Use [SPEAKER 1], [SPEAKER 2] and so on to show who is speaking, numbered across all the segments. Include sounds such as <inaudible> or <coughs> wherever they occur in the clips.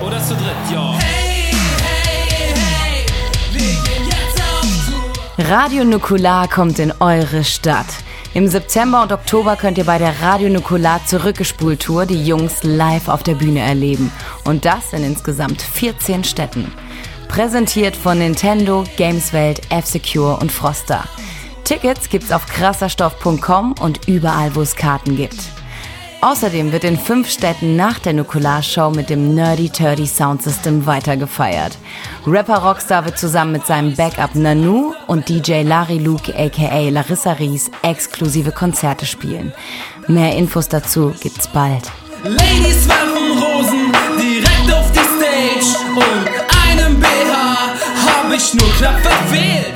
[SPEAKER 1] oder zu dritt,
[SPEAKER 2] Tour.
[SPEAKER 3] Radio Nukular kommt in eure Stadt. Im September und Oktober könnt ihr bei der Radio Nukular zurückgespult Tour die Jungs live auf der Bühne erleben. Und das in insgesamt 14 Städten. Präsentiert von Nintendo, Gameswelt, F-Secure und Froster. Tickets gibt's auf krasserstoff.com und überall, wo es Karten gibt. Außerdem wird in fünf Städten nach der Nukular-Show mit dem Nerdy Turdy Soundsystem weitergefeiert. Rapper Rockstar wird zusammen mit seinem Backup Nanu und DJ Larry Luke aka Larissa Ries exklusive Konzerte spielen. Mehr Infos dazu gibt's bald.
[SPEAKER 2] Ladies werfen Rosen direkt auf die Stage und einem BH hab ich nur knapp verfehlt.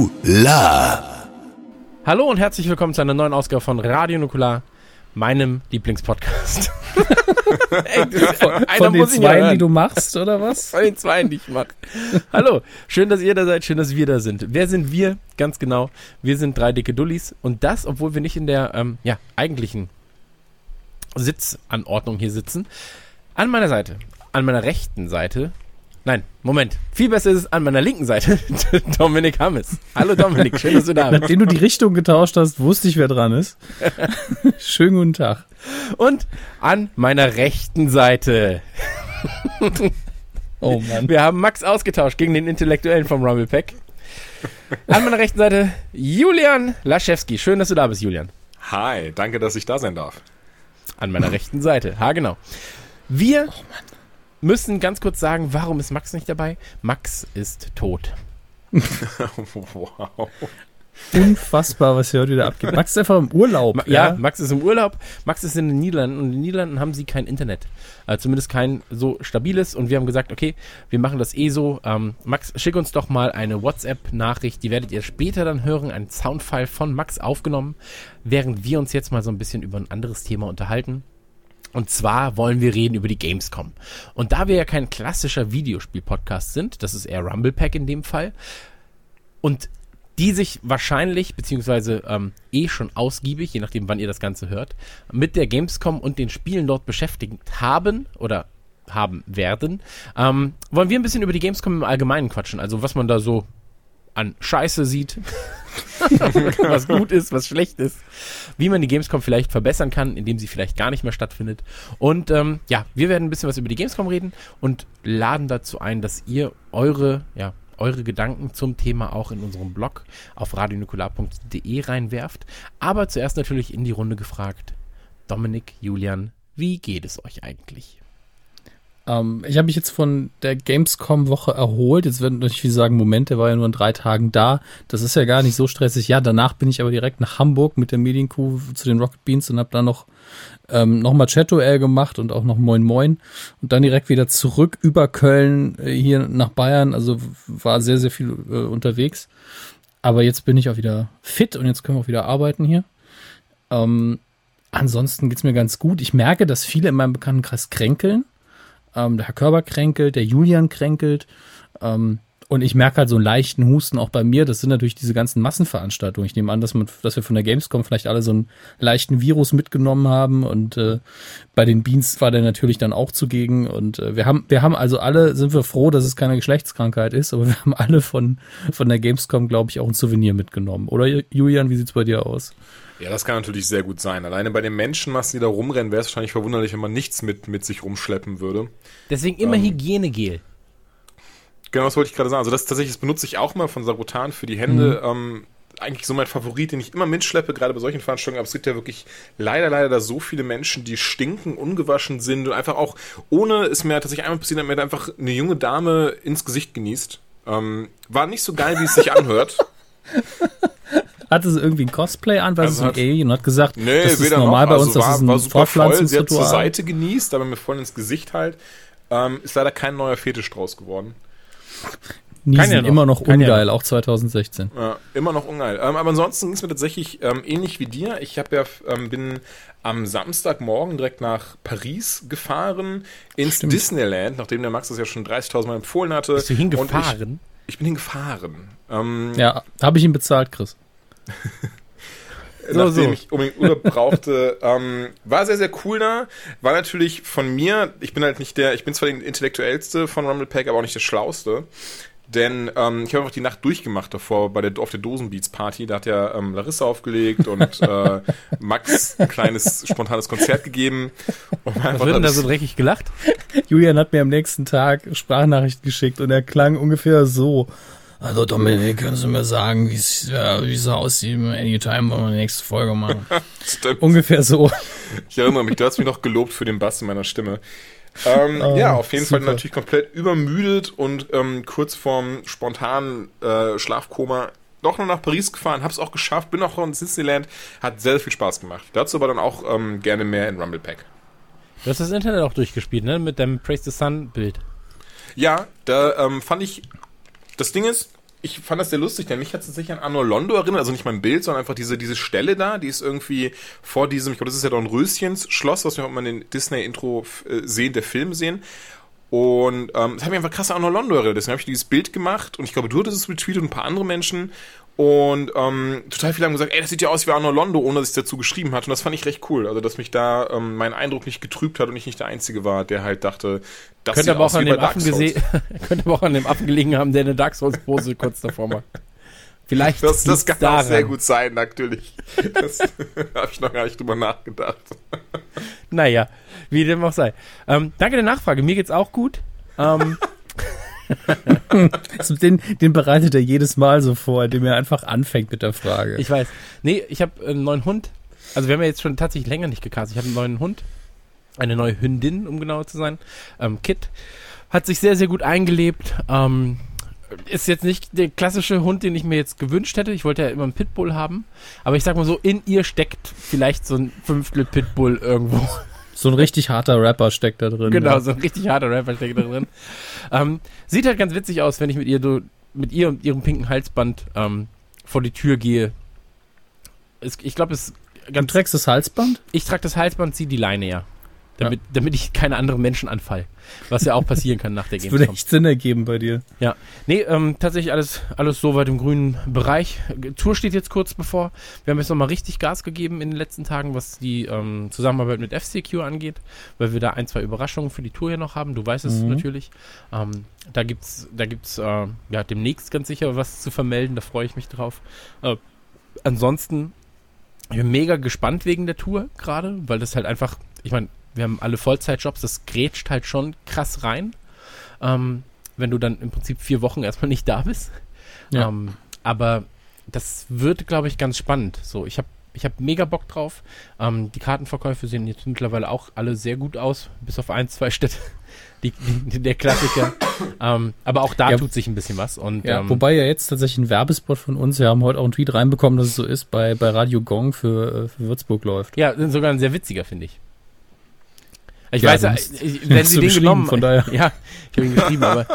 [SPEAKER 4] Nukula.
[SPEAKER 5] Hallo und herzlich willkommen zu einer neuen Ausgabe von Radio Nukular, meinem Lieblingspodcast. <laughs> Ey, einer
[SPEAKER 6] Von den Zweien,
[SPEAKER 5] hören.
[SPEAKER 6] die du machst, oder was?
[SPEAKER 5] Von den Zweien, die ich mache. Hallo, schön, dass ihr da seid, schön, dass wir da sind. Wer sind wir? Ganz genau, wir sind drei dicke Dullis und das, obwohl wir nicht in der ähm, ja, eigentlichen Sitzanordnung hier sitzen. An meiner Seite, an meiner rechten Seite, nein, Moment, viel besser ist es an meiner linken Seite, <laughs> Dominik Hammes. Hallo Dominik, schön, dass du da bist.
[SPEAKER 6] Nachdem du die Richtung getauscht hast, wusste ich, wer dran ist. <laughs> Schönen guten Tag.
[SPEAKER 5] Und an meiner rechten Seite,
[SPEAKER 6] Oh Mann.
[SPEAKER 5] wir haben Max ausgetauscht gegen den Intellektuellen vom Rumble Pack. An meiner rechten Seite Julian Laschewski. Schön, dass du da bist, Julian.
[SPEAKER 7] Hi, danke, dass ich da sein darf.
[SPEAKER 5] An meiner rechten Seite. Ha, genau. Wir müssen ganz kurz sagen, warum ist Max nicht dabei? Max ist tot. <laughs>
[SPEAKER 7] wow.
[SPEAKER 6] Unfassbar, was hier heute wieder abgeht. Max ist einfach im Urlaub.
[SPEAKER 5] Ma ja, Max ist im Urlaub. Max ist in den Niederlanden und in den Niederlanden haben sie kein Internet. Äh, zumindest kein so stabiles. Und wir haben gesagt, okay, wir machen das eh so. Ähm, Max, schick uns doch mal eine WhatsApp-Nachricht. Die werdet ihr später dann hören. Ein Soundfile von Max aufgenommen, während wir uns jetzt mal so ein bisschen über ein anderes Thema unterhalten. Und zwar wollen wir reden über die Gamescom. Und da wir ja kein klassischer Videospiel-Podcast sind, das ist eher Rumble Pack in dem Fall, und die sich wahrscheinlich, beziehungsweise ähm, eh schon ausgiebig, je nachdem, wann ihr das Ganze hört, mit der Gamescom und den Spielen dort beschäftigt haben oder haben werden, ähm, wollen wir ein bisschen über die Gamescom im Allgemeinen quatschen. Also was man da so an Scheiße sieht, <laughs> was gut ist, was schlecht ist, wie man die Gamescom vielleicht verbessern kann, indem sie vielleicht gar nicht mehr stattfindet. Und ähm, ja, wir werden ein bisschen was über die Gamescom reden und laden dazu ein, dass ihr eure, ja, eure Gedanken zum Thema auch in unserem Blog auf radionukular.de reinwerft. Aber zuerst natürlich in die Runde gefragt. Dominik, Julian, wie geht es euch eigentlich?
[SPEAKER 6] Ähm, ich habe mich jetzt von der Gamescom-Woche erholt. Jetzt werden natürlich viele sagen, Moment, der war ja nur in drei Tagen da. Das ist ja gar nicht so stressig. Ja, danach bin ich aber direkt nach Hamburg mit der Medienkuh zu den Rocket Beans und habe dann noch ähm, nochmal Chat-OL gemacht und auch noch Moin Moin. Und dann direkt wieder zurück über Köln äh, hier nach Bayern. Also war sehr, sehr viel äh, unterwegs. Aber jetzt bin ich auch wieder fit und jetzt können wir auch wieder arbeiten hier. Ähm, ansonsten geht's mir ganz gut. Ich merke, dass viele in meinem Bekanntenkreis kränkeln. Ähm, der Herr Körber kränkelt, der Julian kränkelt. Ähm, und ich merke halt so einen leichten Husten auch bei mir. Das sind natürlich diese ganzen Massenveranstaltungen. Ich nehme an, dass, man, dass wir von der Gamescom vielleicht alle so einen leichten Virus mitgenommen haben. Und äh, bei den Beans war der natürlich dann auch zugegen. Und äh, wir haben, wir haben also alle, sind wir froh, dass es keine Geschlechtskrankheit ist, aber <laughs> wir haben alle von, von der Gamescom, glaube ich, auch ein Souvenir mitgenommen. Oder Julian, wie sieht's bei dir aus?
[SPEAKER 7] Ja, das kann natürlich sehr gut sein. Alleine bei den Menschenmassen, die da rumrennen, wäre es wahrscheinlich verwunderlich, wenn man nichts mit, mit sich rumschleppen würde.
[SPEAKER 5] Deswegen immer Hygienegel.
[SPEAKER 7] Genau, das wollte ich gerade sagen. Also das tatsächlich, das benutze ich auch mal von Sabotan für die Hände.
[SPEAKER 5] Mhm.
[SPEAKER 7] Ähm, eigentlich so mein Favorit, den ich immer mitschleppe, gerade bei solchen Veranstaltungen. Aber es gibt ja wirklich leider, leider da so viele Menschen, die stinken, ungewaschen sind und einfach auch, ohne es mir tatsächlich einmal passiert, hat mir einfach eine junge Dame ins Gesicht genießt. Ähm, war nicht so geil, wie es sich anhört. <laughs>
[SPEAKER 6] Hatte sie irgendwie ein Cosplay an, weil
[SPEAKER 7] Also
[SPEAKER 6] so ein Alien und hat gesagt,
[SPEAKER 7] Nee,
[SPEAKER 6] das ist normal
[SPEAKER 7] noch.
[SPEAKER 6] bei
[SPEAKER 7] Also
[SPEAKER 6] uns, das
[SPEAKER 7] war,
[SPEAKER 6] ist
[SPEAKER 7] war
[SPEAKER 6] ein
[SPEAKER 7] super voll. Sie hat zur. Seite genießt, aber mir voll ins Gesicht halt. Ähm, ist leider kein neuer Fetisch draus geworden.
[SPEAKER 6] Niesen
[SPEAKER 5] ja noch.
[SPEAKER 6] immer noch
[SPEAKER 5] Kann ja
[SPEAKER 6] ungeil, auch 2016.
[SPEAKER 7] Ja, immer noch ungeil. Ähm, aber ansonsten ging es mir tatsächlich ähm, ähnlich wie dir. Ich habe ja, ähm, bin am Samstagmorgen direkt nach Paris gefahren, ins
[SPEAKER 6] Stimmt.
[SPEAKER 7] Disneyland, nachdem der Max das ja schon 30.000 Mal empfohlen hatte.
[SPEAKER 5] Bist du hingefahren?
[SPEAKER 7] Ich, ich bin hingefahren. Ähm,
[SPEAKER 6] Ja, habe ich ihn bezahlt, Chris. <laughs>
[SPEAKER 5] So,
[SPEAKER 7] nachdem
[SPEAKER 5] so.
[SPEAKER 7] ich unbedingt Urlaub brauchte. <laughs> ähm, war sehr, sehr cool da. War natürlich von mir, ich bin halt nicht der, ich bin zwar der Intellektuellste von Rumble Pack, aber auch nicht der Schlauste. Denn ähm, ich habe einfach die Nacht durchgemacht davor bei der auf der Dosenbeats Party. Da hat ja ähm, Larissa aufgelegt und <laughs> äh, Max ein kleines spontanes Konzert gegeben. Und war
[SPEAKER 5] Was wird denn da so dreckig gelacht?
[SPEAKER 6] Julian hat mir am nächsten Tag Sprachnachricht geschickt und er klang ungefähr so. Also Dominik, können Sie mir sagen, wie es ja, wie es so aussieht Anytime, wollen wir die nächste Folge machen? <laughs> Ungefähr so.
[SPEAKER 7] Ich erinnere mich, du hast mich noch gelobt für den Bass in meiner Stimme. Ähm,
[SPEAKER 6] Oh,
[SPEAKER 7] ja, auf jeden Fall
[SPEAKER 6] super.
[SPEAKER 7] natürlich komplett übermüdet und ähm, kurz vorm spontanen äh, Schlafkoma doch noch nach Paris gefahren, hab's auch geschafft, bin auch noch in Disneyland, hat sehr, sehr viel Spaß gemacht. Dazu aber dann auch ähm, gerne mehr in Rumble Pack.
[SPEAKER 5] Du hast das Internet auch durchgespielt, ne? Mit deinem Praise the Sun Bild.
[SPEAKER 7] Ja, da ähm, fand ich, das Ding ist, ich fand das sehr lustig, denn mich hat es tatsächlich an Arno Londo erinnert, also nicht mein Bild, sondern einfach diese, diese Stelle da, die ist irgendwie vor diesem, ich glaube, das ist ja Dornröschens Schloss, was wir auch immer in den Disney-Intro äh, sehen, der Film sehen. Und ähm, das hat mich einfach krass an Arno Londo erinnert. Deswegen habe ich dieses Bild gemacht und ich glaube, du hattest es retweetet und ein paar andere Menschen. Und ähm, total viele haben gesagt, ey, das sieht ja aus wie Arno Londo, ohne dass ich dazu geschrieben hatte. Und das fand ich recht cool. Also, dass mich da ähm, mein Eindruck nicht getrübt hat und ich nicht der Einzige war, der halt dachte, das
[SPEAKER 5] Könnte
[SPEAKER 7] sieht
[SPEAKER 5] aber, auch
[SPEAKER 7] aus
[SPEAKER 5] an
[SPEAKER 7] wie
[SPEAKER 5] dem
[SPEAKER 7] bei
[SPEAKER 5] Affen <laughs> könnte aber auch an dem Affen gelegen haben, der eine Dark Souls Pose kurz davor macht. Vielleicht
[SPEAKER 7] Das, das kann auch
[SPEAKER 5] daran.
[SPEAKER 7] sehr gut sein, natürlich. Das <laughs> habe ich noch gar nicht drüber nachgedacht.
[SPEAKER 5] Naja, wie dem auch sei. Ähm, danke der Nachfrage. Mir geht's auch gut. Ähm, <laughs> <laughs>
[SPEAKER 6] den, den bereitet er jedes Mal so vor, indem er einfach anfängt mit der Frage.
[SPEAKER 5] ich weiß. Nee, ich habe einen neuen Hund. Also wir haben ja jetzt schon tatsächlich länger nicht gecastet. Ich habe einen neuen Hund. Eine neue Hündin, um genauer zu sein. Ähm, Kit. Hat sich sehr, sehr gut eingelebt. Ähm, ist jetzt nicht der klassische Hund, den ich mir jetzt gewünscht hätte. Ich wollte ja immer einen Pitbull haben. Aber ich sag mal so, in ihr steckt vielleicht so ein Fünftel Pitbull irgendwo.
[SPEAKER 6] so ein richtig harter Rapper steckt da drin.
[SPEAKER 5] Genau,
[SPEAKER 6] ja.
[SPEAKER 5] so ein richtig harter Rapper steckt da drin. Ähm, sieht halt ganz witzig aus, wenn ich mit ihr so, mit ihr und ihrem pinken Halsband ähm, vor die Tür gehe. Es, ich glaube, es
[SPEAKER 6] Du
[SPEAKER 5] ganz.
[SPEAKER 6] trägst das Halsband?
[SPEAKER 5] Ich trage das Halsband, zieh die Leine ja. Damit, damit ich keine anderen Menschen anfall. Was ja auch passieren kann nach der
[SPEAKER 6] Das würde
[SPEAKER 5] Gamescom.
[SPEAKER 6] echt Sinn ergeben bei dir.
[SPEAKER 5] Ja. Nee, ähm, tatsächlich alles, alles soweit im grünen Bereich. Tour steht jetzt kurz bevor. Wir haben jetzt nochmal richtig Gas gegeben in den letzten Tagen, was die ähm, Zusammenarbeit mit FCQ angeht, weil wir da ein, zwei Überraschungen für die Tour hier noch haben. Du weißt es
[SPEAKER 6] Mhm.
[SPEAKER 5] natürlich. Ähm, da gibt's, da gibt's äh, ja demnächst ganz sicher was zu vermelden, da freue ich mich drauf. Äh, ansonsten, ich bin mega gespannt wegen der Tour gerade, weil das halt einfach, ich meine, wir haben alle Vollzeitjobs, das grätscht halt schon krass rein. Ähm, wenn du dann im Prinzip vier Wochen erstmal nicht da bist.
[SPEAKER 6] Ja.
[SPEAKER 5] Ähm, aber das wird, glaube ich, ganz spannend. So, ich habe ich hab mega Bock drauf. Ähm, die Kartenverkäufe sehen jetzt mittlerweile auch alle sehr gut aus, bis auf ein, zwei Städte. Die, die, der Klassiker. ähm, aber auch da
[SPEAKER 6] Ja.
[SPEAKER 5] tut sich ein bisschen was. Und,
[SPEAKER 6] Ja,
[SPEAKER 5] ähm,
[SPEAKER 6] wobei ja jetzt tatsächlich ein Werbespot von uns, wir haben heute auch einen Tweet reinbekommen, dass es so ist, bei, bei Radio Gong für, äh, für Würzburg läuft.
[SPEAKER 5] Ja, sogar ein sehr witziger, finde ich. Ich
[SPEAKER 6] Ja,
[SPEAKER 5] weiß, ich,
[SPEAKER 6] du
[SPEAKER 5] wenn
[SPEAKER 6] hast
[SPEAKER 5] sie den
[SPEAKER 6] geschrieben,
[SPEAKER 5] genommen
[SPEAKER 6] von daher. <laughs>
[SPEAKER 5] Ja, ich habe ihn geschrieben, aber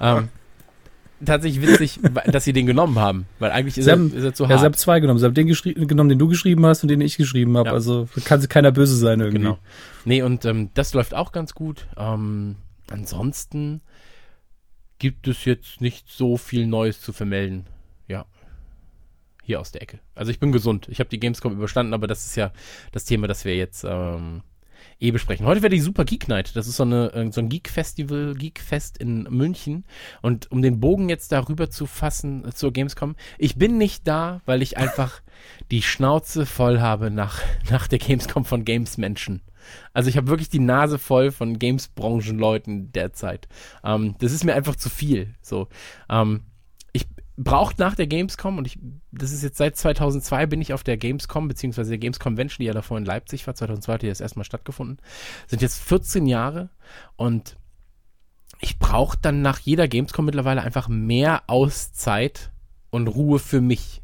[SPEAKER 5] ähm, tatsächlich witzig, dass sie den genommen haben, weil eigentlich ist,
[SPEAKER 6] Sie
[SPEAKER 5] er,
[SPEAKER 6] haben-
[SPEAKER 5] ist er zu
[SPEAKER 6] Ja, sie
[SPEAKER 5] hart.
[SPEAKER 6] haben zwei genommen. Sie haben den geschrie- genommen, den du geschrieben hast und den ich geschrieben habe.
[SPEAKER 5] Ja.
[SPEAKER 6] Also kann sich keiner böse sein irgendwie.
[SPEAKER 5] Genau. Nee, und ähm, das läuft auch ganz gut. Ähm, ansonsten gibt es jetzt nicht so viel Neues zu vermelden. Ja. Hier aus der Ecke. Also ich bin gesund. Ich habe die Gamescom überstanden, aber das ist ja das Thema, das wir jetzt ähm, eh besprechen. Heute wäre die Super Geek Night. Das ist so, eine, äh, so ein Geek-Festival, Geek-Fest in München. Und um den Bogen jetzt darüber zu fassen äh, zur Gamescom, ich bin nicht da, weil ich einfach <laughs> die Schnauze voll habe nach, <laughs> nach der Gamescom von Games-Menschen. Also ich habe wirklich die Nase voll von Games-Branchenleuten derzeit. Ähm, das ist mir einfach zu viel. So, ähm, braucht nach der Gamescom und ich, das ist jetzt seit 2002 bin ich auf der Gamescom, beziehungsweise der Games Convention, die ja davor in Leipzig war, 2002 hat die das erstmal stattgefunden, sind jetzt 14 Jahre und ich brauche dann nach jeder Gamescom mittlerweile einfach mehr Auszeit und Ruhe für mich.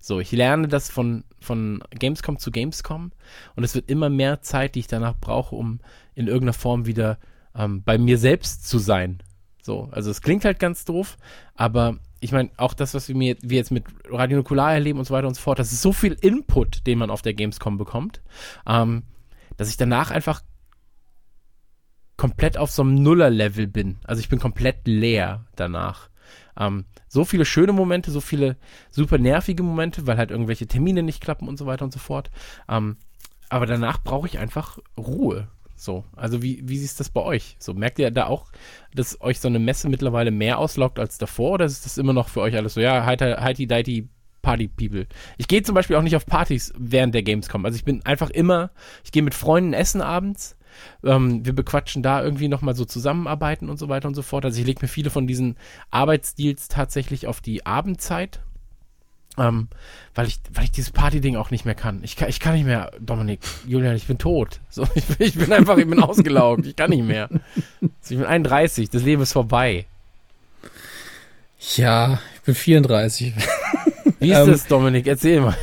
[SPEAKER 5] So, ich lerne das von, von Gamescom zu Gamescom und es wird immer mehr Zeit, die ich danach brauche, um in irgendeiner Form wieder ähm, bei mir selbst zu sein. So, also es klingt halt ganz doof, aber ich meine, auch das, was wir, mir, wir jetzt mit Radio Nukular erleben und so weiter und so fort, das ist so viel Input, den man auf der Gamescom bekommt, ähm, dass ich danach einfach komplett auf so einem Nuller-Level bin. Also ich bin komplett leer danach. Ähm, so viele schöne Momente, so viele super nervige Momente, weil halt irgendwelche Termine nicht klappen und so weiter und so fort. Ähm, aber danach brauche ich einfach Ruhe. So, also wie, wie ist das bei euch? So, merkt ihr da auch, dass euch so eine Messe mittlerweile mehr auslockt als davor oder ist das immer noch für euch alles so, ja, heiti deiti Party People. Ich gehe zum Beispiel auch nicht auf Partys während der Gamescom. Also ich bin einfach immer, ich gehe mit Freunden essen abends. Ähm, wir bequatschen da irgendwie nochmal so zusammenarbeiten und so weiter und so fort. Also ich lege mir viele von diesen Arbeitsdeals tatsächlich auf die Abendzeit. Ähm, weil ich, weil ich dieses Party-Ding auch nicht mehr kann. Ich kann, ich kann nicht mehr, Dominik, Julian, ich bin tot. So, <laughs> ich, ich bin einfach, ich bin ausgelaugt. Ich kann nicht mehr. Also ich bin 31, das Leben ist vorbei.
[SPEAKER 6] Ja, ich bin 34.
[SPEAKER 5] Wie ist ähm, das, Dominik? Erzähl mal.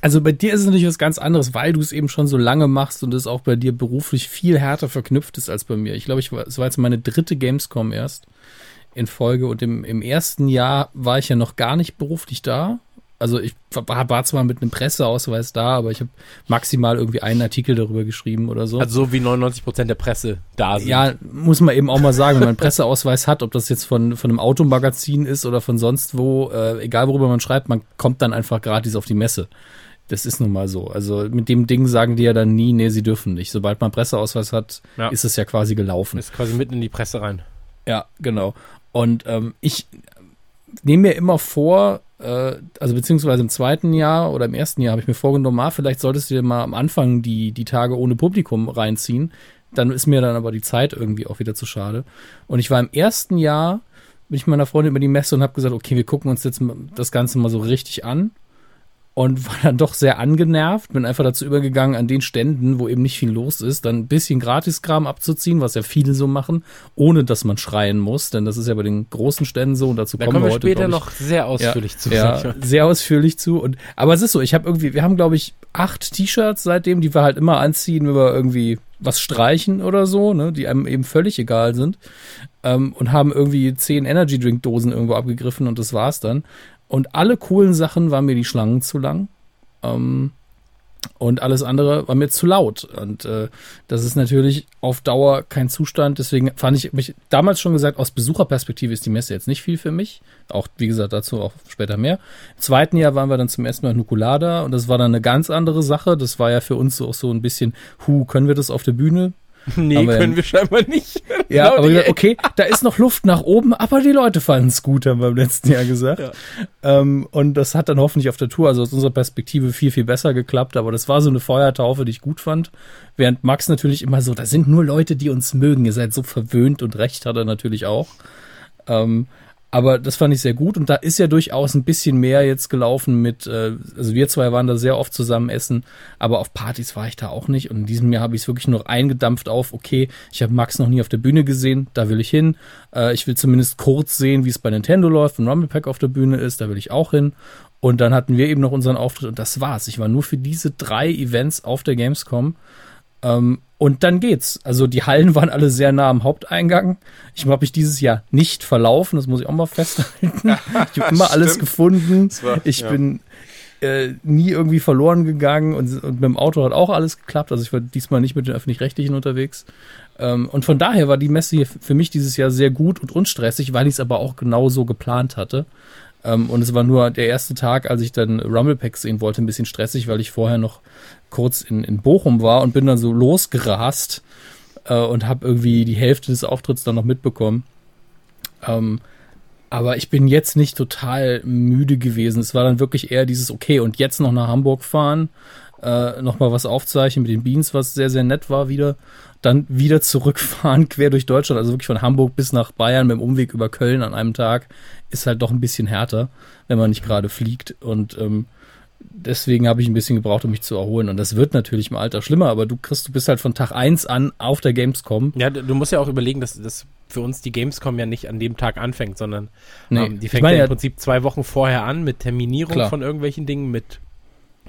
[SPEAKER 6] Also bei dir ist es natürlich was ganz anderes, weil du es eben schon so lange machst und es auch bei dir beruflich viel härter verknüpft ist als bei mir. Ich glaube, ich war, es war jetzt meine dritte Gamescom erst in Folge und im, im ersten Jahr war ich ja noch gar nicht beruflich da also ich war zwar mit einem Presseausweis da, aber ich habe maximal irgendwie einen Artikel darüber geschrieben oder so.
[SPEAKER 5] Also so wie 99 Prozent der Presse da sind.
[SPEAKER 6] Ja, muss man eben auch mal sagen, wenn man einen Presseausweis hat, ob das jetzt von, von einem Automagazin ist oder von sonst wo, äh, egal worüber man schreibt, man kommt dann einfach gratis auf die Messe. Das ist nun mal so. Also mit dem Ding sagen die ja dann nie, nee, sie dürfen nicht. Sobald man einen Presseausweis hat, ja. ist es ja quasi gelaufen.
[SPEAKER 5] Ist quasi mitten in die Presse rein.
[SPEAKER 6] Ja, genau. Und ähm, ich nehme mir immer vor, also beziehungsweise im zweiten Jahr oder im ersten Jahr habe ich mir vorgenommen, ah, vielleicht solltest du dir mal am Anfang die, die Tage ohne Publikum reinziehen. Dann ist mir dann aber die Zeit irgendwie auch wieder zu schade. Und ich war im ersten Jahr, bin ich mit meiner Freundin über die Messe und habe gesagt, okay, wir gucken uns jetzt das Ganze mal so richtig an und <laughs> war dann doch sehr angenervt. Bin einfach dazu übergegangen, an den Ständen, wo eben nicht viel los ist, dann ein bisschen Gratiskram abzuziehen, was ja viele so machen, ohne dass man schreien muss, denn das ist ja bei den großen Ständen so und dazu da kommen, wir heute
[SPEAKER 5] später ich, noch sehr ausführlich
[SPEAKER 6] ja,
[SPEAKER 5] zu.
[SPEAKER 6] Ja, sehr ausführlich zu. Und aber es ist so, ich habe irgendwie, wir haben glaube ich acht T-Shirts seitdem, die wir halt immer anziehen, wenn wir irgendwie was streichen oder so, ne, die einem eben völlig egal sind. Ähm, und haben irgendwie zehn Energy Drink Dosen irgendwo abgegriffen und das war's dann. Und alle coolen Sachen waren mir die Schlangen zu lang. Ähm, und alles andere war mir zu laut. Und äh, das ist natürlich auf Dauer kein Zustand. Deswegen fand ich mich damals schon gesagt, aus Besucherperspektive ist die Messe jetzt nicht viel für mich. Auch, wie gesagt, dazu auch später mehr. Im zweiten Jahr waren wir dann zum ersten Mal Nukulada und das war dann eine ganz andere Sache. Das war ja für uns auch so ein bisschen, hu, können wir das auf der Bühne? <laughs>
[SPEAKER 5] Nee, aber können wir scheinbar nicht. <laughs>
[SPEAKER 6] Ja, genau aber gesagt, okay, da ist noch Luft nach oben, aber die Leute fanden es gut, haben wir im letzten Jahr gesagt. <laughs> Ja. Ähm, und das hat dann hoffentlich auf der Tour, also aus unserer Perspektive, viel, viel besser geklappt. Aber das war so eine Feuertaufe, die ich gut fand. Während Max natürlich immer so, da sind nur Leute, die uns mögen. Ihr seid so verwöhnt und recht hat er natürlich auch. Ähm, aber das fand ich sehr gut und da ist ja durchaus ein bisschen mehr jetzt gelaufen mit, äh, also wir zwei waren da sehr oft zusammen essen, aber auf Partys war ich da auch nicht und in diesem Jahr habe ich es wirklich nur eingedampft auf, okay, ich habe Max noch nie auf der Bühne gesehen, da will ich hin. Äh, ich will zumindest kurz sehen, wie es bei Nintendo läuft, wenn Rumble Pack auf der Bühne ist, da will ich auch hin. Und dann hatten wir eben noch unseren Auftritt und das war's. Ich war nur für diese drei Events auf der Gamescom ähm, und dann geht's. Also die Hallen <laughs> waren alle sehr nah am Haupteingang. Ich habe mich dieses Jahr nicht verlaufen, das muss ich auch mal festhalten. <laughs> ich habe immer alles gefunden. War, ich ja. bin äh, nie irgendwie verloren gegangen und, und mit dem Auto hat auch alles geklappt. Also ich war diesmal nicht mit den öffentlich-rechtlichen unterwegs. Ähm, und von daher war die Messe hier für mich dieses Jahr sehr gut und unstressig, weil ich es aber auch genauso geplant hatte. Ähm, und es war nur der erste Tag, als ich dann Rumble Pack sehen wollte, ein bisschen stressig, weil ich vorher noch kurz in, in Bochum war und bin dann so losgerast äh, und habe irgendwie die Hälfte des Auftritts dann noch mitbekommen. Ähm, aber ich bin jetzt nicht total müde gewesen. Es war dann wirklich eher dieses, okay, und jetzt noch nach Hamburg fahren äh, nochmal was aufzeichnen mit den Beans, was sehr, sehr nett war wieder. Dann wieder zurückfahren, <laughs> quer durch Deutschland, also wirklich von Hamburg bis nach Bayern mit dem Umweg über Köln an einem Tag, ist halt doch ein bisschen härter, wenn man nicht gerade fliegt. Und ähm, deswegen habe ich ein bisschen gebraucht, um mich zu erholen. Und das wird natürlich im Alter schlimmer, aber du kriegst, du bist halt von Tag eins an auf der Gamescom.
[SPEAKER 5] Ja, du musst ja auch überlegen, dass, dass für uns die Gamescom ja nicht an dem Tag anfängt, sondern
[SPEAKER 6] Nee,
[SPEAKER 5] ähm, die
[SPEAKER 6] ich
[SPEAKER 5] fängt
[SPEAKER 6] meine
[SPEAKER 5] ja
[SPEAKER 6] ja-
[SPEAKER 5] im Prinzip zwei Wochen vorher an mit Terminierung
[SPEAKER 6] Klar.
[SPEAKER 5] von irgendwelchen Dingen, mit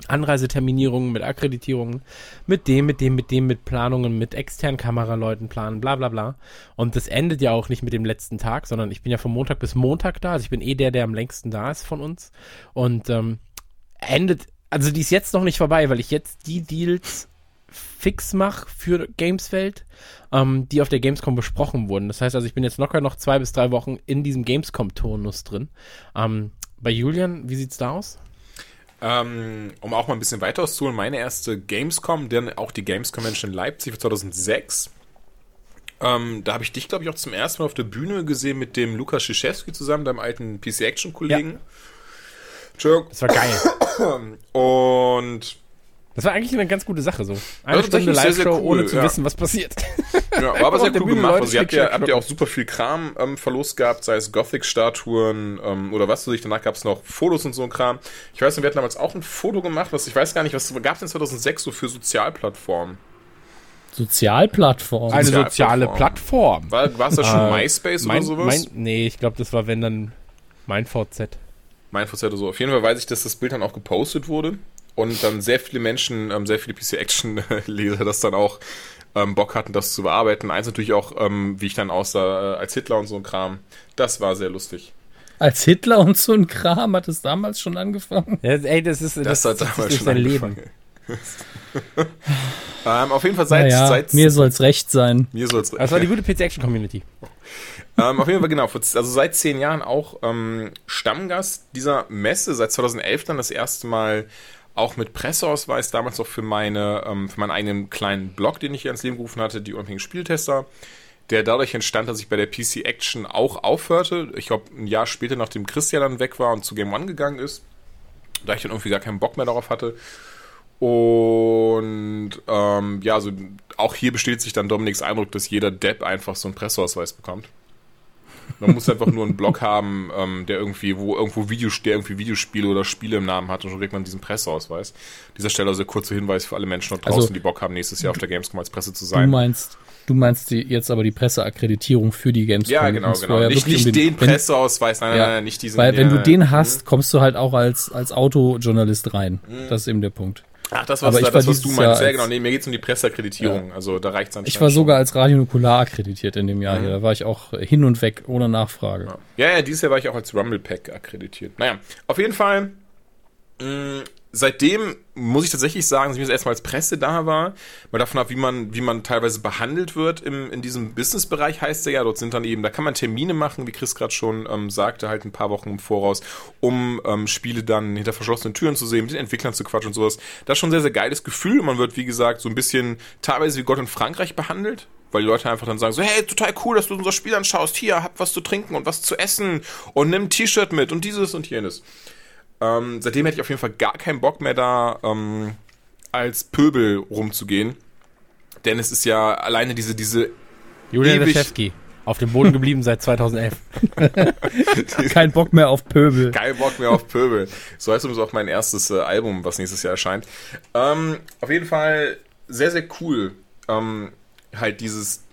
[SPEAKER 5] Anreiseterminierungen, mit Akkreditierungen, mit dem, mit dem, mit dem, mit Planungen, mit externen Kameraleuten planen, bla bla bla. Und das endet ja auch nicht mit dem letzten Tag, sondern ich bin ja von Montag bis Montag da. Also ich bin eh der, der am längsten da ist von uns. Und ähm, endet, also die ist jetzt noch nicht vorbei, weil ich jetzt die Deals fix mache für Gameswelt, ähm, die auf der Gamescom besprochen wurden. Das heißt also, ich bin jetzt locker noch zwei bis drei Wochen in diesem Gamescom-Turnus drin. Ähm, bei Julian, wie sieht's da aus?
[SPEAKER 7] Ähm, um auch mal ein bisschen weiter auszuholen, meine erste Gamescom, denn auch die Games Convention in Leipzig für 2006. Ähm, da habe ich dich, glaube ich, auch zum ersten Mal auf der Bühne gesehen mit dem Lukas Schischewski zusammen, deinem alten PC-Action-Kollegen. Entschuldigung.
[SPEAKER 5] Das war geil. <coughs>
[SPEAKER 7] Und
[SPEAKER 5] Das war eigentlich eine ganz gute Sache so. Eine
[SPEAKER 7] Ja,
[SPEAKER 5] Stunde
[SPEAKER 7] tatsächlich sehr, sehr
[SPEAKER 5] Live-Show,
[SPEAKER 7] cool,
[SPEAKER 5] ohne zu
[SPEAKER 7] ja.
[SPEAKER 5] wissen, was passiert. <laughs>
[SPEAKER 7] Ja, war aber sehr cool gemacht.
[SPEAKER 5] Leute
[SPEAKER 7] Also ihr habt ja, habt ja auch super viel Kram ähm, Verlust gehabt, sei es Gothic-Statuen ähm, oder was weiß ich. Danach gab es noch Fotos und so ein Kram. Ich weiß nicht, wir hatten damals auch ein Foto gemacht, was ich weiß gar nicht, was gab es denn 2006 so für Sozialplattformen?
[SPEAKER 6] Sozialplattform.
[SPEAKER 5] Eine soziale Plattform.
[SPEAKER 7] War, war es da schon
[SPEAKER 5] Äh,
[SPEAKER 7] MySpace
[SPEAKER 5] mein,
[SPEAKER 7] oder sowas?
[SPEAKER 5] Mein, nee, ich glaube, das war wenn dann mein VZ.
[SPEAKER 7] Mein VZ oder so. Auf jeden Fall weiß ich, dass das Bild dann auch gepostet wurde und dann sehr viele Menschen, ähm, sehr viele PC-Action-Leser das dann auch ähm, Bock hatten, das zu bearbeiten. Eins natürlich auch, ähm, wie ich dann aussah äh, als Hitler und so ein Kram. Das war sehr lustig.
[SPEAKER 6] Als Hitler und so ein Kram hat es damals schon angefangen.
[SPEAKER 5] Ja, ey, das ist
[SPEAKER 7] Das,
[SPEAKER 5] das,
[SPEAKER 7] hat damals
[SPEAKER 5] durch
[SPEAKER 7] schon
[SPEAKER 5] sein
[SPEAKER 7] angefangen.
[SPEAKER 5] Leben. <laughs>
[SPEAKER 7] ähm, auf jeden Fall seit,
[SPEAKER 6] naja,
[SPEAKER 7] seit
[SPEAKER 6] mir soll's recht sein.
[SPEAKER 7] mir soll's
[SPEAKER 5] Das war die gute PC-Action-Community.
[SPEAKER 7] ähm, auf jeden Fall genau, also seit zehn Jahren auch ähm, Stammgast dieser Messe, seit 2011 dann das erste Mal auch mit Presseausweis, damals auch für meine, ähm, für meinen eigenen kleinen Blog, den ich hier ins Leben gerufen hatte, die unabhängigen Spieltester, der dadurch entstand, dass ich bei der PC Action auch aufhörte. Ich glaube, ein Jahr später, nachdem Christian dann weg war und zu Game One gegangen ist, da ich dann irgendwie gar keinen Bock mehr darauf hatte. Und ähm, ja, also auch hier bestätigt sich dann Dominiks Eindruck, dass jeder Depp einfach so einen Presseausweis bekommt. Man muss einfach nur einen Blog haben, ähm, der irgendwie, wo irgendwo Videos, der irgendwie Videospiele oder Spiele im Namen hat und schon kriegt man diesen Presseausweis. An dieser Stelle also der kurze Hinweis für alle Menschen dort draußen,
[SPEAKER 6] Also-
[SPEAKER 7] die Bock haben, nächstes Jahr auf der Gamescom als Presse zu
[SPEAKER 6] Du
[SPEAKER 7] sein.
[SPEAKER 6] meinst, du meinst die, jetzt aber die Presseakkreditierung für die Gamescom.
[SPEAKER 7] Ja, genau, genau. nicht nicht
[SPEAKER 6] um
[SPEAKER 7] den
[SPEAKER 6] wenn-
[SPEAKER 7] Presseausweis, nein, nein,
[SPEAKER 6] Ja,
[SPEAKER 7] nein, nicht diesen.
[SPEAKER 6] Weil wenn
[SPEAKER 7] ja,
[SPEAKER 6] du den
[SPEAKER 7] mhm.
[SPEAKER 6] hast, kommst du halt auch als, als Autojournalist rein. Das ist eben der Punkt.
[SPEAKER 7] Ach, das, was,
[SPEAKER 6] Aber ich
[SPEAKER 7] das,
[SPEAKER 6] war
[SPEAKER 7] was du meinst. Ja,
[SPEAKER 6] als-
[SPEAKER 7] genau. Nee, mir geht's um die Presseakkreditierung. Also da reicht's anscheinend
[SPEAKER 6] Ich war
[SPEAKER 7] schon.
[SPEAKER 6] sogar als Radionukular akkreditiert in dem Jahr
[SPEAKER 7] Mhm.
[SPEAKER 6] hier. Da war ich auch hin und weg, ohne Nachfrage.
[SPEAKER 7] Ja, ja, dieses Jahr war ich auch als Rumble Pack akkreditiert. Naja, auf jeden Fall, mh, seitdem muss ich tatsächlich sagen, dass ich das erstmal als Presse da war, mal davon ab, wie man, wie man teilweise behandelt wird im, in diesem Businessbereich, heißt der ja. Dort sind dann eben, da kann man Termine machen, wie Chris gerade schon ähm, sagte, halt ein paar Wochen im Voraus, um ähm, Spiele dann hinter verschlossenen Türen zu sehen, mit den Entwicklern zu quatschen und sowas. Das ist schon ein sehr, sehr geiles Gefühl. Man wird, wie gesagt, so ein bisschen teilweise wie Gott in Frankreich behandelt. Weil die Leute einfach dann sagen so, hey, total cool, dass du unser Spiel anschaust. Hier, hab was zu trinken und was zu essen und nimm ein T-Shirt mit und dieses und jenes. Ähm, seitdem hätte ich auf jeden Fall gar keinen Bock mehr da ähm, als Pöbel rumzugehen. Denn es ist ja alleine diese, diese,
[SPEAKER 5] Julian
[SPEAKER 7] Ewig.
[SPEAKER 5] Leschewski. Auf dem Boden geblieben seit 2011. <laughs> <laughs>
[SPEAKER 6] Kein Bock mehr auf Pöbel.
[SPEAKER 7] kein Bock mehr auf Pöbel. So heißt übrigens auch mein erstes äh, Album, was nächstes Jahr erscheint. Ähm, auf jeden Fall sehr, sehr cool. Ähm, halt dieses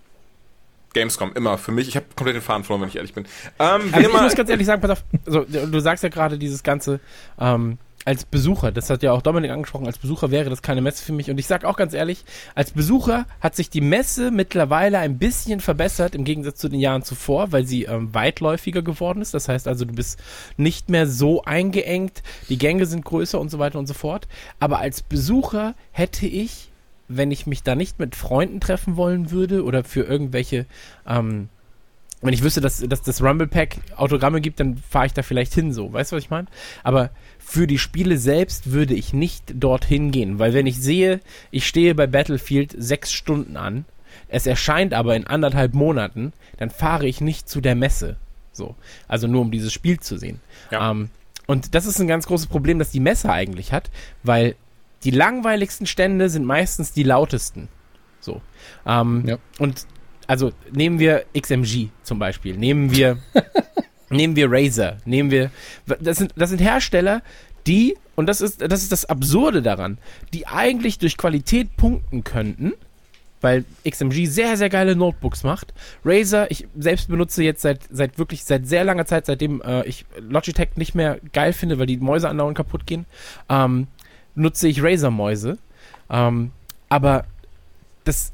[SPEAKER 7] Gamescom, immer für mich. Ich habe komplett den Faden verloren, wenn ich ehrlich bin. Ähm,
[SPEAKER 5] Also ich muss ganz ehrlich sagen, pass auf, so, du sagst ja gerade dieses Ganze, ähm, als Besucher, das hat ja auch Dominik angesprochen, als Besucher wäre das keine Messe für mich. Und ich sag auch ganz ehrlich, als Besucher hat sich die Messe mittlerweile ein bisschen verbessert im Gegensatz zu den Jahren zuvor, weil sie ähm, weitläufiger geworden ist. Das heißt also, du bist nicht mehr so eingeengt, die Gänge sind größer und so weiter und so fort. Aber als Besucher hätte ich, wenn ich mich da nicht mit Freunden treffen wollen würde oder für irgendwelche ähm, wenn ich wüsste, dass, dass das Rumble Pack Autogramme gibt, dann fahre ich da vielleicht hin, so. Weißt du, was ich meine? Aber für die Spiele selbst würde ich nicht dorthin gehen, weil wenn ich sehe, ich stehe bei Battlefield sechs Stunden an, es erscheint aber in anderthalb Monaten, dann fahre ich nicht zu der Messe. So. Also nur um dieses Spiel zu sehen.
[SPEAKER 7] Ja.
[SPEAKER 5] Ähm, und das ist ein ganz großes Problem, das die Messe eigentlich hat, weil die langweiligsten Stände sind meistens die lautesten. So. Ähm,
[SPEAKER 6] Ja.
[SPEAKER 5] Und also nehmen wir XMG zum Beispiel, nehmen wir, <laughs> nehmen wir Razer, nehmen wir, das sind, das sind Hersteller, die, und das ist, das ist das Absurde daran, die eigentlich durch Qualität punkten könnten, weil XMG sehr, sehr geile Notebooks macht. Razer, ich selbst benutze jetzt seit, seit wirklich, seit sehr langer Zeit, seitdem äh, ich Logitech nicht mehr geil finde, weil die Mäuse andauernd kaputt gehen, ähm, nutze ich Razer-Mäuse. Ähm, aber das,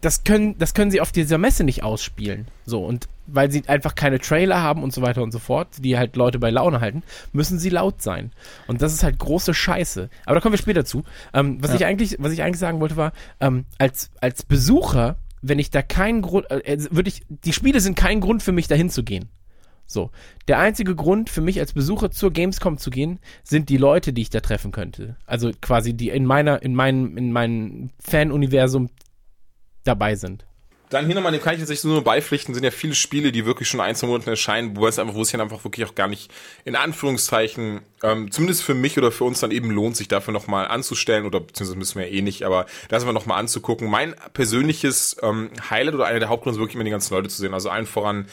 [SPEAKER 5] das können, das können sie auf dieser Messe nicht ausspielen. So, und weil sie einfach keine Trailer haben und so weiter und so fort, die halt Leute bei Laune halten, müssen sie laut sein. Und das ist halt große Scheiße. Aber da kommen wir später zu. Ähm, was
[SPEAKER 6] Ja.
[SPEAKER 5] ich eigentlich, was ich eigentlich sagen wollte, war, ähm, als, als Besucher, wenn ich da keinen Grund, äh, würde ich, die Spiele sind kein Grund für mich, dahin zu gehen. So. Der einzige Grund für mich als Besucher zur Gamescom zu gehen, sind die Leute, die ich da treffen könnte. Also quasi die in meiner, in meinem, in meinem Fan-Universum dabei sind.
[SPEAKER 7] Dann hier nochmal, dem kann ich tatsächlich nur beipflichten, sind ja viele Spiele, die wirklich schon ein, zwei Monate erscheinen, wo es einfach, wo es sich einfach wirklich auch gar nicht, in Anführungszeichen, ähm, zumindest für mich oder für uns dann eben lohnt, sich dafür nochmal anzustellen, oder beziehungsweise müssen wir ja eh nicht, aber das einfach nochmal anzugucken. Mein persönliches ähm, Highlight oder einer der Hauptgründe ist wirklich immer die ganzen Leute zu sehen. Also allen voran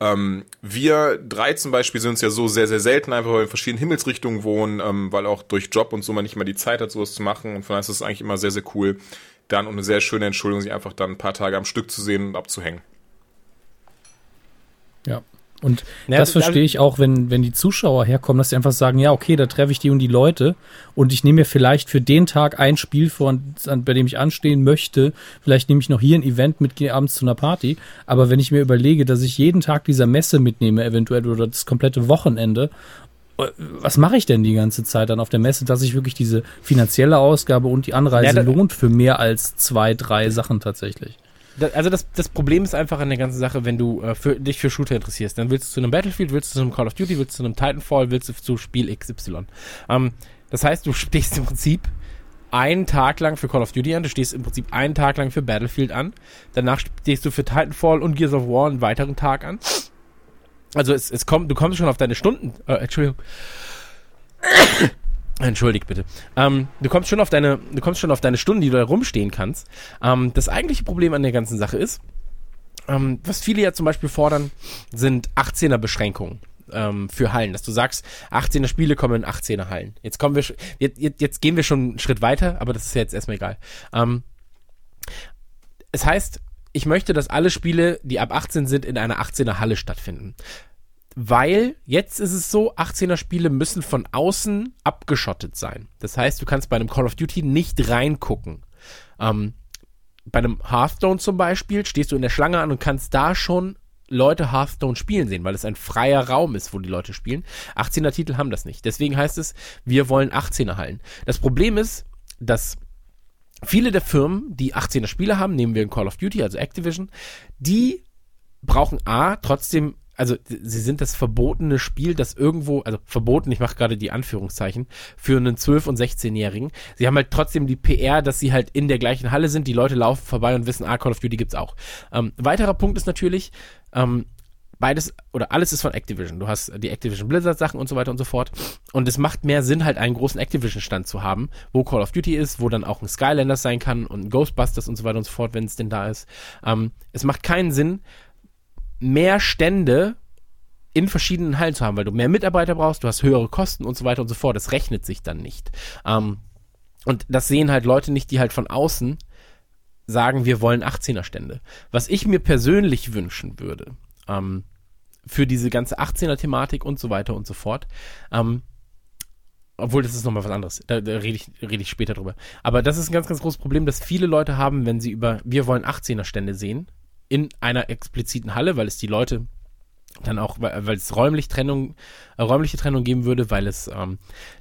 [SPEAKER 7] ähm, wir drei zum Beispiel sind uns ja so sehr, sehr selten, einfach weil wir in verschiedenen Himmelsrichtungen wohnen, ähm, weil auch durch Job und so man nicht mal die Zeit hat, sowas zu machen. Und von daher ist es eigentlich immer sehr, sehr cool, dann und eine sehr schöne Entschuldigung, sich einfach dann ein paar Tage am Stück zu sehen und abzuhängen.
[SPEAKER 6] Ja. Und
[SPEAKER 5] Ja,
[SPEAKER 6] das
[SPEAKER 5] da-
[SPEAKER 6] verstehe ich auch, wenn, wenn die Zuschauer herkommen, dass sie einfach sagen, ja, okay, da treffe ich die und die Leute und ich nehme mir vielleicht für den Tag ein Spiel vor, bei dem ich anstehen möchte. Vielleicht nehme ich noch hier ein Event mit, gehe abends zu einer Party. Aber wenn ich mir überlege, dass ich jeden Tag dieser Messe mitnehme, eventuell oder das komplette Wochenende, äh, was mache ich denn die ganze Zeit dann auf der Messe, dass sich wirklich diese finanzielle Ausgabe und die Anreise
[SPEAKER 5] Ja,
[SPEAKER 6] lohnt für mehr als zwei, drei Sachen tatsächlich?
[SPEAKER 5] Also das, das Problem ist einfach an der ganzen Sache, wenn du äh, für, dich für Shooter interessierst, dann willst du zu einem Battlefield, willst du zu einem Call of Duty, willst du zu einem Titanfall, willst du zu Spiel XY. Ähm, das heißt, du <laughs> stehst im Prinzip einen Tag lang für Call of Duty an, du stehst im Prinzip einen Tag lang für Battlefield an, danach stehst du für Titanfall und Gears of War einen weiteren Tag an. Also es, es kommt, du kommst schon auf deine Stunden, äh, Entschuldigung. Entschuldigt bitte. Ähm, du kommst schon auf deine, du kommst schon auf deine Stunden, die du da rumstehen kannst. Ähm, das eigentliche Problem an der ganzen Sache ist, ähm, was viele ja zum Beispiel fordern, sind 18er Beschränkungen ähm, für Hallen, dass du sagst, 18er Spiele kommen in 18er Hallen. Jetzt kommen wir, jetzt, jetzt gehen wir schon einen Schritt weiter, aber das ist ja jetzt erstmal egal. Ähm, es heißt, ich möchte, dass alle Spiele, die ab 18 sind, in einer 18er Halle stattfinden. Weil jetzt ist es so, 18er Spiele müssen von außen abgeschottet sein. Das heißt, du kannst bei einem Call of Duty nicht reingucken. Ähm, bei einem Hearthstone zum Beispiel stehst du in der Schlange an und kannst da schon Leute Hearthstone spielen sehen, weil es ein freier Raum ist, wo die Leute spielen. 18er Titel haben das nicht. Deswegen heißt es, wir wollen 18er Hallen. Das Problem ist, dass viele der Firmen, die 18er Spiele haben, nehmen wir in Call of Duty, also Activision, die brauchen A, trotzdem, also sie sind das verbotene Spiel, das irgendwo, also verboten, ich mache gerade die Anführungszeichen, für einen 12- und 16-Jährigen. Sie haben halt trotzdem die PR, dass sie halt in der gleichen Halle sind, die Leute laufen vorbei und wissen, ah, Call of Duty gibt's auch. Ähm, weiterer Punkt ist natürlich, ähm, beides oder alles ist von Activision. Du hast die Activision Blizzard Sachen und so weiter und so fort. Und es macht mehr Sinn, halt einen großen Activision Stand zu haben, wo Call of Duty ist, wo dann auch ein Skylanders sein kann und ein Ghostbusters und so weiter und so fort, wenn es denn da ist. Ähm, es macht keinen Sinn, mehr Stände in verschiedenen Hallen zu haben, weil du mehr Mitarbeiter brauchst, du hast höhere Kosten und so weiter und so fort. Das rechnet sich dann nicht. Ähm, und das sehen halt Leute nicht, die halt von außen sagen, wir wollen 18er Stände. Was ich mir persönlich wünschen würde, ähm, für diese ganze 18er Thematik und so weiter und so fort, ähm, obwohl das ist nochmal was anderes, da, da rede ich, rede ich später drüber. Aber das ist ein ganz, ganz großes Problem, das viele Leute haben, wenn sie über wir wollen 18er Stände sehen, in einer expliziten Halle, weil es die Leute dann auch, weil es räumlich Trennung, äh, räumliche Trennung geben würde, weil es ähm,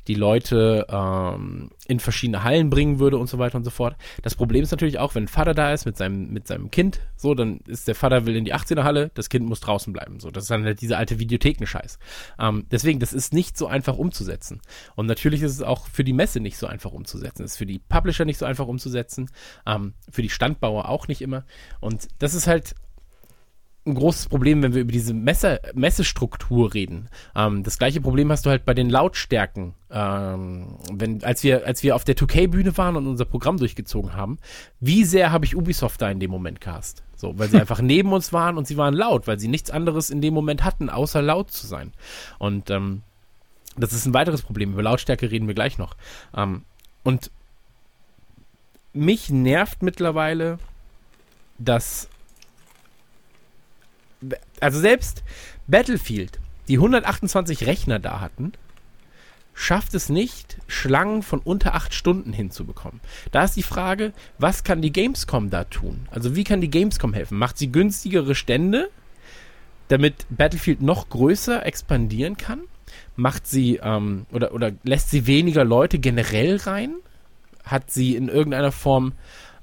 [SPEAKER 5] die Leute ähm, in verschiedene Hallen bringen würde und so weiter und so fort. Das Problem ist natürlich auch, wenn ein Vater da ist mit seinem, mit seinem Kind, so, dann ist der Vater will in die 18er Halle, das Kind muss draußen bleiben. So, das ist dann halt diese alte Videotheken-Scheiß. Ähm, deswegen, das ist nicht so einfach umzusetzen. Und natürlich ist es auch für die Messe nicht so einfach umzusetzen. Es ist für die Publisher nicht so einfach umzusetzen, ähm, für die Standbauer auch nicht immer. Und das ist halt ein großes Problem, wenn wir über diese Messe, Messestruktur reden. Ähm, das gleiche Problem hast du halt bei den Lautstärken. Ähm, wenn, als wir, als wir auf der 2K-Bühne waren und unser Programm durchgezogen haben, wie sehr habe ich Ubisoft da in dem Moment cast? So, weil sie <laughs> einfach neben uns waren und sie waren laut, weil sie nichts anderes in dem Moment hatten, außer laut zu sein. Und ähm, das ist ein weiteres Problem. Über Lautstärke reden wir gleich noch. Ähm, und mich nervt mittlerweile, dass also selbst Battlefield, die 128 Rechner da hatten, schafft es nicht, Schlangen von unter acht Stunden hinzubekommen. Da ist die Frage, was kann die Gamescom da tun? Also wie kann die Gamescom helfen? Macht sie günstigere Stände, damit Battlefield noch größer expandieren kann? Macht sie ähm, oder, oder lässt sie weniger Leute generell rein? Hat sie in irgendeiner Form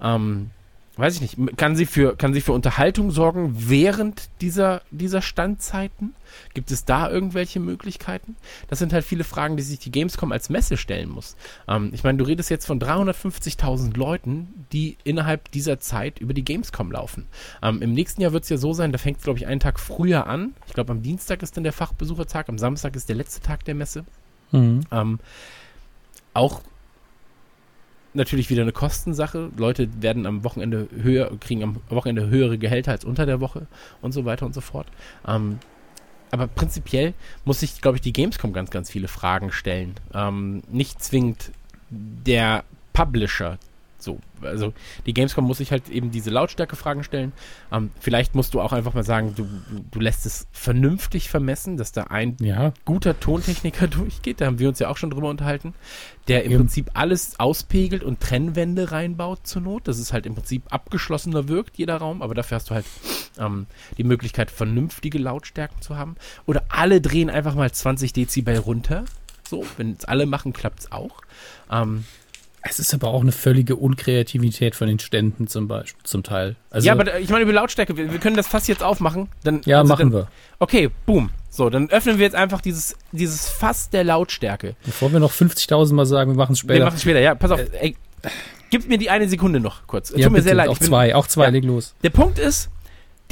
[SPEAKER 5] ähm, weiß ich nicht, kann sie für, kann sie für Unterhaltung sorgen während dieser, dieser Standzeiten? Gibt es da irgendwelche Möglichkeiten? Das sind halt viele Fragen, die sich die Gamescom als Messe stellen muss. Ähm, ich meine, du redest jetzt von 350.000 Leuten, die innerhalb dieser Zeit über die Gamescom laufen. Ähm, Im nächsten Jahr wird es ja so sein, da fängt es, glaube ich, einen Tag früher an. Ich glaube, am Dienstag ist dann der Fachbesuchertag, am Samstag ist der letzte Tag der Messe. Mhm. Ähm, auch natürlich wieder eine Kostensache. Leute werden am Wochenende höher, kriegen am Wochenende höhere Gehälter als unter der Woche und so weiter und so fort. Ähm, aber prinzipiell muss sich, glaube ich, die Gamescom ganz, ganz viele Fragen stellen. Ähm, nicht zwingend der Publisher so, also die Gamescom muss sich halt eben diese Lautstärke-Fragen stellen. Ähm, vielleicht musst du auch einfach mal sagen, du, du lässt es vernünftig vermessen, dass da ein ja. guter Tontechniker <laughs> durchgeht. Da haben wir uns ja auch schon drüber unterhalten, der im eben. Prinzip alles auspegelt und Trennwände reinbaut zur Not. Das ist halt im Prinzip abgeschlossener wirkt, jeder Raum, aber dafür hast du halt ähm, die Möglichkeit, vernünftige Lautstärken zu haben. Oder alle drehen einfach mal 20 Dezibel runter. So, wenn es alle machen, klappt es auch. Ähm,
[SPEAKER 6] es ist aber auch eine völlige Unkreativität von den Ständen zum Beispiel, zum Teil.
[SPEAKER 5] Also, ja, aber ich meine über Lautstärke, wir, wir können das Fass jetzt aufmachen. Dann,
[SPEAKER 6] ja,
[SPEAKER 5] also
[SPEAKER 6] machen
[SPEAKER 5] dann,
[SPEAKER 6] wir.
[SPEAKER 5] Okay, boom. So, dann öffnen wir jetzt einfach dieses, dieses Fass der Lautstärke.
[SPEAKER 6] Bevor wir noch 50.000 Mal sagen, wir machen es später.
[SPEAKER 5] Wir machen es später, ja. Pass auf, äh, ey, gib mir die eine Sekunde noch kurz.
[SPEAKER 6] Tut ja, mir bitte, sehr leid. Auch zwei, auch zwei, ja. leg los.
[SPEAKER 5] Der Punkt ist,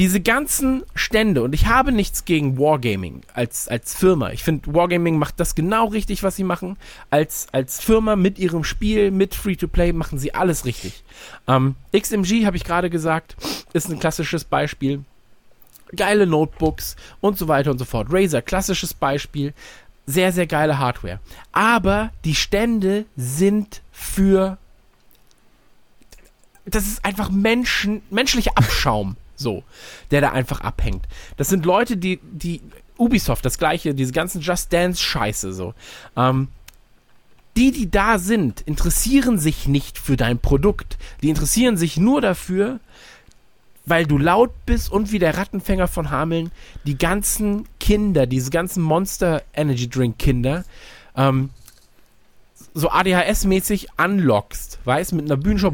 [SPEAKER 5] diese ganzen Stände, und ich habe nichts gegen Wargaming als, als Firma. Ich finde, Wargaming macht das genau richtig, was sie machen. Als, als Firma mit ihrem Spiel, mit Free-to-Play, machen sie alles richtig. Ähm, XMG, habe ich gerade gesagt, ist ein klassisches Beispiel. Geile Notebooks und so weiter und so fort. Razer, klassisches Beispiel. Sehr, sehr geile Hardware. Aber die Stände sind für das ist einfach Menschen, menschlicher Abschaum. So, der da einfach abhängt. Das sind Leute, die, die, Ubisoft, das gleiche, diese ganzen Just Dance-Scheiße, so. Ähm, die, die da sind, interessieren sich nicht für dein Produkt. Die interessieren sich nur dafür, weil du laut bist und wie der Rattenfänger von Hameln die ganzen Kinder, diese ganzen Monster Energy Drink Kinder, ähm, so ADHS-mäßig anlockst, weißt, mit einer Bühnenshow,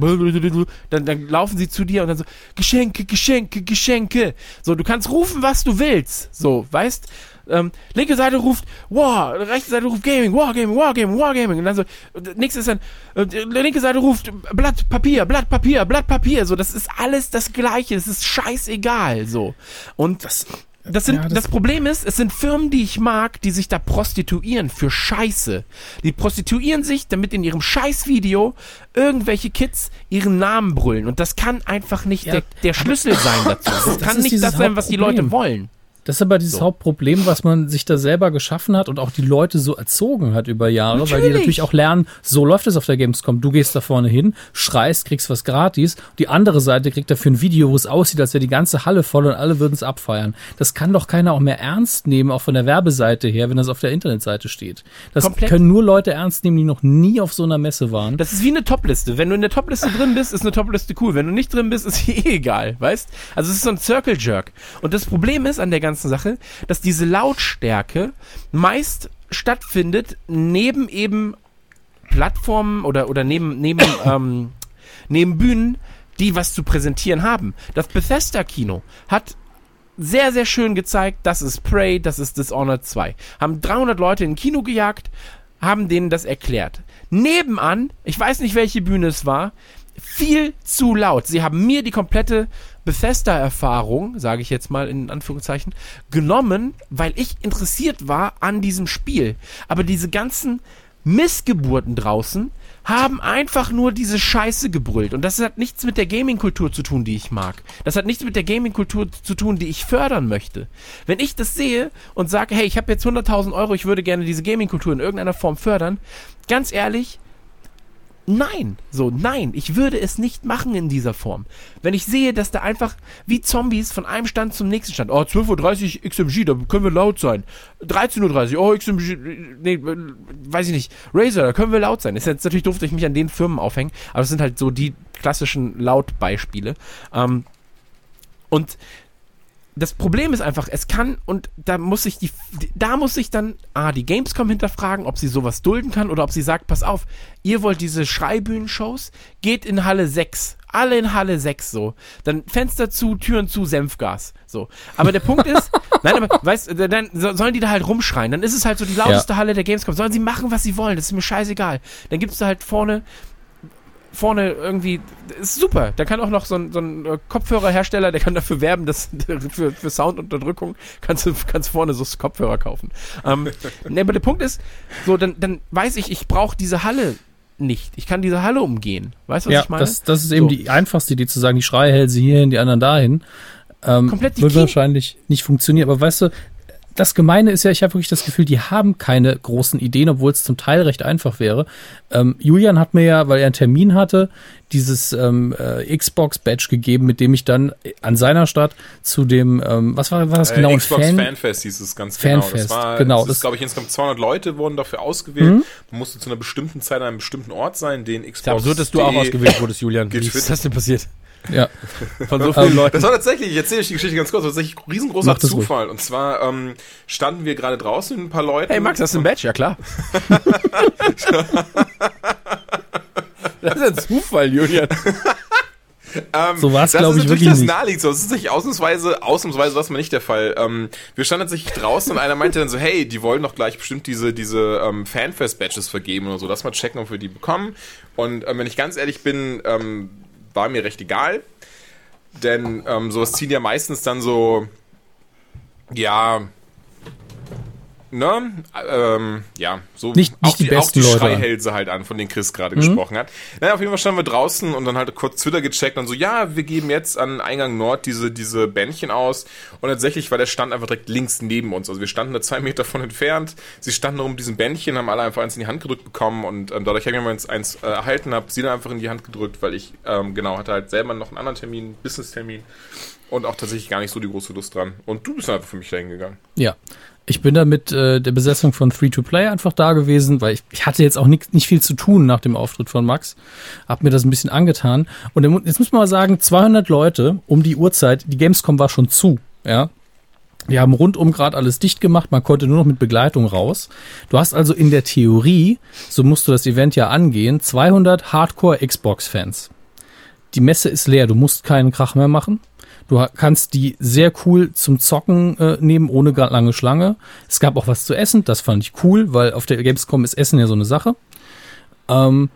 [SPEAKER 5] dann, dann laufen sie zu dir und dann so, Geschenke, Geschenke, Geschenke. So, du kannst rufen, was du willst. So, weißt, ähm, linke Seite ruft War, rechte Seite ruft Gaming, War Gaming, War Gaming, War Gaming. Und dann so, nächstes ist dann, äh, linke Seite ruft Blatt Papier, Blatt Papier, Blatt Papier. So, das ist alles das Gleiche. Das ist scheißegal. So. Und das, das, sind, ja, das, das, Problem ist, es sind Firmen, die ich mag, die sich da prostituieren für Scheiße. Die prostituieren sich, damit in ihrem Scheißvideo irgendwelche Kids ihren Namen brüllen. Und das kann einfach nicht ja. der, der Schlüssel sein dazu. <laughs> Das, das kann nicht das sein, was die Leute wollen.
[SPEAKER 6] Das ist aber dieses so. Hauptproblem, was man sich da selber geschaffen hat und auch die Leute so erzogen hat über Jahre, natürlich. weil die natürlich auch lernen, so läuft es auf der Gamescom. Du gehst da vorne hin, schreist, kriegst was gratis. Die andere Seite kriegt dafür ein Video, wo es aussieht, als wäre die ganze Halle voll und alle würden es abfeiern. Das kann doch keiner auch mehr ernst nehmen, auch von der Werbeseite her, wenn das auf der Internetseite steht. Das Komplett. können nur Leute ernst nehmen, die noch nie auf so einer Messe waren.
[SPEAKER 5] Das ist wie eine Topliste. Wenn du in der Topliste drin bist, ist eine Topliste cool. Wenn du nicht drin bist, ist sie <laughs> eh egal, weißt? Also es ist so ein Circle Jerk. Und das Problem ist an der ganzen ganzen Sache, dass diese Lautstärke meist stattfindet neben eben Plattformen oder, oder neben, neben, <coughs> ähm, neben Bühnen, die was zu präsentieren haben. Das Bethesda-Kino hat sehr, sehr schön gezeigt, das ist Prey, das ist Dishonored 2. Haben 300 Leute in Kino gejagt, haben denen das erklärt. Nebenan, ich weiß nicht, welche Bühne es war, viel zu laut. Sie haben mir die komplette Bethesda-Erfahrung, sage ich jetzt mal in Anführungszeichen, genommen, weil ich interessiert war an diesem Spiel. Aber diese ganzen Missgeburten draußen haben einfach nur diese Scheiße gebrüllt. Und das hat nichts mit der Gaming-Kultur zu tun, die ich mag. Das hat nichts mit der Gaming-Kultur zu tun, die ich fördern möchte. Wenn ich das sehe und sage, hey, ich habe jetzt 100.000 Euro, ich würde gerne diese Gaming-Kultur in irgendeiner Form fördern, ganz ehrlich, Nein, so, nein, ich würde es nicht machen in dieser Form. Wenn ich sehe, dass da einfach wie Zombies von einem Stand zum nächsten Stand, oh, 12.30 Uhr XMG, da können wir laut sein. 13.30 Uhr, oh, XMG, nee, weiß ich nicht. Razer, da können wir laut sein. Ist jetzt natürlich dass ich mich an den Firmen aufhänge, aber es sind halt so die klassischen Lautbeispiele. Ähm, und das Problem ist einfach, es kann und da muss ich die, da muss ich dann ah, die Gamescom hinterfragen, ob sie sowas dulden kann oder ob sie sagt, pass auf, ihr wollt diese Schreibühnenshows, geht in Halle 6. Alle in Halle 6 so. Dann Fenster zu, Türen zu, Senfgas. So. Aber der Punkt ist, <laughs> nein, aber weißt du, dann sollen die da halt rumschreien. Dann ist es halt so die lauteste ja. Halle der Gamescom. Sollen sie machen, was sie wollen. Das ist mir scheißegal. Dann gibt's da halt vorne vorne irgendwie, ist super. Da kann auch noch so ein, so ein äh, Kopfhörerhersteller, der kann dafür werben, dass <laughs> für, für Soundunterdrückung kannst du kannst vorne so Kopfhörer kaufen. Ähm, <laughs> ne, aber der Punkt ist, so dann, dann weiß ich, ich brauche diese Halle nicht. Ich kann diese Halle umgehen. Weißt du, was
[SPEAKER 6] ja,
[SPEAKER 5] ich meine?
[SPEAKER 6] Das, das ist eben so. die einfachste Idee zu sagen, die Schreihälse hierhin, die anderen dahin. Ähm, Komplett wird wahrscheinlich nicht funktionieren. Aber weißt du, das Gemeine ist ja, ich habe wirklich das Gefühl, die haben keine großen Ideen, obwohl es zum Teil recht einfach wäre. Ähm, Julian hat mir ja, weil er einen Termin hatte, dieses ähm, äh, Xbox-Badge gegeben, mit dem ich dann an seiner Stadt zu dem, ähm, was war, war das
[SPEAKER 7] äh,
[SPEAKER 6] genau?
[SPEAKER 7] Xbox
[SPEAKER 6] Fan
[SPEAKER 7] Fanfest hieß es ganz
[SPEAKER 6] Fanfest,
[SPEAKER 7] genau. Das war,
[SPEAKER 6] genau.
[SPEAKER 7] Das ist, glaube ich, insgesamt 200 Leute wurden dafür ausgewählt. Mhm. Man musste zu einer bestimmten Zeit an einem bestimmten Ort sein, den Xbox.
[SPEAKER 5] Ja, absurd, dass du auch ausgewählt wurdest, Julian. <laughs> Wie ist das denn passiert?
[SPEAKER 6] Ja.
[SPEAKER 5] Von so vielen Leuten.
[SPEAKER 7] Das war tatsächlich, ich erzähle euch die Geschichte ganz kurz, das war tatsächlich ein riesengroßer Zufall. Ruhig. Und zwar ähm, standen wir gerade draußen mit ein paar Leuten.
[SPEAKER 5] Hey Max, hast du ein Badge? Ja klar. <laughs> das ist ein Zufall, Julian.
[SPEAKER 7] Ähm,
[SPEAKER 6] so war es, glaube ich, wirklich
[SPEAKER 7] das
[SPEAKER 6] nicht.
[SPEAKER 7] naheliegt so. Das ist nicht ausnahmsweise, ausnahmsweise war es mal nicht der Fall. Ähm, wir standen tatsächlich draußen und einer meinte dann so, hey, die wollen doch gleich bestimmt diese, diese ähm, Fanfest-Badges vergeben oder so. Lass mal checken, ob wir die bekommen. Und ähm, wenn ich ganz ehrlich bin, ähm, war mir recht egal. Denn ähm, sowas ziehen ja meistens dann so, ja, ne, ähm, ja, so
[SPEAKER 6] nicht, nicht
[SPEAKER 7] auch die,
[SPEAKER 6] die besten
[SPEAKER 7] auch die
[SPEAKER 6] Leute.
[SPEAKER 7] Schreihälse halt an, von denen Chris gerade mhm. gesprochen hat. Naja, auf jeden Fall standen wir draußen und dann halt kurz Twitter gecheckt und so, ja, wir geben jetzt an Eingang Nord diese, diese Bändchen aus und tatsächlich war der Stand einfach direkt links neben uns. Also wir standen da zwei <laughs> Meter von entfernt, sie standen um diesen Bändchen, haben alle einfach eins in die Hand gedrückt bekommen und ähm, dadurch habe ich mir eins, eins äh, erhalten, habe sie dann einfach in die Hand gedrückt, weil ich, ähm, genau, hatte halt selber noch einen anderen Termin, Business-Termin und auch tatsächlich gar nicht so die große Lust dran. Und du bist einfach für mich dahin gegangen.
[SPEAKER 6] Ja, ich bin da mit äh, der Besetzung von Free-to-Play einfach da gewesen, weil ich, ich hatte jetzt auch nicht, nicht viel zu tun nach dem Auftritt von Max. Hab mir das ein bisschen angetan. Und jetzt muss man mal sagen, 200 Leute um die Uhrzeit, die Gamescom war schon zu, ja. Die haben rundum gerade alles dicht gemacht, man konnte nur noch mit Begleitung raus. Du hast also in der Theorie, so musst du das Event ja angehen, 200 Hardcore-Xbox-Fans. Die Messe ist leer, du musst keinen Krach mehr machen. Du kannst die sehr cool zum Zocken äh, nehmen, ohne gar lange Schlange. Es gab auch was zu essen, das fand ich cool, weil auf der Gamescom ist Essen ja so eine Sache. Ähm,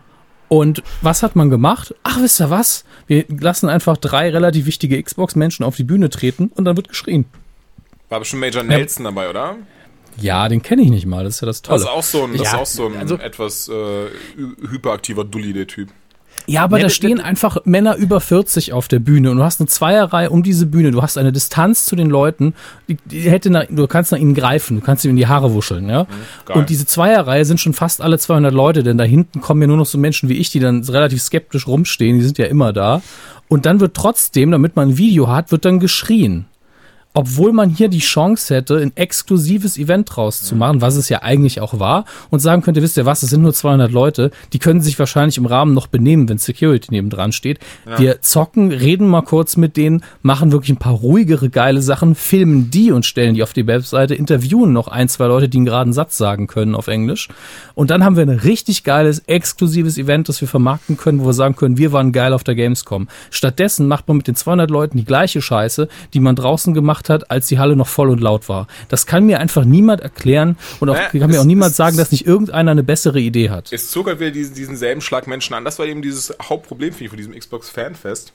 [SPEAKER 6] und was hat man gemacht? Ach, wisst ihr was? Wir lassen einfach drei relativ wichtige Xbox-Menschen auf die Bühne treten und dann wird geschrien.
[SPEAKER 7] War bestimmt Major Nelson ja. dabei, oder?
[SPEAKER 6] Ja, den kenne ich nicht mal. Das ist ja das Tolle.
[SPEAKER 7] Das ist auch so ein, das ja, ist auch so ein also, etwas äh, hyperaktiver Dulli, der Typ.
[SPEAKER 6] Ja, aber ja, da stehen einfach Männer über 40 auf der Bühne und du hast eine Zweierreihe um diese Bühne. Du hast eine Distanz zu den Leuten. Die, die hätte nach, du kannst nach ihnen greifen, du kannst ihm in die Haare wuscheln, ja. Mhm, und diese Zweierreihe sind schon fast alle 200 Leute, denn da hinten kommen ja nur noch so Menschen wie ich, die dann relativ skeptisch rumstehen. Die sind ja immer da. Und dann wird trotzdem, damit man ein Video hat, wird dann geschrien obwohl man hier die Chance hätte, ein exklusives Event draus zu machen, was es ja eigentlich auch war, und sagen könnte, wisst ihr was, es sind nur 200 Leute, die können sich wahrscheinlich im Rahmen noch benehmen, wenn Security nebendran steht. Ja. Wir zocken, reden mal kurz mit denen, machen wirklich ein paar ruhigere, geile Sachen, filmen die und stellen die auf die Webseite, interviewen noch ein, zwei Leute, die einen geraden Satz sagen können auf Englisch. Und dann haben wir ein richtig geiles, exklusives Event, das wir vermarkten können, wo wir sagen können, wir waren geil auf der Gamescom. Stattdessen macht man mit den 200 Leuten die gleiche Scheiße, die man draußen gemacht gemacht hat, als die Halle noch voll und laut war. Das kann mir einfach niemand erklären und auch,
[SPEAKER 7] Naja,
[SPEAKER 6] kann mir
[SPEAKER 7] es-
[SPEAKER 6] auch niemand
[SPEAKER 7] es-
[SPEAKER 6] sagen, dass nicht irgendeiner eine bessere Idee hat.
[SPEAKER 7] Es zog halt wieder diesen, diesen selben Schlag Menschen an. Das war eben dieses Hauptproblem, finde ich, von diesem Xbox Fanfest.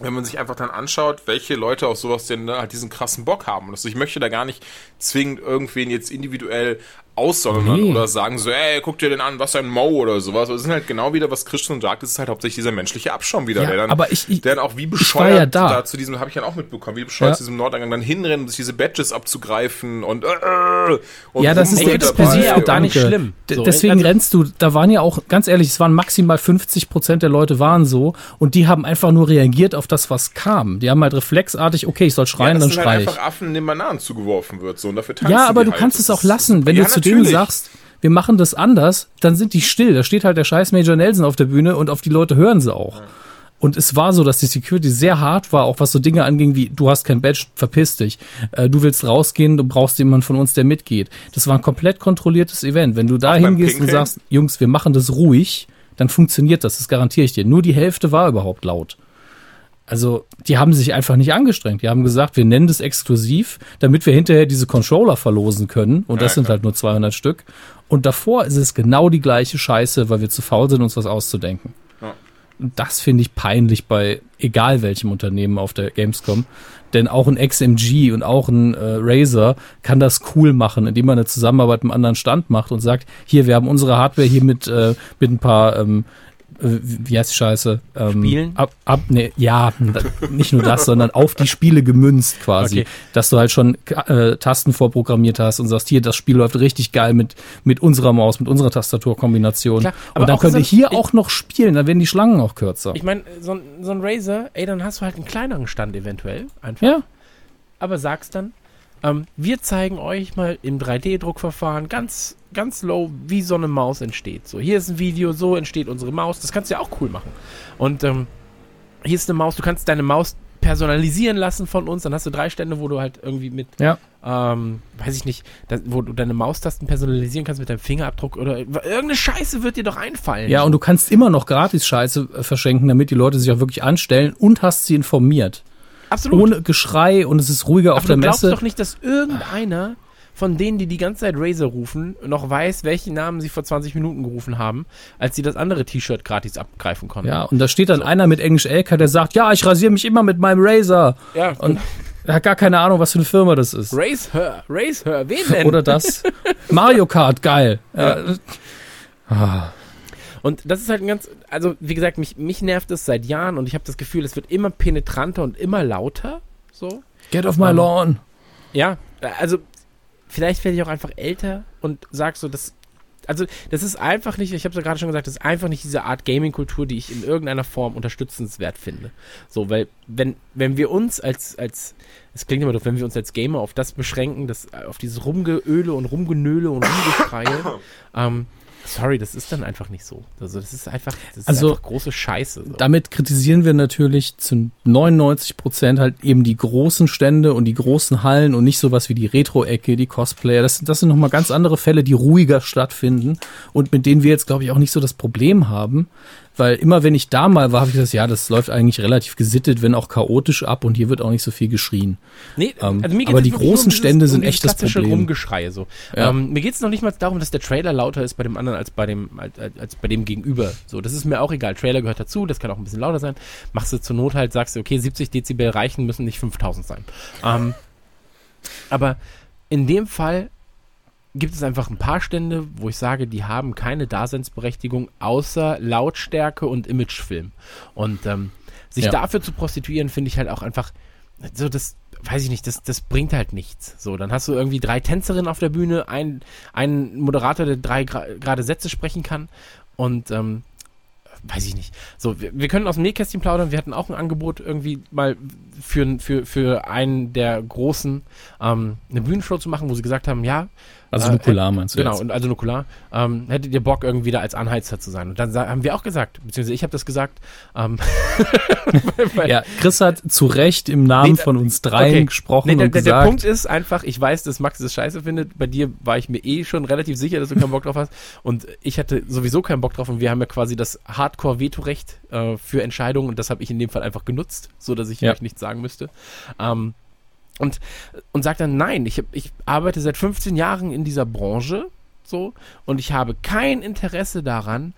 [SPEAKER 7] Wenn man sich einfach dann anschaut, welche Leute auf sowas denn halt diesen krassen Bock haben. Also ich möchte da gar nicht zwingend irgendwen jetzt individuell aussondern
[SPEAKER 6] Nee.
[SPEAKER 7] oder sagen so, ey, guck dir den an, was ein Mo oder sowas. Das sind halt genau wieder, was Christian sagt, das ist halt hauptsächlich dieser menschliche Abschaum wieder,
[SPEAKER 6] Ja,
[SPEAKER 7] der dann,
[SPEAKER 6] aber ich- ich-
[SPEAKER 7] der dann auch wie bescheuert
[SPEAKER 6] ja da.
[SPEAKER 7] zu diesem, habe ich dann auch mitbekommen, wie bescheuert
[SPEAKER 6] Ja.
[SPEAKER 7] zu diesem Nordeingang dann hinrennen, um sich diese Badges abzugreifen und, äh, und
[SPEAKER 6] Ja, das ist der
[SPEAKER 5] per se auch gar nicht schlimm.
[SPEAKER 6] D-
[SPEAKER 5] So,
[SPEAKER 6] Deswegen
[SPEAKER 5] also-
[SPEAKER 6] rennst du, da waren ja auch, ganz ehrlich, es waren maximal 50 Prozent der Leute waren so und die haben einfach nur reagiert auf das, was kam. Die haben halt reflexartig, okay, ich soll schreien,
[SPEAKER 7] ja,
[SPEAKER 6] dann
[SPEAKER 7] dass
[SPEAKER 6] schrei
[SPEAKER 7] halt
[SPEAKER 6] ich.
[SPEAKER 7] einfach Affen den Bananen zugeworfen wird, so, und dafür
[SPEAKER 6] Ja, aber du
[SPEAKER 7] halt.
[SPEAKER 6] kannst es auch
[SPEAKER 7] ist-
[SPEAKER 6] lassen. Wenn du zu denen sagst, wir machen das anders, dann sind die still. Da steht halt der scheiß Major Nelson auf der Bühne und auf die Leute hören sie auch. Und es war so, dass die Security sehr hart war, auch was so Dinge anging wie, du hast kein Badge, verpiss dich. Äh, du willst rausgehen, du brauchst jemanden von uns, der mitgeht. Das war ein komplett kontrolliertes Event. Wenn du da hingehst und sagst, Jungs, wir machen das ruhig, dann funktioniert das, das garantiere ich dir. Nur die Hälfte war überhaupt laut. Also, die haben sich einfach nicht angestrengt. Die haben gesagt, wir nennen das exklusiv, damit wir hinterher diese Controller verlosen können. Und das
[SPEAKER 7] Ja,
[SPEAKER 6] sind halt nur 200 Stück. Und davor ist es genau die gleiche Scheiße, weil wir zu faul sind, uns was auszudenken.
[SPEAKER 7] Ja.
[SPEAKER 6] Und das finde ich peinlich bei egal welchem Unternehmen auf der Gamescom. Denn auch ein XMG und auch ein äh, Razer kann das cool machen, indem man eine Zusammenarbeit mit einem anderen Stand macht und sagt, hier, wir haben unsere Hardware hier mit, äh, mit ein paar ähm, äh, wie heißt die Scheiße? Ähm,
[SPEAKER 5] Spielen?
[SPEAKER 6] Ab, ab, nee, ja, <laughs> nicht nur das, sondern auf die Spiele gemünzt quasi.
[SPEAKER 5] Okay.
[SPEAKER 6] Dass du halt schon äh, Tasten vorprogrammiert hast und sagst, hier, das Spiel läuft richtig geil mit, mit unserer Maus, mit unserer Tastaturkombination.
[SPEAKER 5] Klar, aber
[SPEAKER 6] und dann könnt ihr hier
[SPEAKER 5] ich-
[SPEAKER 6] auch noch spielen, dann werden die Schlangen auch kürzer.
[SPEAKER 5] Ich meine, so, ein- so ein Razer, ey, dann hast du halt einen kleineren Stand eventuell. Einfach.
[SPEAKER 6] ja,
[SPEAKER 5] Aber sagst dann, ähm, wir zeigen euch mal im 3D-Druckverfahren ganz, ganz low, wie so eine Maus entsteht. So, hier ist ein Video, so entsteht unsere Maus. Das kannst du ja auch cool machen. Und ähm, hier ist eine Maus, du kannst deine Maus personalisieren lassen von uns. Dann hast du drei Stände, wo du halt irgendwie mit,
[SPEAKER 6] ja.
[SPEAKER 5] ähm, weiß ich nicht, da, wo du deine Maustasten personalisieren kannst mit deinem Fingerabdruck oder irgendeine Scheiße wird dir doch einfallen.
[SPEAKER 6] Ja, und du kannst immer noch gratis Scheiße äh, verschenken, damit die Leute sich auch wirklich anstellen und hast sie informiert.
[SPEAKER 5] Absolut.
[SPEAKER 6] Ohne Geschrei und es ist ruhiger auf
[SPEAKER 5] Aber
[SPEAKER 6] der
[SPEAKER 5] du glaubst
[SPEAKER 6] Messe.
[SPEAKER 5] doch nicht, dass irgendeiner von denen, die die ganze Zeit Razer rufen, noch weiß, welchen Namen sie vor 20 Minuten gerufen haben, als sie das andere T-Shirt gratis abgreifen konnten.
[SPEAKER 6] Ja, und da steht dann einer mit Englisch LK, der sagt, ja, ich rasiere mich immer mit meinem Razer.
[SPEAKER 5] ja.
[SPEAKER 6] Und er hat gar keine Ahnung, was für eine Firma das ist.
[SPEAKER 5] Raise her, raise her, wen denn?
[SPEAKER 6] Oder das. <laughs> Mario Kart, geil. Ja.
[SPEAKER 5] Und das ist halt ein ganz, also wie gesagt, mich, mich nervt es seit Jahren und ich habe das Gefühl, es wird immer penetranter und immer lauter. So.
[SPEAKER 6] Get off my
[SPEAKER 5] Ähm,
[SPEAKER 6] lawn.
[SPEAKER 5] Ja, also vielleicht werde ich auch einfach älter und sag so, das, also das ist einfach nicht, ich habe es ja gerade schon gesagt, das ist einfach nicht diese Art Gaming-Kultur, die ich in irgendeiner Form unterstützenswert finde. So, weil wenn, wenn wir uns als, als, es klingt immer doof, wenn wir uns als Gamer auf das beschränken, das, auf dieses Rumgeöle und Rumgenöle und Rumgeschreie, <coughs> ähm, sorry, das ist dann einfach nicht so. Also das ist einfach, das ist
[SPEAKER 6] Also,
[SPEAKER 5] einfach große Scheiße. So.
[SPEAKER 6] Damit kritisieren wir natürlich zu 99 Prozent halt eben die großen Stände und die großen Hallen und nicht sowas wie die Retro-Ecke, die Cosplayer. Das, das sind nochmal ganz andere Fälle, die ruhiger stattfinden und mit denen wir jetzt, glaube ich, auch nicht so das Problem haben. Weil immer wenn ich da mal war, habe ich gesagt, ja, das läuft eigentlich relativ gesittet, wenn auch chaotisch ab und hier wird auch nicht so viel geschrien.
[SPEAKER 5] Nee,
[SPEAKER 6] Ähm,
[SPEAKER 5] also mir geht's
[SPEAKER 6] aber die großen
[SPEAKER 5] um dieses-
[SPEAKER 6] Stände sind
[SPEAKER 5] um
[SPEAKER 6] echt das
[SPEAKER 5] klassische
[SPEAKER 6] Problem.
[SPEAKER 5] Rumgeschreie so.
[SPEAKER 6] Ja.
[SPEAKER 5] Ähm, mir geht es noch nicht mal darum, dass der Trailer lauter ist bei dem anderen als bei dem als, als, als bei dem Gegenüber. So, das ist mir auch egal. Trailer gehört dazu, das kann auch ein bisschen lauter sein. Machst du zur Not halt, sagst du, okay, 70 Dezibel reichen, müssen nicht 5000 sein. Ähm, aber in dem Fall gibt es einfach ein paar Stände, wo ich sage, die haben keine Daseinsberechtigung außer Lautstärke und Imagefilm. Und ähm, sich
[SPEAKER 6] Ja.
[SPEAKER 5] dafür zu prostituieren, finde ich halt auch einfach so das weiß ich nicht, das, das bringt halt nichts. So, dann hast du irgendwie drei Tänzerinnen auf der Bühne, ein, einen Moderator, der drei gra- gerade Sätze sprechen kann und ähm, weiß ich nicht. So, wir, wir können aus dem Nähkästchen plaudern. Wir hatten auch ein Angebot irgendwie mal für, für, für einen der großen ähm, eine Bühnenshow zu machen, wo sie gesagt haben, ja,
[SPEAKER 6] Also
[SPEAKER 5] Äh,
[SPEAKER 6] Nukular meinst du
[SPEAKER 5] Genau,
[SPEAKER 6] jetzt?
[SPEAKER 5] und also Nukular. Ähm, hättet ihr Bock, irgendwie da als Anheizer zu sein? Und dann haben wir auch gesagt, beziehungsweise ich habe das gesagt. Ähm, <laughs>
[SPEAKER 6] Ja, Chris hat zu Recht im Namen
[SPEAKER 5] Nee,
[SPEAKER 6] von uns dreien
[SPEAKER 5] okay.
[SPEAKER 6] gesprochen
[SPEAKER 5] Nee, der,
[SPEAKER 6] und
[SPEAKER 5] der, der
[SPEAKER 6] gesagt,
[SPEAKER 5] Punkt ist einfach, ich weiß, dass Max das scheiße findet. Bei dir war ich mir eh schon relativ sicher, dass du keinen Bock drauf hast. Und ich hatte sowieso keinen Bock drauf. Und wir haben ja quasi das Hardcore-Vetorecht äh, für Entscheidungen. Und das habe ich in dem Fall einfach genutzt, so dass ich
[SPEAKER 6] Ja.
[SPEAKER 5] euch nichts sagen müsste. Ähm, Und, und sagt dann, nein, ich, ich arbeite seit 15 Jahren in dieser Branche so und ich habe kein Interesse daran,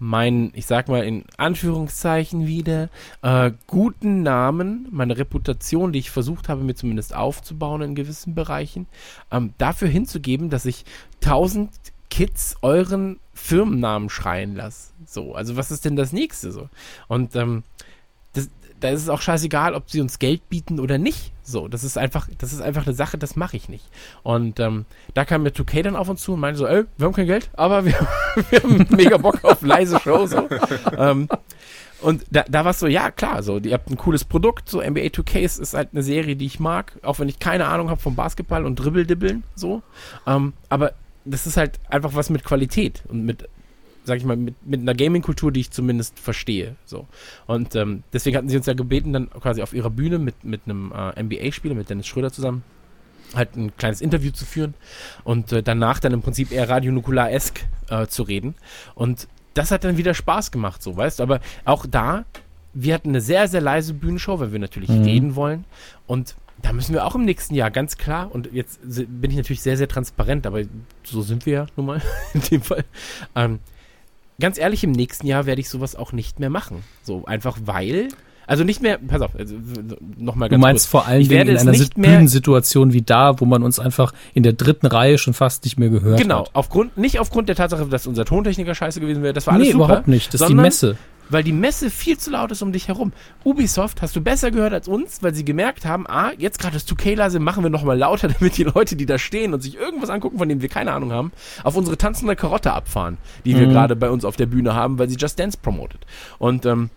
[SPEAKER 5] meinen, ich sag mal in Anführungszeichen wieder, äh, guten Namen, meine Reputation, die ich versucht habe, mir zumindest aufzubauen in gewissen Bereichen, ähm, dafür hinzugeben, dass ich tausend Kids euren Firmennamen schreien lasse. So, also was ist denn das nächste so? Und ähm, da ist es auch scheißegal, ob sie uns Geld bieten oder nicht. So, das ist einfach, das ist einfach eine Sache, das mache ich nicht. Und ähm, da kam mir 2K dann auf uns zu und meinte so, ey, wir haben kein Geld, aber wir, <laughs> wir haben mega Bock auf leise Show. So. ähm, und da, da war es so, ja klar, so, ihr habt ein cooles Produkt, so NBA 2K ist, ist halt eine Serie, die ich mag, auch wenn ich keine Ahnung habe vom Basketball und Dribbeldibbeln, so. Ähm, aber das ist halt einfach was mit Qualität und mit, sag ich mal, mit, mit einer Gaming-Kultur, die ich zumindest verstehe, so. Und ähm, deswegen hatten sie uns ja gebeten, dann quasi auf ihrer Bühne mit, mit einem äh, NBA-Spieler, mit Dennis Schröder zusammen, halt ein kleines Interview zu führen und äh, danach dann im Prinzip eher Radio Nukular-esk äh, zu reden. Und das hat dann wieder Spaß gemacht, so, weißt du? Aber auch da, wir hatten eine sehr, sehr leise Bühnenshow, weil wir natürlich reden wollen. Und da müssen wir auch im nächsten Jahr ganz klar, und jetzt bin ich natürlich sehr, sehr transparent, aber so sind wir ja nun mal <laughs> in dem Fall. Ähm, ganz ehrlich, im nächsten Jahr werde ich sowas auch nicht mehr machen. So, einfach weil. Also nicht mehr, pass auf, also, nochmal
[SPEAKER 6] Du
[SPEAKER 5] ganz
[SPEAKER 6] meinst
[SPEAKER 5] kurz.
[SPEAKER 6] vor allen Dingen in einer Bühnensituation wie da, wo man uns einfach in der dritten Reihe schon fast nicht mehr gehört
[SPEAKER 5] Genau,
[SPEAKER 6] hat.
[SPEAKER 5] aufgrund, nicht aufgrund der Tatsache, dass unser Tontechniker scheiße gewesen wäre, das war alles
[SPEAKER 6] Nee,
[SPEAKER 5] super.
[SPEAKER 6] überhaupt nicht. Das ist die Messe.
[SPEAKER 5] Weil die Messe viel zu laut ist um dich herum. Ubisoft hast du besser gehört als uns, weil sie gemerkt haben, ah, jetzt gerade das 2K leise machen wir nochmal lauter, <laughs> damit die Leute, die da stehen und sich irgendwas angucken, von dem wir keine Ahnung haben, auf unsere tanzende Karotte abfahren, die wir gerade bei uns auf der Bühne haben, weil sie Just Dance promotet. Und ähm,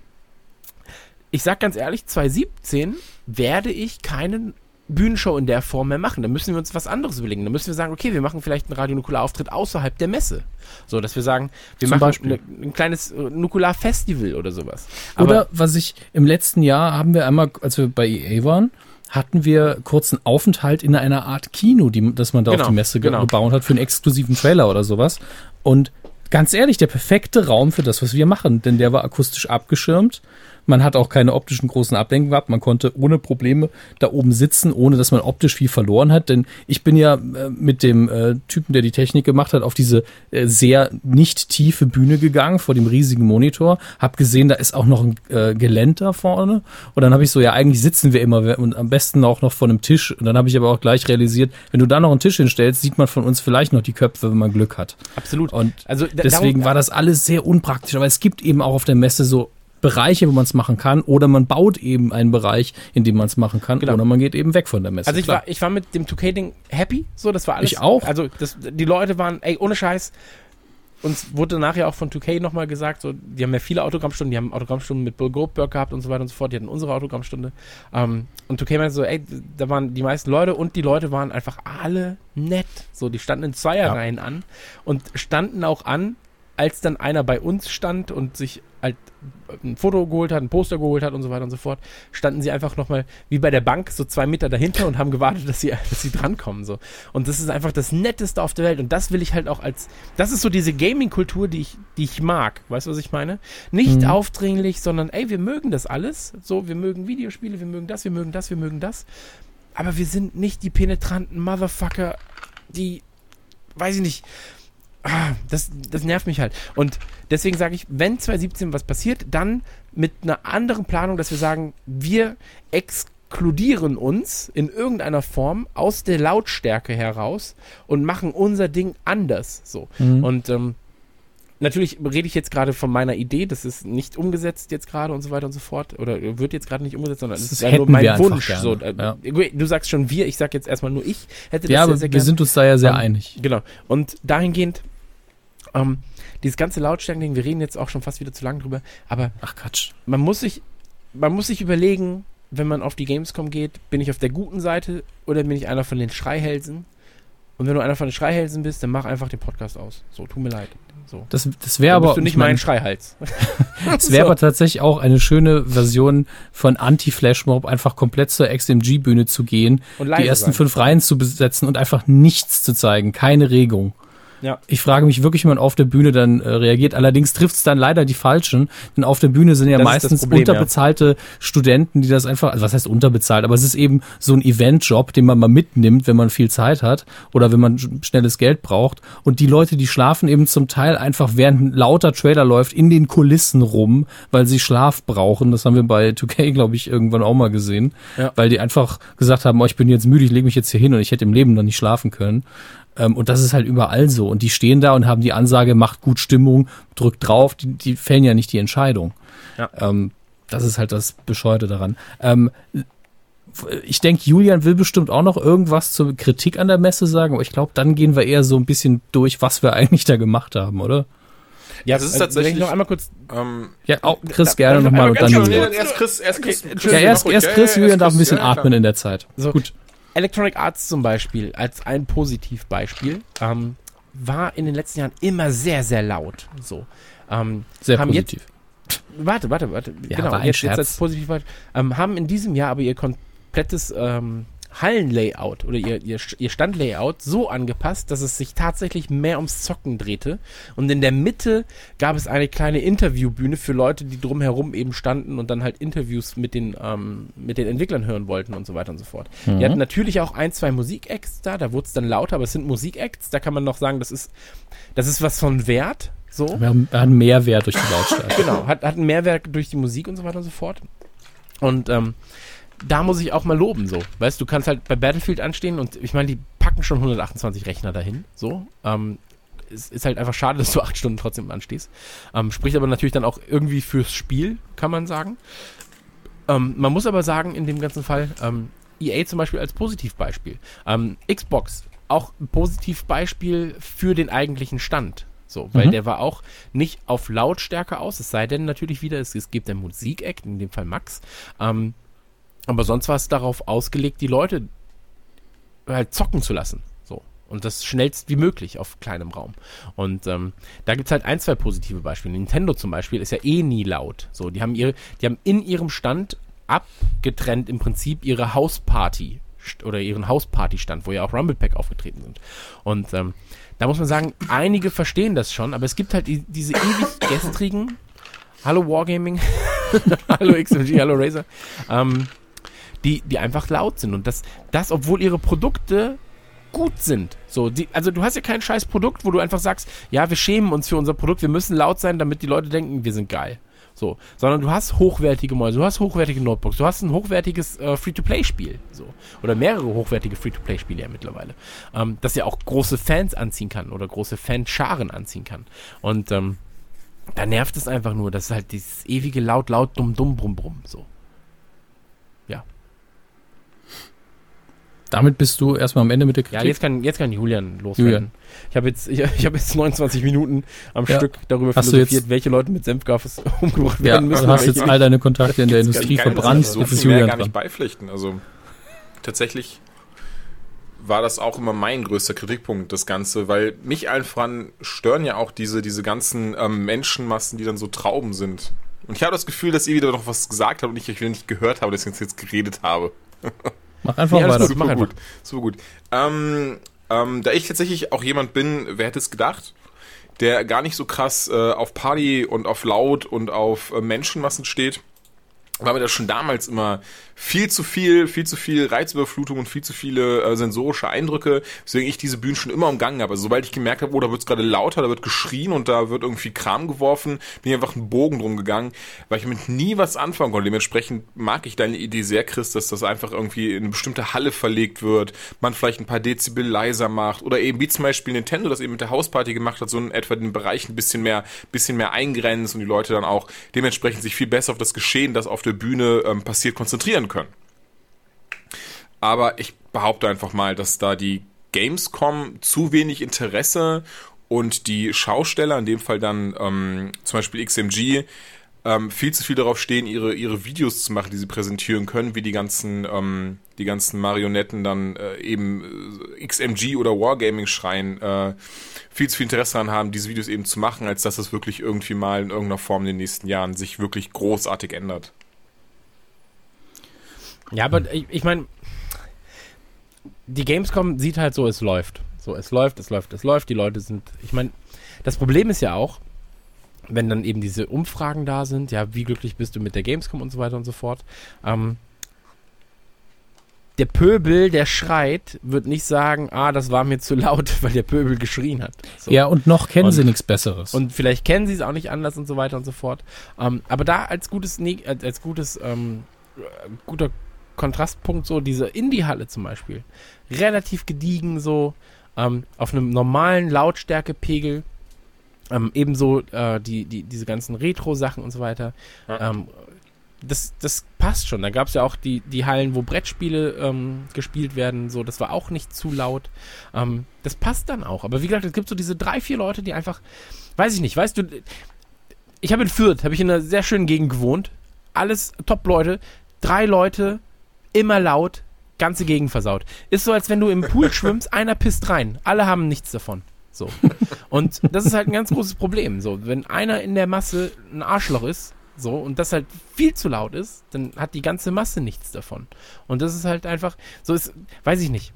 [SPEAKER 5] ich sag ganz ehrlich, 2017 werde ich keinen Bühnenshow in der Form mehr machen. Da müssen wir uns was anderes überlegen. Da müssen wir sagen, okay, wir machen vielleicht einen Radio Nukular Auftritt außerhalb der Messe. So, dass wir sagen, wir
[SPEAKER 6] Zum
[SPEAKER 5] machen
[SPEAKER 6] Beispiel.
[SPEAKER 5] ne, ein kleines äh, Nukular Festival oder sowas. Aber
[SPEAKER 6] Oder was ich im letzten Jahr haben wir einmal, als wir bei EA waren, hatten wir kurzen Aufenthalt in einer Art Kino, die, das man da
[SPEAKER 5] Genau,
[SPEAKER 6] auf die Messe ge
[SPEAKER 5] genau.
[SPEAKER 6] gebaut hat für einen exklusiven Trailer oder sowas. Und ganz ehrlich, der perfekte Raum für das, was wir machen, denn der war akustisch abgeschirmt. Man hat auch keine optischen großen Ablenkungen gehabt. Man konnte ohne Probleme da oben sitzen, ohne dass man optisch viel verloren hat. Denn ich bin ja äh, mit dem äh, Typen, der die Technik gemacht hat, auf diese äh, sehr nicht tiefe Bühne gegangen vor dem riesigen Monitor. Hab gesehen, da ist auch noch ein äh, Geländer vorne. Und dann habe ich so, ja, eigentlich sitzen wir immer und am besten auch noch vor einem Tisch. Und dann habe ich aber auch gleich realisiert, wenn du da noch einen Tisch hinstellst, sieht man von uns vielleicht noch die Köpfe, wenn man Glück hat.
[SPEAKER 5] absolut.
[SPEAKER 6] Und
[SPEAKER 5] also
[SPEAKER 6] Deswegen war das alles sehr unpraktisch. Aber es gibt eben auch auf der Messe so Bereiche, wo man es machen kann, oder man baut eben einen Bereich, in dem man es machen kann,
[SPEAKER 5] Genau.
[SPEAKER 6] oder man geht eben weg von der Messe.
[SPEAKER 5] Also ich
[SPEAKER 6] Klar.
[SPEAKER 5] war, ich war mit dem 2K-Ding happy, so, das war alles.
[SPEAKER 6] Ich auch.
[SPEAKER 5] Also das, die Leute waren, ey, ohne Scheiß, uns wurde nachher auch von 2K nochmal gesagt, so, die haben ja viele Autogrammstunden, die haben Autogrammstunden mit Bill Goldberg gehabt und so weiter und so fort, die hatten unsere Autogrammstunde. Ähm, und 2K meinte so, ey, da waren die meisten Leute und die Leute waren einfach alle nett. So, die standen in Zweierreihen an und standen auch an, als dann einer bei uns stand und sich halt ein Foto geholt hat, ein Poster geholt hat und so weiter und so fort, standen sie einfach nochmal wie bei der Bank so zwei Meter dahinter und haben gewartet, dass sie, <laughs> dass sie drankommen. So. Und das ist einfach das Netteste auf der Welt. Und das will ich halt auch als, das ist so diese Gaming-Kultur, die ich, die ich mag. Weißt du, was ich meine? Nicht aufdringlich, sondern ey, wir mögen das alles. So, wir mögen Videospiele, wir mögen das, wir mögen das, wir mögen das. Aber wir sind nicht die penetranten Motherfucker, die, weiß ich nicht, das, das nervt mich halt. Und deswegen sage ich, wenn 2017 was passiert, dann mit einer anderen Planung, dass wir sagen, wir exkludieren uns in irgendeiner Form aus der Lautstärke heraus und machen unser Ding anders. So. Und ähm, natürlich rede ich jetzt gerade von meiner Idee, das ist nicht umgesetzt jetzt gerade und so weiter und so fort. Oder wird jetzt gerade nicht umgesetzt, sondern es
[SPEAKER 6] Das
[SPEAKER 5] ist ja nur mein
[SPEAKER 6] wir
[SPEAKER 5] Wunsch. So, äh,
[SPEAKER 6] ja.
[SPEAKER 5] Du sagst schon wir, ich sag jetzt erstmal nur ich hätte das
[SPEAKER 6] ja,
[SPEAKER 5] sehr,
[SPEAKER 6] aber
[SPEAKER 5] sehr
[SPEAKER 6] wir
[SPEAKER 5] gerne.
[SPEAKER 6] sind uns da ja sehr
[SPEAKER 5] Ähm,
[SPEAKER 6] einig.
[SPEAKER 5] Genau. Und dahingehend, ähm, dieses ganze Lautstärken-Ding, wir reden jetzt auch schon fast wieder zu lang drüber, aber
[SPEAKER 6] Ach Quatsch.
[SPEAKER 5] man muss sich, man muss sich überlegen, wenn man auf die Gamescom geht, bin ich auf der guten Seite oder bin ich einer von den Schreihälsen? Und wenn du einer von den Schreihälsen bist, dann mach einfach den Podcast aus. So, tut mir leid. So.
[SPEAKER 6] Das, das wäre aber
[SPEAKER 5] bist du nicht
[SPEAKER 6] ich mein,
[SPEAKER 5] Schreihals. <laughs> <laughs>
[SPEAKER 6] Es wäre aber tatsächlich auch eine schöne Version von Anti-Flashmob, einfach komplett zur XMG-Bühne zu gehen, die ersten
[SPEAKER 5] sein.
[SPEAKER 6] fünf Reihen zu besetzen und einfach nichts zu zeigen, keine Regung.
[SPEAKER 5] Ja.
[SPEAKER 6] Ich frage mich wirklich, wie man auf der Bühne dann äh, reagiert. Allerdings trifft es dann leider die Falschen, denn auf der Bühne sind ja
[SPEAKER 5] Das ist das
[SPEAKER 6] meistens
[SPEAKER 5] Problem,
[SPEAKER 6] unterbezahlte Studenten, die das einfach, also was heißt unterbezahlt, aber es ist eben so ein Eventjob, den man mal mitnimmt, wenn man viel Zeit hat oder wenn man sch- schnelles Geld braucht. Und die Leute, die schlafen eben zum Teil einfach, während ein lauter Trailer läuft, in den Kulissen rum, weil sie Schlaf brauchen. Das haben wir bei 2K, glaube ich, irgendwann auch mal gesehen.
[SPEAKER 5] Ja.
[SPEAKER 6] Weil die einfach gesagt haben, oh, ich bin jetzt müde, ich lege mich jetzt hier hin und ich hätte im Leben noch nicht schlafen können. Ähm, und das ist halt überall so. Und die stehen da und haben die Ansage, macht gut Stimmung, drückt drauf, die, die fällen ja nicht die Entscheidung.
[SPEAKER 5] Ja.
[SPEAKER 6] Ähm, das ist halt das Bescheuerte daran. Ähm, ich denke, Julian will bestimmt auch noch irgendwas zur Kritik an der Messe sagen, aber ich glaube, dann gehen wir eher so ein bisschen durch, was wir eigentlich da gemacht haben, oder?
[SPEAKER 5] Ja,
[SPEAKER 7] Das ist
[SPEAKER 5] also,
[SPEAKER 7] tatsächlich-
[SPEAKER 5] noch einmal kurz.
[SPEAKER 7] Ähm,
[SPEAKER 6] Ja, auch Chris
[SPEAKER 5] Da-
[SPEAKER 6] gerne nochmal und dann Julian.
[SPEAKER 7] erst Chris, erst Chris. Chris
[SPEAKER 6] Ja, erst, erst
[SPEAKER 7] Ja,
[SPEAKER 6] Chris,
[SPEAKER 7] ja,
[SPEAKER 6] Julian darf ein bisschen
[SPEAKER 7] ja,
[SPEAKER 6] atmen in der Zeit.
[SPEAKER 5] So,
[SPEAKER 6] Gut.
[SPEAKER 5] Electronic Arts zum Beispiel, als ein Positivbeispiel, ähm, war in den letzten Jahren immer sehr, sehr laut. So. Ähm,
[SPEAKER 6] Sehr
[SPEAKER 5] haben
[SPEAKER 6] positiv.
[SPEAKER 5] Jetzt, warte, warte, warte.
[SPEAKER 6] Ja,
[SPEAKER 5] genau,
[SPEAKER 6] war ein
[SPEAKER 5] jetzt,
[SPEAKER 6] Scherz.
[SPEAKER 5] jetzt als Positivbeispiel. Ähm, haben in diesem Jahr aber ihr komplettes ähm, Hallenlayout oder ihr, ihr, ihr Standlayout so angepasst, dass es sich tatsächlich mehr ums Zocken drehte. Und in der Mitte gab es eine kleine Interviewbühne für Leute, die drumherum eben standen und dann halt Interviews mit den, ähm, mit den Entwicklern hören wollten und so weiter und so fort. Die hatten natürlich auch ein, zwei Musikacts da, da wurde es dann lauter, aber es sind Musikacts, da kann man noch sagen, das ist, das ist was von Wert. So.
[SPEAKER 6] Wir haben, haben Mehrwert durch die Lautstärke.
[SPEAKER 5] Genau, hat, hat einen Mehrwert durch die Musik und so weiter und so fort. Und ähm, da muss ich auch mal loben, so. Weißt du, du kannst halt bei Battlefield anstehen und ich meine, die packen schon 128 Rechner dahin, so. Ähm, es ist halt einfach schade, <laughs> dass du acht Stunden trotzdem anstehst. Ähm, spricht aber natürlich dann auch irgendwie fürs Spiel, kann man sagen. Ähm, man muss aber sagen, in dem ganzen Fall, ähm, EA zum Beispiel als Positivbeispiel. Ähm, Xbox, auch ein Positivbeispiel für den eigentlichen Stand. So, weil
[SPEAKER 6] Mhm.
[SPEAKER 5] der war auch nicht auf Lautstärke aus, es sei denn natürlich wieder, es, es gibt einen Musikakt, in dem Fall Max. Ähm, aber sonst war es darauf ausgelegt, die Leute halt zocken zu lassen. So. Und das schnellst wie möglich auf kleinem Raum. Und ähm, da gibt's halt ein, zwei positive Beispiele. Nintendo zum Beispiel ist ja eh nie laut. So, die haben ihre, die haben in ihrem Stand abgetrennt im Prinzip ihre Hausparty oder ihren Hausparty-Stand, wo ja auch Rumble Pack aufgetreten sind. Und ähm, da muss man sagen, einige verstehen das schon, aber es gibt halt die, diese ewig <coughs> gestrigen Hallo Wargaming, <laughs> Hallo XMG, Hallo Razer, ähm, die, die einfach laut sind. Und das, das, obwohl ihre Produkte gut sind. So, die, also du hast ja kein scheiß Produkt, wo du einfach sagst, ja, wir schämen uns für unser Produkt, wir müssen laut sein, damit die Leute denken, wir sind geil. So, sondern du hast hochwertige Mäuse, du hast hochwertige Notebooks, du hast ein hochwertiges äh, Free-to-Play-Spiel, so oder mehrere hochwertige Free-to-Play-Spiele ja mittlerweile, ähm, das ja auch große Fans anziehen kann oder große Fanscharen anziehen kann. Und ähm, da nervt es einfach nur, das ist halt dieses ewige laut, laut, dumm, dumm, brumm, brumm, so. Ja.
[SPEAKER 6] Damit bist du erstmal am Ende mit der
[SPEAKER 5] Ja,
[SPEAKER 6] Kritik.
[SPEAKER 5] jetzt kann, jetzt kann Julian loswerden.
[SPEAKER 6] Julian.
[SPEAKER 5] Ich habe jetzt, ich, ich habe jetzt 29 Minuten am
[SPEAKER 6] Ja.
[SPEAKER 5] Stück darüber
[SPEAKER 6] Hast du
[SPEAKER 5] philosophiert,
[SPEAKER 6] jetzt-
[SPEAKER 5] welche Leute mit Senfgaffes <laughs> umgebracht
[SPEAKER 6] ja,
[SPEAKER 5] werden
[SPEAKER 6] du
[SPEAKER 5] müssen.
[SPEAKER 6] hast
[SPEAKER 5] welche
[SPEAKER 6] jetzt all deine Kontakte in der Industrie verbrannt.
[SPEAKER 7] wir
[SPEAKER 6] Jetzt
[SPEAKER 7] so
[SPEAKER 6] ist Julian
[SPEAKER 7] gar nicht
[SPEAKER 6] dran.
[SPEAKER 7] beipflichten. Also tatsächlich war das auch immer mein größter Kritikpunkt, das Ganze, weil mich allen voran stören ja auch diese, diese ganzen ähm, Menschenmassen, die dann so Trauben sind. Und ich habe das Gefühl, dass ihr wieder noch was gesagt habt und ich euch wieder nicht gehört habe, dass ich jetzt, jetzt geredet habe. <laughs>
[SPEAKER 6] Mach einfach
[SPEAKER 5] alles
[SPEAKER 6] weiter.
[SPEAKER 5] gut. mach
[SPEAKER 7] Super
[SPEAKER 5] einfach.
[SPEAKER 7] gut. Super gut. Ähm, ähm, da ich tatsächlich auch jemand bin, wer hätte es gedacht, der gar nicht so krass äh, auf Party und auf Laut und auf äh, Menschenmassen steht, war mir das schon damals immer viel zu viel, viel zu viel Reizüberflutung und viel zu viele äh, sensorische Eindrücke, weswegen ich diese Bühnen schon immer umgangen habe. Also sobald ich gemerkt habe, oh, da wird es gerade lauter, da wird geschrien und da wird irgendwie Kram geworfen, bin ich einfach einen Bogen drum gegangen, weil ich damit nie was anfangen konnte. Dementsprechend mag ich deine Idee sehr, Chris, dass das einfach irgendwie in eine bestimmte Halle verlegt wird, man vielleicht ein paar Dezibel leiser macht oder eben wie zum Beispiel Nintendo das eben mit der Hausparty gemacht hat, so in etwa den Bereich ein bisschen mehr, bisschen mehr eingrenzt und die Leute dann auch dementsprechend sich viel besser auf das Geschehen, das auf der Bühne ähm, passiert, konzentrieren können. Aber ich behaupte einfach mal, dass da die Gamescom zu wenig Interesse und die Schausteller, in dem Fall dann ähm, zum Beispiel XMG, ähm, viel zu viel darauf stehen, ihre, ihre Videos zu machen, die sie präsentieren können, wie die ganzen, ähm, die ganzen Marionetten dann äh, eben äh, XMG oder Wargaming schreien, äh, viel zu viel Interesse daran haben, diese Videos eben zu machen, als dass das wirklich irgendwie mal in irgendeiner Form in den nächsten Jahren sich wirklich großartig ändert.
[SPEAKER 5] Ja, aber ich, ich meine, die Gamescom sieht halt so, es läuft. So, es läuft, es läuft, es läuft. Die Leute sind, ich meine, das Problem ist ja auch, wenn dann eben diese Umfragen da sind, ja, wie glücklich bist du mit der Gamescom und so weiter und so fort. Ähm, der Pöbel, der schreit, wird nicht sagen, ah, das war mir zu laut, <laughs> weil der Pöbel geschrien hat. So.
[SPEAKER 6] Ja, und noch kennen
[SPEAKER 5] Und-
[SPEAKER 6] sie nichts Besseres.
[SPEAKER 5] Und vielleicht kennen sie es auch nicht anders und so weiter und so fort. Ähm, aber da als gutes, Neg- als, als gutes, ähm, äh, guter Kontrastpunkt so diese Indie-Halle zum Beispiel. Relativ gediegen so, ähm, auf einem normalen Lautstärkepegel. Ähm, ebenso äh, die, die, diese ganzen Retro-Sachen und so weiter.
[SPEAKER 7] Ja.
[SPEAKER 5] Ähm, das, das passt schon. Da gab es ja auch die, die Hallen, wo Brettspiele ähm, gespielt werden. So, das war auch nicht zu laut. Ähm, das passt dann auch. Aber wie gesagt, es gibt so diese drei, vier Leute, die einfach, weiß ich nicht, weißt du, ich habe in Fürth, habe ich in einer sehr schönen Gegend gewohnt. Alles Top-Leute, drei Leute, immer laut, ganze Gegend versaut. Ist so, als wenn du im Pool <laughs> schwimmst, einer pisst rein. Alle haben nichts davon. So. Und das ist halt ein ganz großes Problem. So, wenn einer in der Masse ein Arschloch ist, so, und das halt viel zu laut ist, dann hat die ganze Masse nichts davon. Und das ist halt einfach, so ist, weiß ich nicht.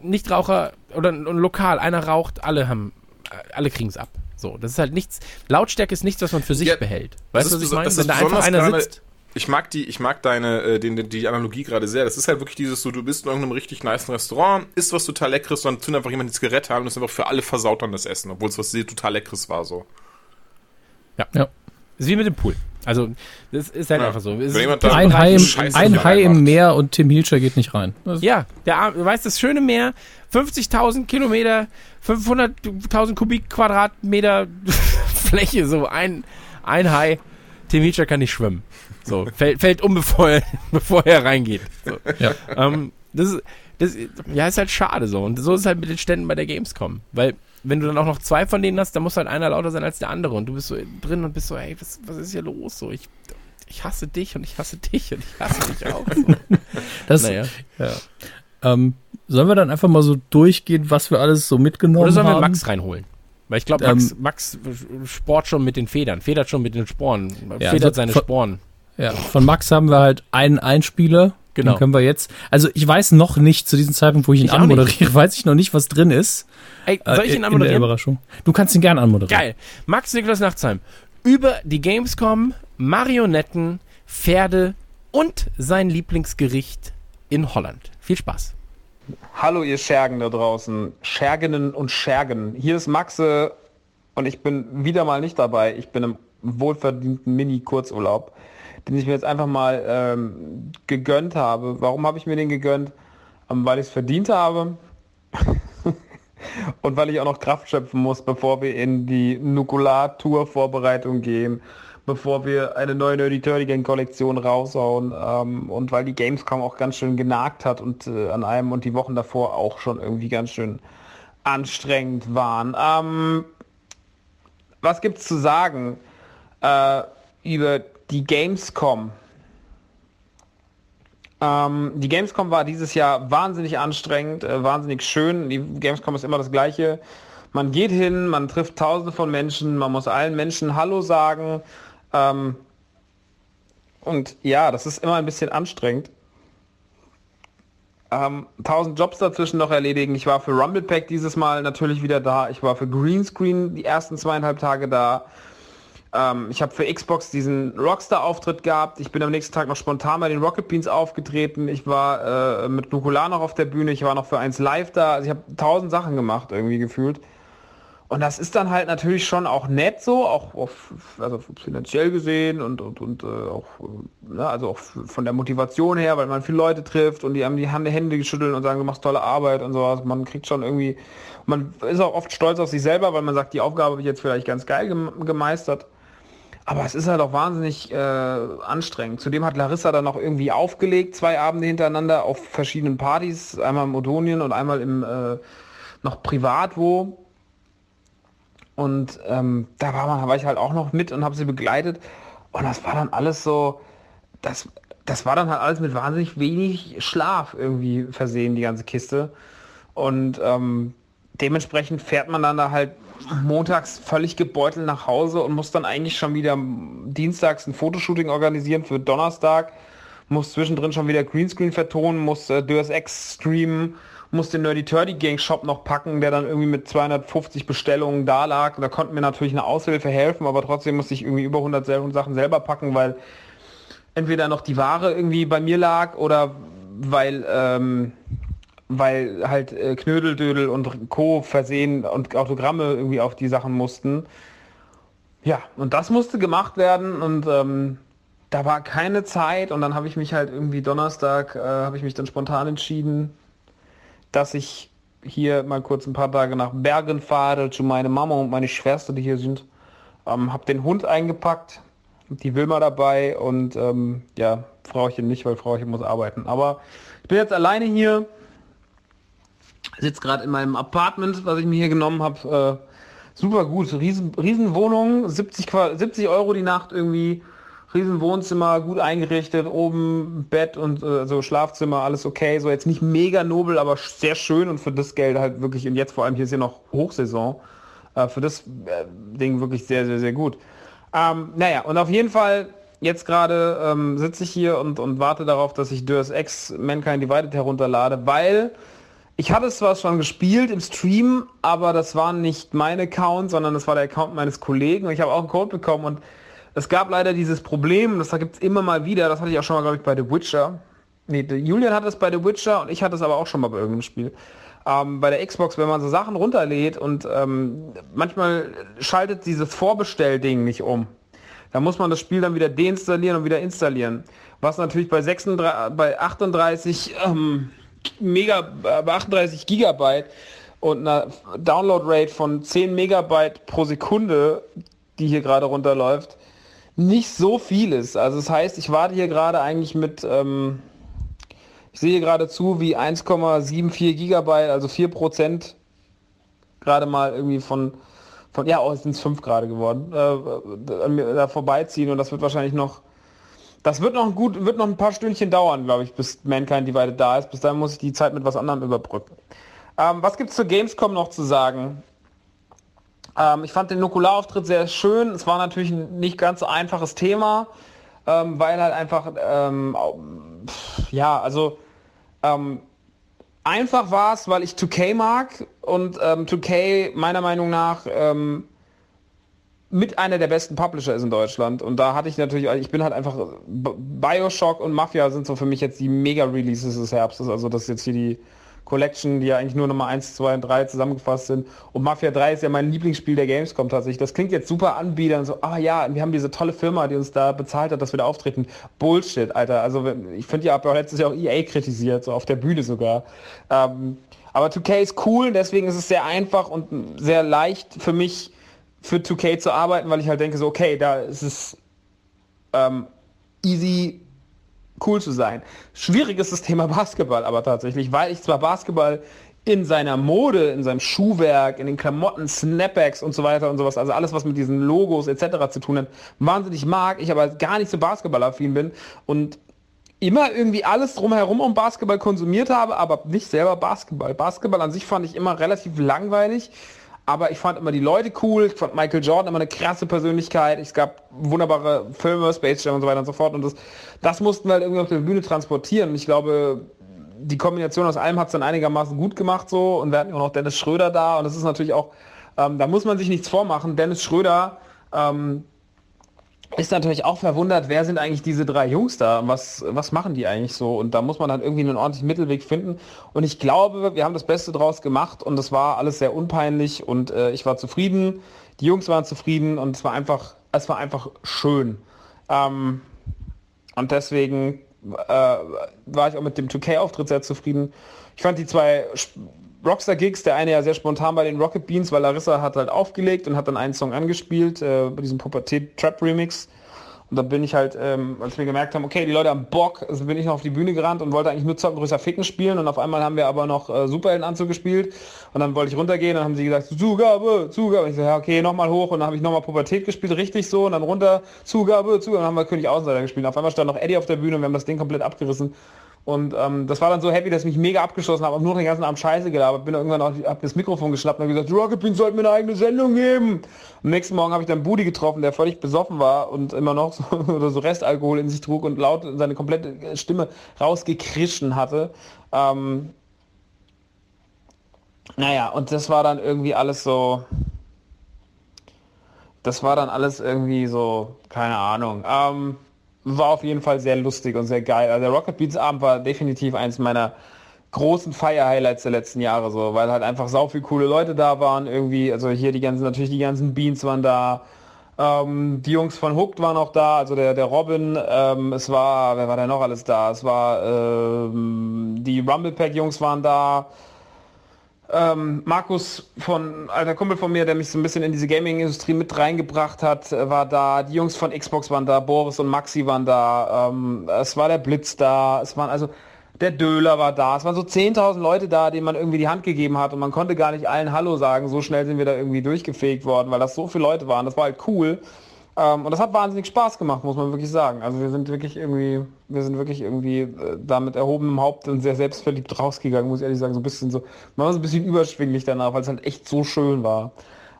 [SPEAKER 5] Nichtraucher oder lokal, einer raucht, alle haben, äh, alle kriegen es ab. So, das ist halt nichts, Lautstärke ist nichts, was man für sich
[SPEAKER 7] Ja,
[SPEAKER 5] behält. Weißt du, was
[SPEAKER 7] ist
[SPEAKER 5] ich meine? Wenn da einfach einer sitzt.
[SPEAKER 7] Ich mag die, ich mag deine, äh, den, die Analogie gerade sehr. Das ist halt wirklich dieses so, du bist in irgendeinem richtig nice Restaurant, isst was total leckeres und dann zündet einfach jemand die Zigarette an und ist einfach für alle versaut dann das Essen, obwohl es was sehr total leckeres war so.
[SPEAKER 6] ja.
[SPEAKER 5] ist wie mit dem Pool. Also, das ist halt
[SPEAKER 7] Ja.
[SPEAKER 5] einfach so.
[SPEAKER 6] Ein Hai, im, ein Hai im. Meer und Tim Hilscher geht nicht rein. Das
[SPEAKER 5] Ja, der, du weißt, das schöne Meer, 50.000 Kilometer, 500.000 Kubikquadratmeter <laughs> Fläche, so ein, ein Hai. Tim Hilscher kann nicht schwimmen. So, fällt, fällt um, bevor er, <laughs> bevor er reingeht. So.
[SPEAKER 6] Ja.
[SPEAKER 5] Ähm, das, ist, das ja, ist halt schade so. Und so ist es halt mit den Ständen bei der Gamescom. Weil, wenn du dann auch noch zwei von denen hast, dann muss halt einer lauter sein als der andere. Und du bist so drin und bist so, ey, was, was ist hier los? So, ich, ich hasse dich und ich hasse dich und ich hasse dich auch. So. <laughs>
[SPEAKER 6] Das,
[SPEAKER 5] naja.
[SPEAKER 6] ähm, sollen wir dann einfach mal so durchgehen, was wir alles so mitgenommen
[SPEAKER 5] Oder sollen wir
[SPEAKER 6] haben?
[SPEAKER 5] Max reinholen? Weil ich glaube, Max,
[SPEAKER 6] Ähm,
[SPEAKER 5] Max sport schon mit den Federn, federt schon mit den Sporen,
[SPEAKER 6] Ja,
[SPEAKER 5] federt
[SPEAKER 6] so
[SPEAKER 5] seine
[SPEAKER 6] von-
[SPEAKER 5] Sporen.
[SPEAKER 6] Ja, von Max haben wir halt einen Einspieler.
[SPEAKER 5] Genau.
[SPEAKER 6] Den können wir jetzt. Also ich weiß noch nicht zu diesem Zeitpunkt, wo ich ihn
[SPEAKER 5] Ich
[SPEAKER 6] anmoderiere, <laughs> weiß ich noch nicht, was drin ist.
[SPEAKER 5] Ey,
[SPEAKER 6] Äh,
[SPEAKER 5] soll ich ihn
[SPEAKER 6] in der
[SPEAKER 5] anmoderieren?
[SPEAKER 6] Überraschung. Du kannst ihn gerne anmoderieren.
[SPEAKER 5] Geil. Max Niklas Nachtsheim. Über die Gamescom, Marionetten, Pferde und sein Lieblingsgericht in Holland. Viel Spaß.
[SPEAKER 1] Hallo ihr Schergen da draußen, Scherginnen und Schergen. Hier ist Maxe und ich bin wieder mal nicht dabei. Ich bin im wohlverdienten Mini-Kurzurlaub, den ich mir jetzt einfach mal ähm, gegönnt habe. Warum habe ich mir den gegönnt? Ähm, weil ich es verdient habe <laughs> und weil ich auch noch Kraft schöpfen muss, bevor wir in die Nukular-Tour-Vorbereitung gehen, bevor wir eine neue Nerdy Turdy Gang Kollektion raushauen ähm, und weil die Gamescom auch ganz schön genagt hat und äh, an einem und die Wochen davor auch schon irgendwie ganz schön anstrengend waren. Ähm, was gibt's zu sagen äh, über die Gamescom? Ähm, die Gamescom war dieses Jahr wahnsinnig anstrengend, äh, wahnsinnig schön. Die Gamescom ist immer das Gleiche. Man geht hin, man trifft tausende von Menschen, man muss allen Menschen Hallo sagen. Ähm, und ja, das ist immer ein bisschen anstrengend. Ähm, tausend Jobs dazwischen noch erledigen. Ich war für Rumble Pack dieses Mal natürlich wieder da. Ich war für Greenscreen die ersten zweieinhalb Tage da. Ähm, ich habe für Xbox diesen Rockstar-Auftritt gehabt. Ich bin am nächsten Tag noch spontan bei den Rocket Beans aufgetreten. Ich war äh, mit Nukular noch auf der Bühne. Ich war noch für eins live da. Also ich habe tausend Sachen gemacht irgendwie gefühlt. Und das ist dann halt natürlich schon auch nett so, auch auf, also finanziell gesehen und, und, und äh, auch, äh, ne, also auch von der Motivation her, weil man viele Leute trifft und die haben die Hände geschüttelt und sagen, du machst tolle Arbeit und sowas. Man kriegt schon irgendwie, man ist auch oft stolz auf sich selber, weil man sagt, die Aufgabe habe ich jetzt vielleicht ganz geil gem gemeistert. Aber es ist halt auch wahnsinnig äh, anstrengend. Zudem hat Larissa dann noch irgendwie aufgelegt, zwei Abende hintereinander auf verschiedenen Partys, einmal im Odonien und einmal im äh, noch privat wo. Und ähm, da war, man, war ich halt auch noch mit und habe sie begleitet. Und das war dann alles so, das, das war dann halt alles mit wahnsinnig wenig Schlaf irgendwie versehen, die ganze Kiste. Und ähm, dementsprechend fährt man dann da halt montags völlig gebeutelt nach Hause und muss dann eigentlich schon wieder dienstags ein Fotoshooting organisieren für Donnerstag, muss zwischendrin schon wieder Greenscreen vertonen, muss äh, Deus Ex streamen musste den Nerdy Turdy Gang Shop noch packen, der dann irgendwie mit 250 Bestellungen da lag. Da konnten mir natürlich eine Aushilfe helfen, aber trotzdem musste ich irgendwie über 100 sel- Sachen selber packen, weil entweder noch die Ware irgendwie bei mir lag oder weil ähm, weil halt äh, Knödeldödel und Co. versehen und Autogramme irgendwie auf die Sachen mussten. Ja, und das musste gemacht werden und ähm, da war keine Zeit und dann habe ich mich halt irgendwie Donnerstag, äh, habe ich mich dann spontan entschieden, dass ich hier mal kurz ein paar Tage nach Bergen fahre zu meiner Mama und meine Schwester, die hier sind. Ähm, habe den Hund eingepackt, die Wilma dabei und ähm, ja, Frauchen nicht, weil Frauchen muss arbeiten. Aber ich bin jetzt alleine hier, sitze gerade in meinem Apartment, was ich mir hier genommen habe. Äh, super gut, riesen, riesen Wohnung, 70, Qua- 70 Euro die Nacht irgendwie, riesen Wohnzimmer, gut eingerichtet, oben Bett und äh, so Schlafzimmer, alles okay. So jetzt nicht mega nobel, aber sehr schön und für das Geld halt wirklich, und jetzt vor allem hier ist ja noch Hochsaison, äh, für das äh, Ding wirklich sehr, sehr, sehr gut. Ähm, naja, und auf jeden Fall, jetzt gerade ähm, sitze ich hier und, und warte darauf, dass ich Deus Ex Mankind Divided herunterlade, weil ich hatte es zwar schon gespielt im Stream, aber das war nicht mein Account, sondern das war der Account meines Kollegen und ich habe auch einen Code bekommen und es gab leider dieses Problem, das gibt es immer mal wieder, das hatte ich auch schon mal, glaube ich, bei The Witcher. Nee, Julian hat es bei The Witcher und ich hatte es aber auch schon mal bei irgendeinem Spiel. Ähm, bei der Xbox, wenn man so Sachen runterlädt und ähm, manchmal schaltet dieses Vorbestellding nicht um. Da muss man das Spiel dann wieder deinstallieren und wieder installieren. Was natürlich bei 36, bei 38 ähm, Mega, äh, bei 38 Gigabyte und einer Download-Rate von 10 Megabyte pro Sekunde, die hier gerade runterläuft, nicht so viel ist. Also das heißt, ich warte hier gerade eigentlich mit, ähm, ich sehe gerade zu, wie 1,74 Gigabyte, also 4 Prozent gerade mal irgendwie von, von ja, oh, es sind 5 gerade geworden, äh, da vorbeiziehen und das wird wahrscheinlich noch, das wird noch gut, wird noch ein paar Stündchen dauern, glaube ich, bis Mankind Divided da ist. Bis dahin muss ich die Zeit mit was anderem überbrücken. Ähm, was gibt's zur Gamescom noch zu sagen? Ähm, ich fand den Nukularauftritt sehr schön. Es war natürlich ein nicht ganz so einfaches Thema, ähm, weil halt einfach, ähm, ja, also ähm, einfach war es, weil ich 2K mag und ähm, 2K meiner Meinung nach ähm, mit einer der besten Publisher ist in Deutschland. Und da hatte ich natürlich, ich bin halt einfach, Bioshock und Mafia sind so für mich jetzt die Mega-Releases des Herbstes. Also das ist jetzt hier die Collection, die ja eigentlich nur Nummer 1, 2 und 3 zusammengefasst sind. Und Mafia 3 ist ja mein Lieblingsspiel der Gamescom tatsächlich. Das klingt jetzt super anbietern, so, ah ja, wir haben diese tolle Firma, die uns da bezahlt hat, dass wir da auftreten. Bullshit, Alter. Also ich finde, ihr habt ja letztes Jahr auch EA kritisiert, so auf der Bühne sogar. Ähm, aber 2K ist cool, deswegen ist es sehr einfach und sehr leicht für mich, für 2K zu arbeiten, weil ich halt denke so, okay, da ist es ähm, easy cool zu sein. Schwierig ist das Thema Basketball aber tatsächlich, weil ich zwar Basketball in seiner Mode, in seinem Schuhwerk, in den Klamotten, Snapbacks und so weiter und sowas, also alles, was mit diesen Logos etc. zu tun hat, wahnsinnig mag, ich aber gar nicht so basketballaffin bin und immer irgendwie alles drumherum um Basketball konsumiert habe, aber nicht selber Basketball. Basketball an sich fand ich immer relativ langweilig, aber ich fand immer die Leute cool, ich fand Michael Jordan immer eine krasse Persönlichkeit, es gab wunderbare Filme, Space Jam und so weiter und so fort. Und das, das mussten wir halt irgendwie auf der Bühne transportieren. Und ich glaube, die Kombination aus allem hat es dann einigermaßen gut gemacht so. Und wir hatten auch noch Dennis Schröder da. Und das ist natürlich auch, ähm, da muss man sich nichts vormachen, Dennis Schröder ähm, ist natürlich auch verwundert, wer sind eigentlich diese drei Jungs da? Was, was machen die eigentlich so? Und da muss man halt irgendwie einen ordentlichen Mittelweg finden. Und ich glaube, wir haben das Beste draus gemacht und es war alles sehr unpeinlich und äh, ich war zufrieden. Die Jungs waren zufrieden und es war einfach, es war einfach schön. Ähm, und deswegen äh, war ich auch mit dem 2K-Auftritt sehr zufrieden. Ich fand die zwei Sp- Rockstar-Gigs, der eine ja sehr spontan bei den Rocket Beans, weil Larissa hat halt aufgelegt und hat dann einen Song angespielt, äh, bei diesem Pubertät-Trap-Remix. Und da bin ich halt, ähm, als wir gemerkt haben, okay, die Leute haben Bock, also bin ich noch auf die Bühne gerannt und wollte eigentlich nur Zocken größer Ficken spielen und auf einmal haben wir aber noch äh, Superheldenanzug gespielt und dann wollte ich runtergehen, dann haben sie gesagt, Zugabe, Zugabe. Und ich so, ja, okay, nochmal hoch und dann habe ich nochmal Pubertät gespielt, richtig so und dann runter, Zugabe, Zugabe, und dann haben wir König Außenseiter gespielt. Und auf einmal stand noch Eddie auf der Bühne und wir haben das Ding komplett abgerissen. Und ähm, das war dann so heavy, dass ich mich mega abgeschossen habe, hab nur den ganzen Abend Scheiße gelabert. Bin irgendwann auch, hab das Mikrofon geschnappt und gesagt, Rocket Beans sollten mir eine eigene Sendung geben. Am nächsten Morgen habe ich dann Budi getroffen, der völlig besoffen war und immer noch so, <laughs> oder so Restalkohol in sich trug und laut seine komplette Stimme rausgekrischen hatte. Ähm, naja, und das war dann irgendwie alles so, das war dann alles irgendwie so, keine Ahnung. Ähm, war auf jeden Fall sehr lustig und sehr geil. Also der Rocket Beats Abend war definitiv eins meiner großen Feier-Highlights der letzten Jahre so, weil halt einfach sau viele coole Leute da waren irgendwie. Also hier die ganzen, natürlich die ganzen Beans waren da. Ähm, die Jungs von Hooked waren auch da, also der, der Robin, ähm, es war, wer war denn noch alles da? Es war, ähm, die Rumble Pack Jungs waren da, ähm, Markus von, alter Kumpel von mir, der mich so ein bisschen in diese Gaming-Industrie mit reingebracht hat, äh, war da, die Jungs von Xbox waren da, Boris und Maxi waren da, ähm, es war der Blitz da, es waren also, der Döler war da, es waren so 10.000 Leute da, denen man irgendwie die Hand gegeben hat und man konnte gar nicht allen Hallo sagen, so schnell sind wir da irgendwie durchgefegt worden, weil das so viele Leute waren, das war halt cool. Ähm, und das hat wahnsinnig Spaß gemacht, muss man wirklich sagen. Also wir sind wirklich irgendwie, wir sind wirklich irgendwie äh, da mit erhobenem Haupt und sehr selbstverliebt rausgegangen, muss ich ehrlich sagen. So ein bisschen so, man war so ein bisschen überschwinglich danach, weil es halt echt so schön war.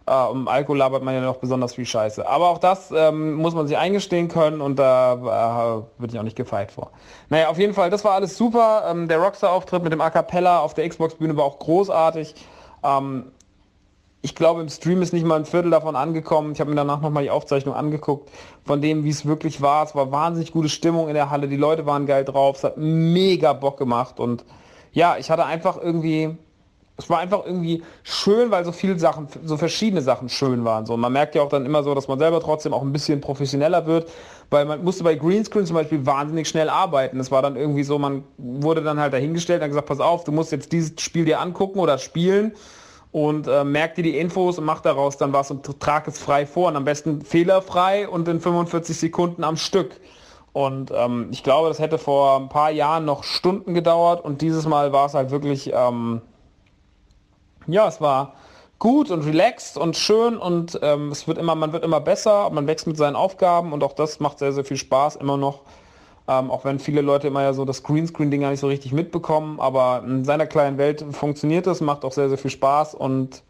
[SPEAKER 1] Äh, um Alkohol labert man ja noch besonders viel Scheiße. Aber auch das ähm, muss man sich eingestehen können und da äh, würde ich auch nicht gefeit vor. Naja, auf jeden Fall, das war alles super. Ähm, der Rockstar-Auftritt mit dem A Cappella auf der Xbox-Bühne war auch großartig. Ähm, ich glaube, im Stream ist nicht mal ein Viertel davon angekommen. Ich habe mir danach nochmal die Aufzeichnung angeguckt, von dem, wie es wirklich war. Es war wahnsinnig gute Stimmung in der Halle, die Leute waren geil drauf, es hat mega Bock gemacht und ja, ich hatte einfach irgendwie, es war einfach irgendwie schön, weil so viele Sachen, so verschiedene Sachen schön waren. So, und man merkt ja auch dann immer so, dass man selber trotzdem auch ein bisschen professioneller wird, weil man musste bei Greenscreen zum Beispiel wahnsinnig schnell arbeiten. Es war dann irgendwie so, man wurde dann halt dahingestellt und gesagt, pass auf, du musst jetzt dieses Spiel dir angucken oder spielen und äh, merkt dir die Infos und macht daraus dann was und trag es frei vor und am besten fehlerfrei und in 45 Sekunden am Stück. Und ähm, ich glaube, das hätte vor ein paar Jahren noch Stunden gedauert und dieses Mal war es halt wirklich, ähm, ja, es war gut und relaxed und schön und ähm, es wird immer, man wird immer besser, man wächst mit seinen Aufgaben und auch das macht sehr, sehr viel Spaß immer noch. Ähm, auch wenn viele Leute immer ja so das Greenscreen-Ding gar nicht so richtig mitbekommen, aber in seiner kleinen Welt funktioniert das, macht auch sehr, sehr viel Spaß und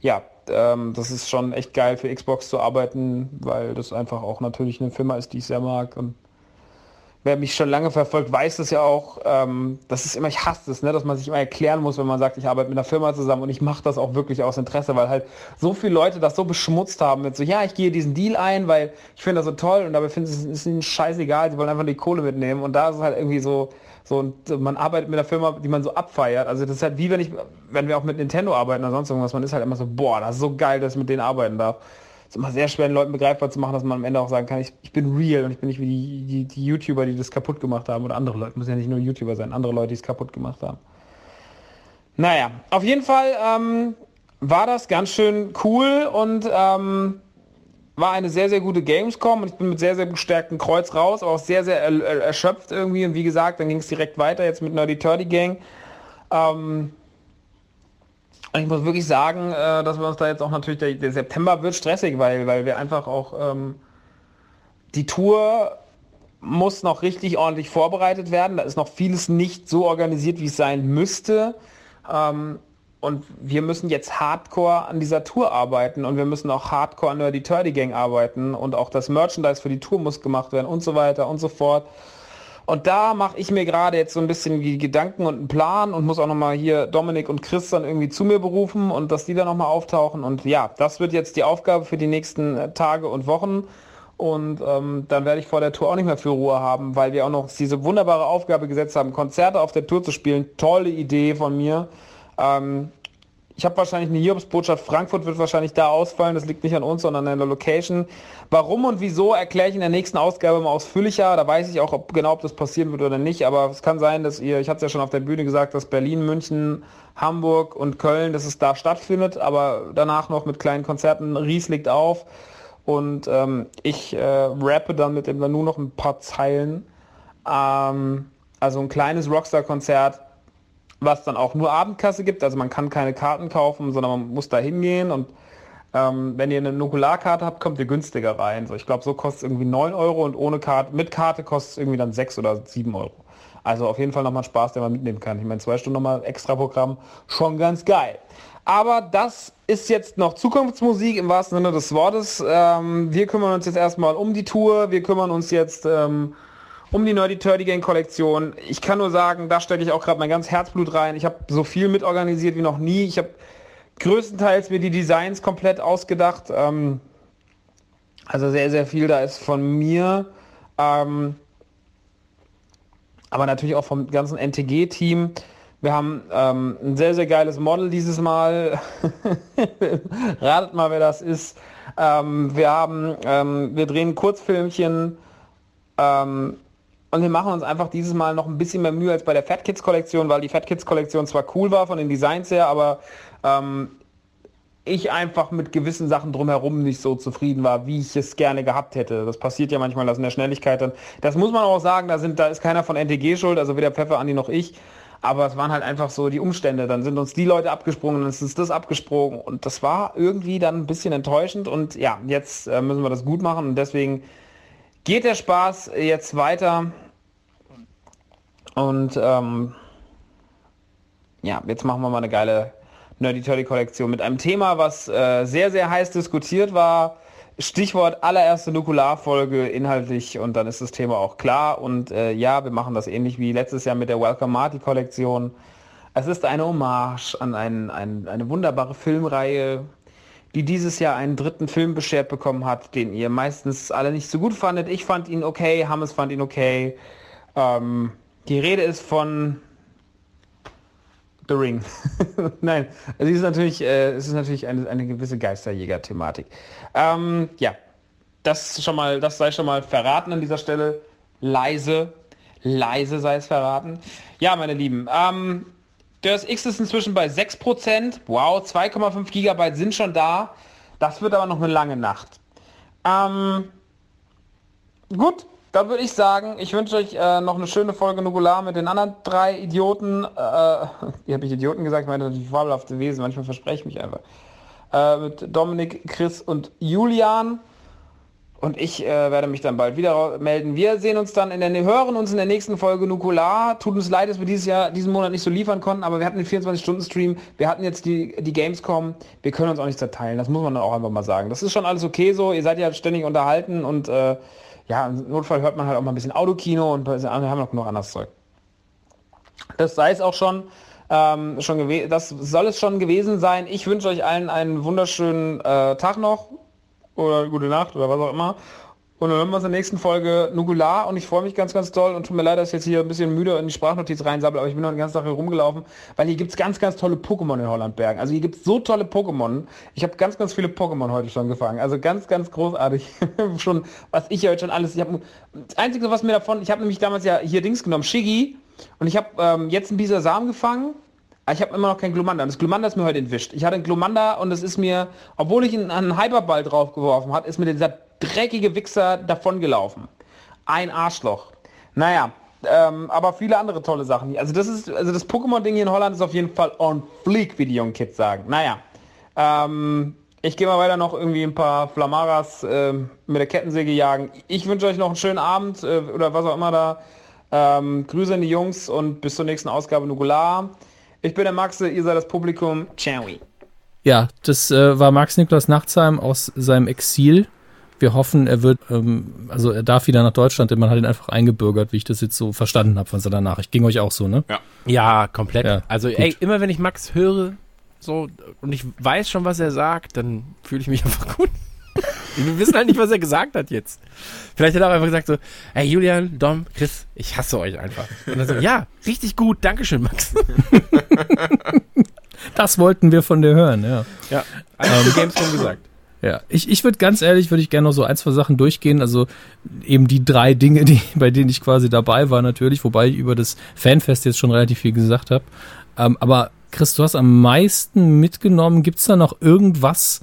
[SPEAKER 1] ja, ähm, das ist schon echt geil für Xbox zu arbeiten, weil das einfach auch natürlich eine Firma ist, die ich sehr mag und wer mich schon lange verfolgt, weiß das ja auch. Ähm, das ist immer, ich hasse es, ne, dass man sich immer erklären muss, wenn man sagt, ich arbeite mit einer Firma zusammen und ich mache das auch wirklich aus Interesse, weil halt so viele Leute das so beschmutzt haben mit so, ja, ich gehe diesen Deal ein, weil ich finde das so toll und dabei finden sie es ihnen scheißegal, sie wollen einfach die Kohle mitnehmen und da ist es halt irgendwie so, so und man arbeitet mit einer Firma, die man so abfeiert. Also das ist halt wie wenn ich, wenn wir auch mit Nintendo arbeiten oder sonst irgendwas, man ist halt immer so, boah, das ist so geil, dass ich mit denen arbeiten darf ist immer sehr schwer, den Leuten begreifbar zu machen, dass man am Ende auch sagen kann, ich, ich bin real und ich bin nicht wie die, die, die YouTuber, die das kaputt gemacht haben oder andere Leute, müssen ja nicht nur YouTuber sein, andere Leute, die es kaputt gemacht haben. Naja, auf jeden Fall ähm, war das ganz schön cool und ähm, war eine sehr, sehr gute Gamescom und ich bin mit sehr, sehr gestärktem Kreuz raus, aber auch sehr, sehr er, er, erschöpft irgendwie und wie gesagt, dann ging es direkt weiter jetzt mit Nerdy Turdy Gang. Ähm, ich muss wirklich sagen, äh, dass wir uns da jetzt auch natürlich, der, der, September wird stressig, weil, weil wir einfach auch ähm, die Tour muss noch richtig ordentlich vorbereitet werden. Da ist noch vieles nicht so organisiert, wie es sein müsste. Ähm, und wir müssen jetzt hardcore an dieser Tour arbeiten und wir müssen auch hardcore an Nerdy Turdy Gang arbeiten und auch das Merchandise für die Tour muss gemacht werden und so weiter und so fort. Und da mache ich mir gerade jetzt so ein bisschen die Gedanken und einen Plan und muss auch nochmal hier Dominik und Chris dann irgendwie zu mir berufen und dass die dann nochmal auftauchen. Und ja, das wird jetzt die Aufgabe für die nächsten äh, Tage und Wochen. Und ähm, dann werde ich vor der Tour auch nicht mehr für Ruhe haben, weil wir auch noch diese wunderbare Aufgabe gesetzt haben, Konzerte auf der Tour zu spielen. Tolle Idee von mir. Ähm, ich habe wahrscheinlich eine Hiobsbotschaft. Frankfurt wird wahrscheinlich da ausfallen. Das liegt nicht an uns, sondern an der Location. Warum und wieso erkläre ich in der nächsten Ausgabe mal ausführlicher. Da weiß ich auch ob, genau, ob das passieren wird oder nicht. Aber es kann sein, dass ihr, ich hatte es ja schon auf der Bühne gesagt, dass Berlin, München, Hamburg und Köln, dass es da stattfindet. Aber danach noch mit kleinen Konzerten. Ries liegt auf. Und ähm, ich äh, rappe dann mit dem dann nur noch ein paar Zeilen. Ähm, also ein kleines Rockstar-Konzert was dann auch nur Abendkasse gibt. Also man kann keine Karten kaufen, sondern man muss da hingehen und ähm, wenn ihr eine Nukularkarte habt, kommt ihr günstiger rein. So, ich glaube, so kostet es irgendwie 9 Euro und ohne Karte, mit Karte kostet es irgendwie dann 6 oder 7 Euro. Also auf jeden Fall nochmal Spaß, den man mitnehmen kann. Ich meine, zwei Stunden nochmal extra Programm, schon ganz geil. Aber das ist jetzt noch Zukunftsmusik im wahrsten Sinne des Wortes. Ähm, wir kümmern uns jetzt erstmal um die Tour. Wir kümmern uns jetzt ähm, um die Nerdy Turdy Gang Kollektion. Ich kann nur sagen, da stecke ich auch gerade mein ganz Herzblut rein. Ich habe so viel mitorganisiert wie noch nie. Ich habe größtenteils mir die Designs komplett ausgedacht. Ähm, also sehr, sehr viel da ist von mir. Ähm, aber natürlich auch vom ganzen NTG-Team. Wir haben ähm, ein sehr, sehr geiles Model dieses Mal. <laughs> Ratet mal, wer das ist. Ähm, wir haben, ähm, wir drehen Kurzfilmchen ähm, und wir machen uns einfach dieses Mal noch ein bisschen mehr Mühe als bei der Fat Kids Kollektion, weil die Fat Kids Kollektion zwar cool war von den Designs her, aber ähm, ich einfach mit gewissen Sachen drumherum nicht so zufrieden war, wie ich es gerne gehabt hätte. Das passiert ja manchmal, das in der Schnelligkeit dann. Das muss man auch sagen, da, sind, da ist keiner von NTG schuld, also weder Pfeffer, Andi noch ich. Aber es waren halt einfach so die Umstände. Dann sind uns die Leute abgesprungen, dann ist uns das abgesprungen. Und das war irgendwie dann ein bisschen enttäuschend. Und ja, jetzt äh, müssen wir das gut machen. Und deswegen geht der Spaß jetzt weiter. Und ähm, ja, jetzt machen wir mal eine geile Nerdy Turdy Kollektion mit einem Thema, was äh, sehr, sehr heiß diskutiert war. Stichwort allererste Nukularfolge inhaltlich und dann ist das Thema auch klar. Und äh, ja, wir machen das ähnlich wie letztes Jahr mit der Welcome Marty Kollektion. Es ist eine Hommage an ein, ein, eine wunderbare Filmreihe, die dieses Jahr einen dritten Film beschert bekommen hat, den ihr meistens alle nicht so gut fandet. Ich fand ihn okay, Hammes fand ihn okay. Ähm, die Rede ist von The Ring. <laughs> Nein, also es ist natürlich, äh, es ist natürlich eine, eine gewisse Geisterjäger-Thematik. Ähm, ja, das schon mal, das sei schon mal verraten an dieser Stelle. Leise, leise sei es verraten. Ja, meine Lieben, ähm, das X ist inzwischen bei 6%. Wow, 2,5 Gigabyte sind schon da. Das wird aber noch eine lange Nacht. Ähm, gut, dann würde ich sagen, ich wünsche euch äh, noch eine schöne Folge Nugular mit den anderen drei Idioten. Äh, <laughs> die habe ich Idioten gesagt, ich meine natürlich fabelhafte Wesen, manchmal verspreche ich mich einfach. Äh, mit Dominik, Chris und Julian. Und ich äh, werde mich dann bald wieder melden. Wir sehen uns dann in der, hören uns in der nächsten Folge Nukular. Tut uns leid, dass wir dieses Jahr, diesen Monat nicht so liefern konnten, aber wir hatten den 24-Stunden-Stream. Wir hatten jetzt die, die Gamescom. Wir können uns auch nicht zerteilen. Das muss man dann auch einfach mal sagen. Das ist schon alles okay so. Ihr seid ja ständig unterhalten und äh, ja, im Notfall hört man halt auch mal ein bisschen Autokino und wir haben noch genug anderes Zeug. Das sei es auch schon. Ähm, schon das soll es schon gewesen sein. Ich wünsche euch allen einen wunderschönen äh, Tag noch oder gute Nacht oder was auch immer. Und dann hören wir uns in der nächsten Folge Nugular und ich freue mich ganz, ganz toll und tut mir leid, dass ich jetzt hier ein bisschen müde in die Sprachnotiz reinsabbel, aber ich bin noch eine ganze Sache rumgelaufen, weil hier gibt es ganz, ganz tolle Pokémon in Hollandbergen. Also hier gibt es so tolle Pokémon. Ich habe ganz, ganz viele Pokémon heute schon gefangen. Also ganz, ganz großartig. <laughs> schon, was ich heute schon alles. Ich habe das Einzige, was mir davon, ich habe nämlich damals ja hier Dings genommen, Shiggy, und ich habe ähm, jetzt einen Bisasam gefangen ich habe immer noch kein Glumanda. Das Glumanda ist mir heute entwischt. Ich hatte einen Glumanda und es ist mir, obwohl ich einen, einen Hyperball draufgeworfen habe, ist mir dieser dreckige Wichser davongelaufen. Ein Arschloch. Naja, ähm, aber viele andere tolle Sachen. Also das ist, also das Pokémon-Ding hier in Holland ist auf jeden Fall on fleek, wie die jungen Kids sagen. Naja, ähm, ich gehe mal weiter noch irgendwie ein paar Flamaras äh, mit der Kettensäge jagen. Ich wünsche euch noch einen schönen Abend äh, oder was auch immer da. Ähm, Grüße an die Jungs und bis zur nächsten Ausgabe Nugular. Ich bin der Maxe, ihr seid das Publikum. Ciao.
[SPEAKER 6] Ja, das äh, war Max Niklas Nachtsheim aus seinem Exil. Wir hoffen, er wird, ähm, also er darf wieder nach Deutschland, denn man hat ihn einfach eingebürgert, wie ich das jetzt so verstanden habe von seiner Nachricht. Ging euch auch so, ne?
[SPEAKER 5] Ja, ja komplett. Ja, also ey, immer wenn ich Max höre, so, und ich weiß schon, was er sagt, dann fühle ich mich <laughs> einfach gut. Wir wissen halt nicht, was er gesagt hat jetzt. Vielleicht hat er auch einfach gesagt so, ey Julian, Dom, Chris, ich hasse euch einfach. Und dann so, ja, richtig gut, Dankeschön, Max. <laughs>
[SPEAKER 6] das wollten wir von dir hören, ja.
[SPEAKER 5] Ja, alles ähm, Gamescom gesagt.
[SPEAKER 6] Ja, ich, ich würde ganz ehrlich, würde ich gerne noch so ein, zwei Sachen durchgehen. Also eben die drei Dinge, die, bei denen ich quasi dabei war natürlich, wobei ich über das Fanfest jetzt schon relativ viel gesagt habe. Ähm, aber Chris, du hast am meisten mitgenommen. Gibt's da noch irgendwas,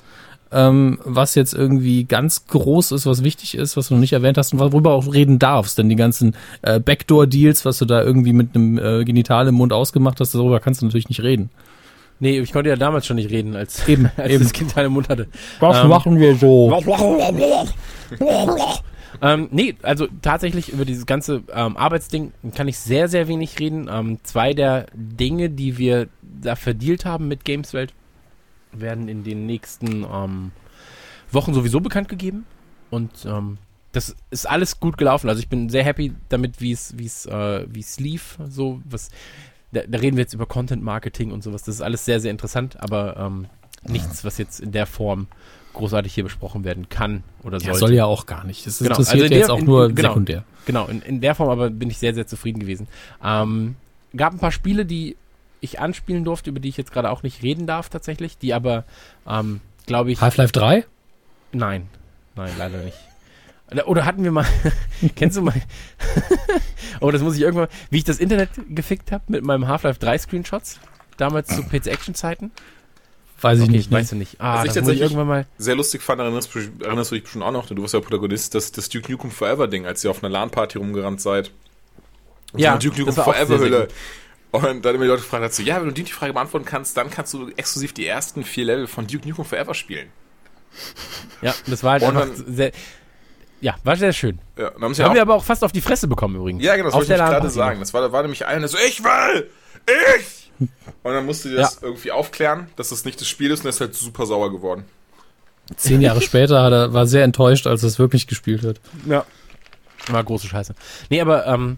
[SPEAKER 6] ähm, was jetzt irgendwie ganz groß ist, was wichtig ist, was du noch nicht erwähnt hast und worüber auch reden darfst. Denn die ganzen äh, Backdoor-Deals, was du da irgendwie mit einem äh, Genital im Mund ausgemacht hast, darüber kannst du natürlich nicht reden.
[SPEAKER 5] Nee, ich konnte ja damals schon nicht reden, als,
[SPEAKER 6] eben, <laughs>
[SPEAKER 5] als
[SPEAKER 6] eben.
[SPEAKER 5] das Kind im Mund hatte.
[SPEAKER 6] Was ähm, machen wir so?
[SPEAKER 5] Ähm, nee, also tatsächlich über dieses ganze ähm, Arbeitsding kann ich sehr, sehr wenig reden. Ähm, zwei der Dinge, die wir da verdealt haben mit Gameswelt, werden in den nächsten ähm, Wochen sowieso bekannt gegeben. Und ähm, das ist alles gut gelaufen. Also ich bin sehr happy damit, wie es, wie es, äh, wie es lief. So, was, da, da reden wir jetzt über Content Marketing und sowas. Das ist alles sehr, sehr interessant, aber ähm, nichts, was jetzt in der Form großartig hier besprochen werden kann oder
[SPEAKER 6] Ja,
[SPEAKER 5] sollte.
[SPEAKER 6] soll ja auch gar nicht. Das
[SPEAKER 5] Genau,
[SPEAKER 6] interessiert
[SPEAKER 5] also
[SPEAKER 6] ja jetzt
[SPEAKER 5] der-
[SPEAKER 6] auch
[SPEAKER 5] in-
[SPEAKER 6] nur
[SPEAKER 5] genau.
[SPEAKER 6] sekundär.
[SPEAKER 5] Genau, in, in der Form aber bin ich sehr, sehr zufrieden gewesen. Ähm, gab ein paar Spiele, die ich anspielen durfte, über die ich jetzt gerade auch nicht reden darf tatsächlich, die aber, ähm, glaube ich,
[SPEAKER 6] Half-Life 3?
[SPEAKER 5] nein, nein, leider nicht. Oder- hatten wir mal, <laughs> kennst du mal, <laughs> oh, das muss ich irgendwann, wie ich das Internet gefickt habe mit meinem Half-Life 3 Screenshots, damals zu PC-Action-Zeiten?
[SPEAKER 6] Weiß ich
[SPEAKER 5] Okay,
[SPEAKER 6] nicht. ne?
[SPEAKER 5] weißt du nicht. Ah,
[SPEAKER 7] Was ich
[SPEAKER 5] das muss ich
[SPEAKER 7] tatsächlich-
[SPEAKER 5] irgendwann mal,
[SPEAKER 7] Sehr lustig fand, erinnerst, du- erinnerst du dich bestimmt auch noch, denn du warst ja Protagonist, das, das Duke Nukem Forever Ding, als ihr auf einer LAN-Party rumgerannt seid. Und
[SPEAKER 5] Ja,
[SPEAKER 7] Duke Nukem
[SPEAKER 5] das war auch
[SPEAKER 7] Forever
[SPEAKER 5] sehr, sehr
[SPEAKER 7] Hülle. Und dann immer die Leute gefragt hat, so, ja, wenn du die, die Frage beantworten kannst, dann kannst du exklusiv die ersten vier Level von Duke Nukem Forever spielen.
[SPEAKER 5] ja, das war halt
[SPEAKER 7] Und
[SPEAKER 5] einfach
[SPEAKER 7] dann-
[SPEAKER 5] sehr, ja, war sehr schön.
[SPEAKER 7] Ja, haben sie
[SPEAKER 5] Haben
[SPEAKER 7] ja
[SPEAKER 5] wir
[SPEAKER 7] auch,
[SPEAKER 5] aber auch fast auf die Fresse bekommen übrigens.
[SPEAKER 7] ja, genau, das
[SPEAKER 5] auf
[SPEAKER 7] wollte ich
[SPEAKER 5] der
[SPEAKER 7] gerade sagen. Das war, da war nämlich einer, der so, ich will! Ich! Und dann musste das irgendwie aufklären, dass das nicht das Spiel ist und er ist halt super sauer geworden.
[SPEAKER 6] Zehn Jahre später hat er, war sehr enttäuscht, als er es wirklich gespielt hat.
[SPEAKER 5] Ja. War große Scheiße. Nee, aber ähm,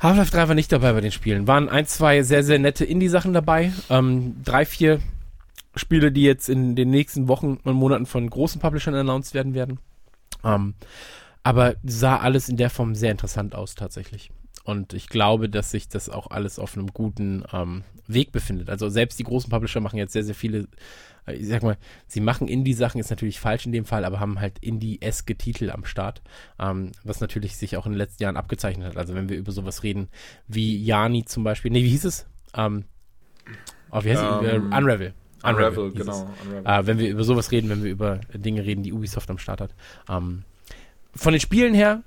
[SPEAKER 5] Half-Life 3 war nicht dabei bei den Spielen. Waren ein, zwei sehr, sehr nette Indie-Sachen dabei. Ähm, drei, vier Spiele, die jetzt in den nächsten Wochen und Monaten von großen Publishern announced werden werden. Ähm, aber sah alles in der Form sehr interessant aus tatsächlich. Und ich glaube, dass sich das auch alles auf einem guten ähm, Weg befindet. Also selbst die großen Publisher machen jetzt sehr, sehr viele, ich sag mal, sie machen Indie-Sachen, ist natürlich falsch in dem Fall, aber haben halt Indie-eske Titel am Start, ähm, was natürlich sich auch in den letzten Jahren abgezeichnet hat. Also wenn wir über sowas reden, wie Jani zum Beispiel, nee, wie hieß es? Ähm, oh, wie heißt es?
[SPEAKER 7] Ähm,
[SPEAKER 5] Äh, Unravel.
[SPEAKER 7] Unravel,
[SPEAKER 5] es.
[SPEAKER 7] genau. Unravel.
[SPEAKER 5] Äh, wenn wir über sowas reden, wenn wir über Dinge reden, die Ubisoft am Start hat. Ähm, von den Spielen her,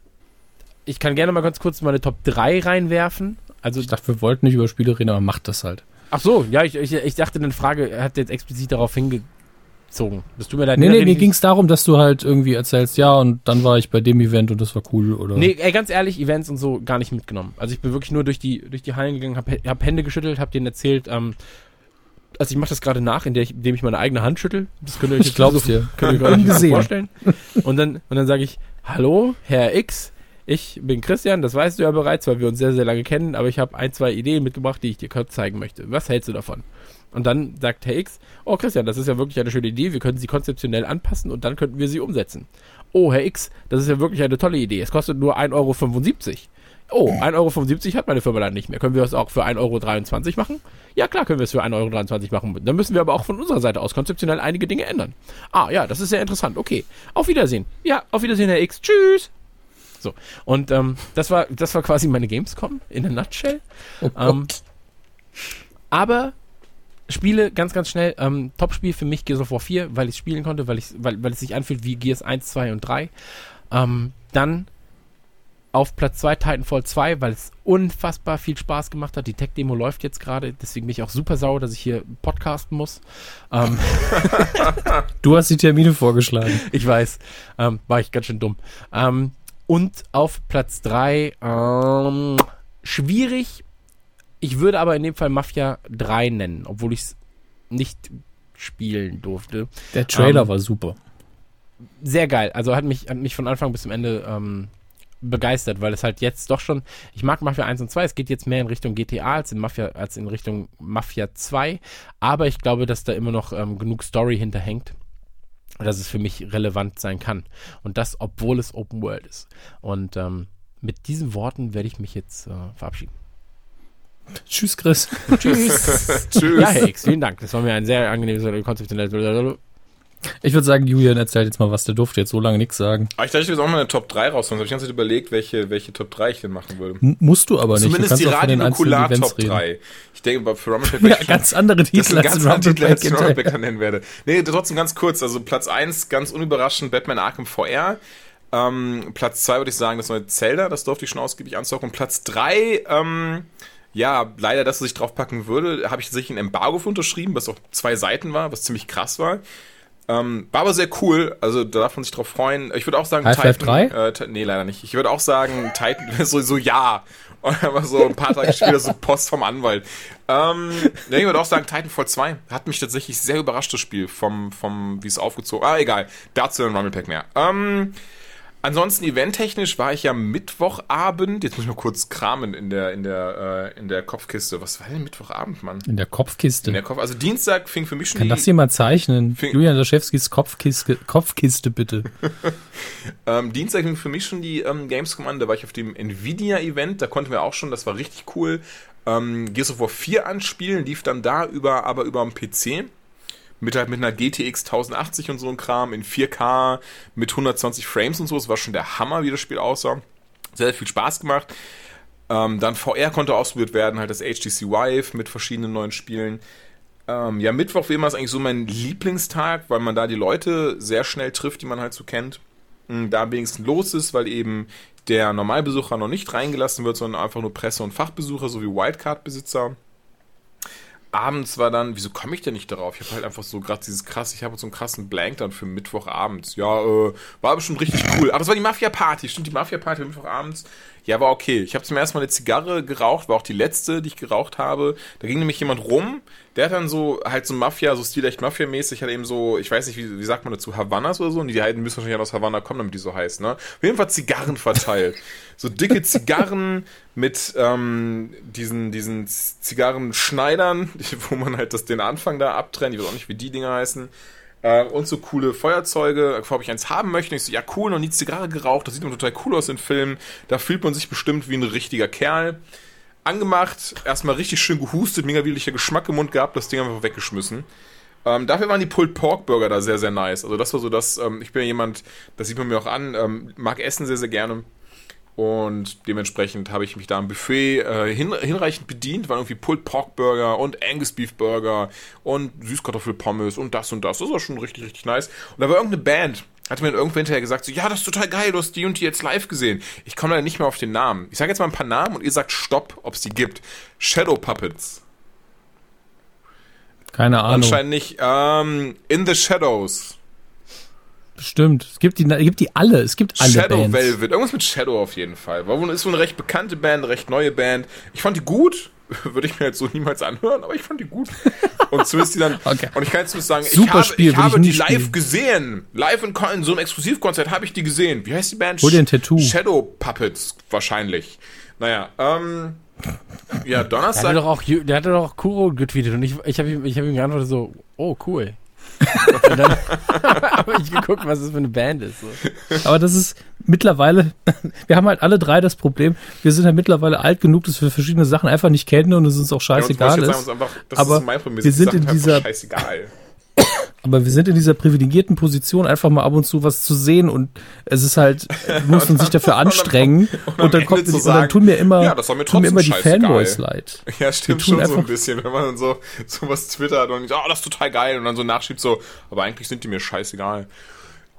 [SPEAKER 5] ich kann gerne mal ganz kurz meine Top 3 reinwerfen. Also,
[SPEAKER 6] Ich dachte, wir wollten nicht über Spiele reden, aber macht das halt.
[SPEAKER 5] Ach so, ja, ich, ich, ich dachte, eine Frage hat jetzt explizit darauf hingezogen. Das tut mir leid.
[SPEAKER 6] Nee, nee, mir
[SPEAKER 5] ich-
[SPEAKER 6] ging es darum, dass du halt irgendwie erzählst, ja, und dann war ich bei dem Event und das war cool, oder?
[SPEAKER 5] Nee, ey, ganz ehrlich, Events und so gar nicht mitgenommen. Also ich bin wirklich nur durch die, durch die Hallen gegangen, hab, hab Hände geschüttelt, hab denen erzählt, ähm, also ich mache das gerade nach, indem ich, indem ich meine eigene Hand schüttel. Das könnt ihr euch
[SPEAKER 6] Ich
[SPEAKER 5] jetzt
[SPEAKER 6] glaub's
[SPEAKER 5] so,
[SPEAKER 6] dir.
[SPEAKER 5] Könnt ihr euch vorstellen. Und dann, und dann sage ich, hallo, Herr X, ich bin Christian, das weißt du ja bereits, weil wir uns sehr, sehr lange kennen, aber ich habe ein, zwei Ideen mitgebracht, die ich dir kurz zeigen möchte. Was hältst du davon? Und dann sagt Herr X, oh Christian, das ist ja wirklich eine schöne Idee, wir können sie konzeptionell anpassen und dann könnten wir sie umsetzen. Oh, Herr X, das ist ja wirklich eine tolle Idee. Es kostet nur 1,75 Euro. Oh, 1,75 Euro hat meine Firma dann nicht mehr. Können wir das auch für 1,23 Euro machen? Ja, klar können wir es für 1,23 Euro machen. Dann müssen wir aber auch von unserer Seite aus konzeptionell einige Dinge ändern. Ah, ja, das ist sehr interessant. Okay. Auf Wiedersehen. Ja, auf Wiedersehen, Herr X. Tschüss. So. Und ähm, das war das war quasi meine Gamescom in a nutshell.
[SPEAKER 6] Oh
[SPEAKER 5] Ähm, aber Spiele ganz, ganz schnell. Ähm, Top-Spiel für mich Gears of War 4, weil ich spielen konnte, weil, ich, weil, weil es sich anfühlt wie Gears 1, 2 und 3. Ähm, dann auf Platz 2 Titanfall 2, weil es unfassbar viel Spaß gemacht hat. Die Tech-Demo läuft jetzt gerade, deswegen bin ich auch super sauer, dass ich hier podcasten muss. Ähm, <laughs>
[SPEAKER 6] Du hast die Termine vorgeschlagen.
[SPEAKER 5] ich weiß, ähm, war ich ganz schön dumm. Ähm, und auf Platz 3, ähm, schwierig. Ich würde aber in dem Fall Mafia 3 nennen, obwohl ich es nicht spielen durfte.
[SPEAKER 6] Der Trailer
[SPEAKER 5] Ähm,
[SPEAKER 6] war super.
[SPEAKER 5] Sehr geil. Also hat mich, hat mich von Anfang bis zum Ende ähm, begeistert, weil es halt jetzt doch schon, ich mag Mafia 1 und 2, es geht jetzt mehr in Richtung GTA als in Mafia, als in Richtung Mafia 2, aber ich glaube, dass da immer noch ähm, genug Story hinterhängt, dass es für mich relevant sein kann. Und das, obwohl es Open World ist. Und ähm, mit diesen Worten werde ich mich jetzt äh, verabschieden.
[SPEAKER 6] Tschüss, Chris. <laughs>
[SPEAKER 5] Tschüss. <laughs>
[SPEAKER 7] Tschüss.
[SPEAKER 5] ja, Herr X, vielen Dank. Das war mir ein sehr angenehmes, konzeptionelles.
[SPEAKER 6] Ich würde sagen, Julian erzählt jetzt mal was. Der durfte jetzt so lange nichts sagen.
[SPEAKER 7] Aber ich dachte, ich will jetzt auch mal eine Top 3 raushauen. Ich habe die ganze Zeit überlegt, welche, welche Top 3 ich denn machen würde.
[SPEAKER 6] M musst du aber nicht. du
[SPEAKER 7] Zumindest
[SPEAKER 6] kannst
[SPEAKER 7] die Radionukular Top
[SPEAKER 6] reden.
[SPEAKER 7] 3. Ich denke, bei- für Rumblepack <laughs>
[SPEAKER 6] Ja, ganz andere
[SPEAKER 7] Das
[SPEAKER 6] Titel
[SPEAKER 7] ein ganz anderer Titel, als ich. Rumblepack nennen werde. Nee, trotzdem ganz kurz. Also Platz 1, ganz unüberraschend, Batman Arkham VR. Ähm, Platz 2 würde ich sagen, das neue Zelda, das durfte ich schon ausgiebig anzocken. Und Platz 3, ähm, ja, leider, dass es sich draufpacken würde, habe ich tatsächlich ein Embargo für unterschrieben, was auch zwei Seiten war, was ziemlich krass war. Ähm, war aber sehr cool, also da darf man sich drauf freuen. Ich würde auch sagen,
[SPEAKER 6] Half-Life 3?
[SPEAKER 7] Äh, nee, leider nicht. Ich würde auch sagen, Titan, <laughs> so, so ja. <laughs> Und aber so ein paar Tage später so Post vom Anwalt. Ähm, nee, ich würde auch sagen, Titanfall 2 hat mich tatsächlich sehr überrascht, das Spiel, vom, vom, wie es aufgezogen Ah, egal. Dazu ein Rumblepack mehr. Ähm, Ansonsten eventtechnisch war ich ja Mittwochabend, jetzt muss ich mal kurz kramen in der, in der, äh, in der Kopfkiste. Was war denn Mittwochabend, Mann?
[SPEAKER 6] In der Kopfkiste.
[SPEAKER 7] In der Kopf, also Dienstag fing für mich schon
[SPEAKER 6] Kann
[SPEAKER 7] die,
[SPEAKER 6] das jemand zeichnen? Julian Laschewskis Kopfkiste, Kopfkiste bitte. <laughs>
[SPEAKER 7] ähm, Dienstag fing für mich schon die ähm, Gamescom an, da war ich auf dem Nvidia-Event, da konnten wir auch schon, das war richtig cool, ähm, Gears of War 4 anspielen, lief dann da über, aber über am PC. Mit, halt mit einer GTX 1080 und so ein Kram in 4K mit 120 Frames und so. Das war schon der Hammer, wie das Spiel aussah. Sehr, sehr viel Spaß gemacht. Ähm, dann VR konnte ausprobiert werden, halt das HTC Vive mit verschiedenen neuen Spielen. Ähm, ja, Mittwoch wie immer ist eigentlich so mein Lieblingstag, weil man da die Leute sehr schnell trifft, die man halt so kennt. Mm, Da am wenigsten los ist, weil eben der Normalbesucher noch nicht reingelassen wird, sondern einfach nur Presse- und Fachbesucher sowie Wildcard-Besitzer. Abends war dann, wieso komme ich denn nicht darauf? Ich habe halt einfach so gerade dieses krass, ich habe so einen krassen Blank dann für Mittwochabends. Ja, äh, war bestimmt richtig cool. Aber das war die Mafia-Party, stimmt, die Mafia-Party Mittwochabends. Ja, war okay. Ich habe zum ersten Mal eine Zigarre geraucht, war auch die letzte, die ich geraucht habe. Da ging nämlich jemand rum, der hat dann so, halt so Mafia, so stilecht Mafia-mäßig, hat eben so, ich weiß nicht, wie, wie sagt man dazu, Havanas oder so? Und die halten müssen wahrscheinlich aus Havanna kommen, damit die so heißt, ne? Auf jeden Fall Zigarren verteilt. so dicke Zigarren mit ähm, diesen, diesen Zigarrenschneidern, <laughs> wo man halt das, den Anfang da abtrennt. Ich weiß auch nicht, wie die Dinger heißen. Äh, und so coole Feuerzeuge, ob ich eins haben möchte. Ich so, ja cool, noch nie Zigarre geraucht, das sieht immer total cool aus in Filmen. Da fühlt man sich bestimmt wie ein richtiger Kerl. Angemacht, erstmal richtig schön gehustet, mega widerlicher Geschmack im Mund gehabt, das Ding einfach weggeschmissen. Ähm, dafür waren die Pulled Pork Burger da sehr, sehr nice. Also das war so das, ähm, ich bin ja jemand, das sieht man mir auch an, ähm, mag Essen sehr, sehr gerne. Und dementsprechend habe ich mich da am Buffet äh, hin, hinreichend bedient. Waren irgendwie Pulled Pork Burger und Angus Beef Burger und Süßkartoffelpommes und das und das. Das war schon richtig, richtig nice. Und da war irgendeine Band, hatte mir irgendwo hinterher gesagt, so, ja, das ist total geil, du hast die und die jetzt live gesehen. Ich komme leider nicht mehr auf den Namen. Ich sage jetzt mal ein paar Namen und ihr sagt Stopp, ob es die gibt. Shadow Puppets.
[SPEAKER 6] Keine Ahnung.
[SPEAKER 7] Anscheinend nicht. Ähm, In the Shadows.
[SPEAKER 6] Bestimmt. Es gibt die, es gibt die alle. Es gibt alle
[SPEAKER 7] Shadow
[SPEAKER 6] Bands.
[SPEAKER 7] Velvet. Irgendwas mit Shadow auf jeden Fall. War ist wohl eine recht bekannte Band, recht neue Band. Ich fand die gut. <laughs> Würde ich mir jetzt so niemals anhören, aber ich fand die gut. Und zumindest die dann. <laughs>
[SPEAKER 6] Okay.
[SPEAKER 7] Und ich kann jetzt zumindest sagen,
[SPEAKER 6] Super
[SPEAKER 7] ich habe,
[SPEAKER 6] Spiel,
[SPEAKER 7] ich habe
[SPEAKER 6] ich
[SPEAKER 7] die live
[SPEAKER 6] spielen.
[SPEAKER 7] gesehen. Live in, in so einem Exklusivkonzert habe ich die gesehen. Wie heißt die Band?
[SPEAKER 6] Hol dir ein Tattoo.
[SPEAKER 7] Shadow Puppets, wahrscheinlich. Naja, ähm. Ja,
[SPEAKER 5] Der hatte
[SPEAKER 7] Donnerstag.
[SPEAKER 5] doch auch, Ju- der hatte doch auch Kuro getweetet und ich, ich habe ihm, ich hab ihm geantwortet so, oh cool. Und dann <laughs> habe ich geguckt, was das für eine Band ist. So.
[SPEAKER 6] Aber das ist mittlerweile, <laughs> wir haben halt alle drei das Problem, wir sind ja mittlerweile alt genug, dass wir verschiedene Sachen einfach nicht kennen und es uns auch
[SPEAKER 7] Ja,
[SPEAKER 6] scheißegal
[SPEAKER 7] jetzt
[SPEAKER 6] ist.
[SPEAKER 7] sagen, uns einfach, das
[SPEAKER 6] Aber
[SPEAKER 7] ist mein Problem.
[SPEAKER 6] wir sind in
[SPEAKER 7] einfach
[SPEAKER 6] dieser-
[SPEAKER 7] Scheißegal.
[SPEAKER 6] Aber wir sind in dieser privilegierten Position, einfach mal ab und zu was zu sehen und es ist halt, <laughs> muss man sich dafür anstrengen und,
[SPEAKER 7] am
[SPEAKER 6] dann kommt
[SPEAKER 7] zu
[SPEAKER 6] und dann
[SPEAKER 7] sagen,
[SPEAKER 6] tun mir immer,
[SPEAKER 7] ja, das war mir
[SPEAKER 6] tun mir immer die. Fanboys leid.
[SPEAKER 7] Ja, stimmt schon so ein bisschen, wenn man dann so sowas twittert und oh, das ist total geil und dann so nachschiebt so, aber eigentlich sind die mir scheißegal.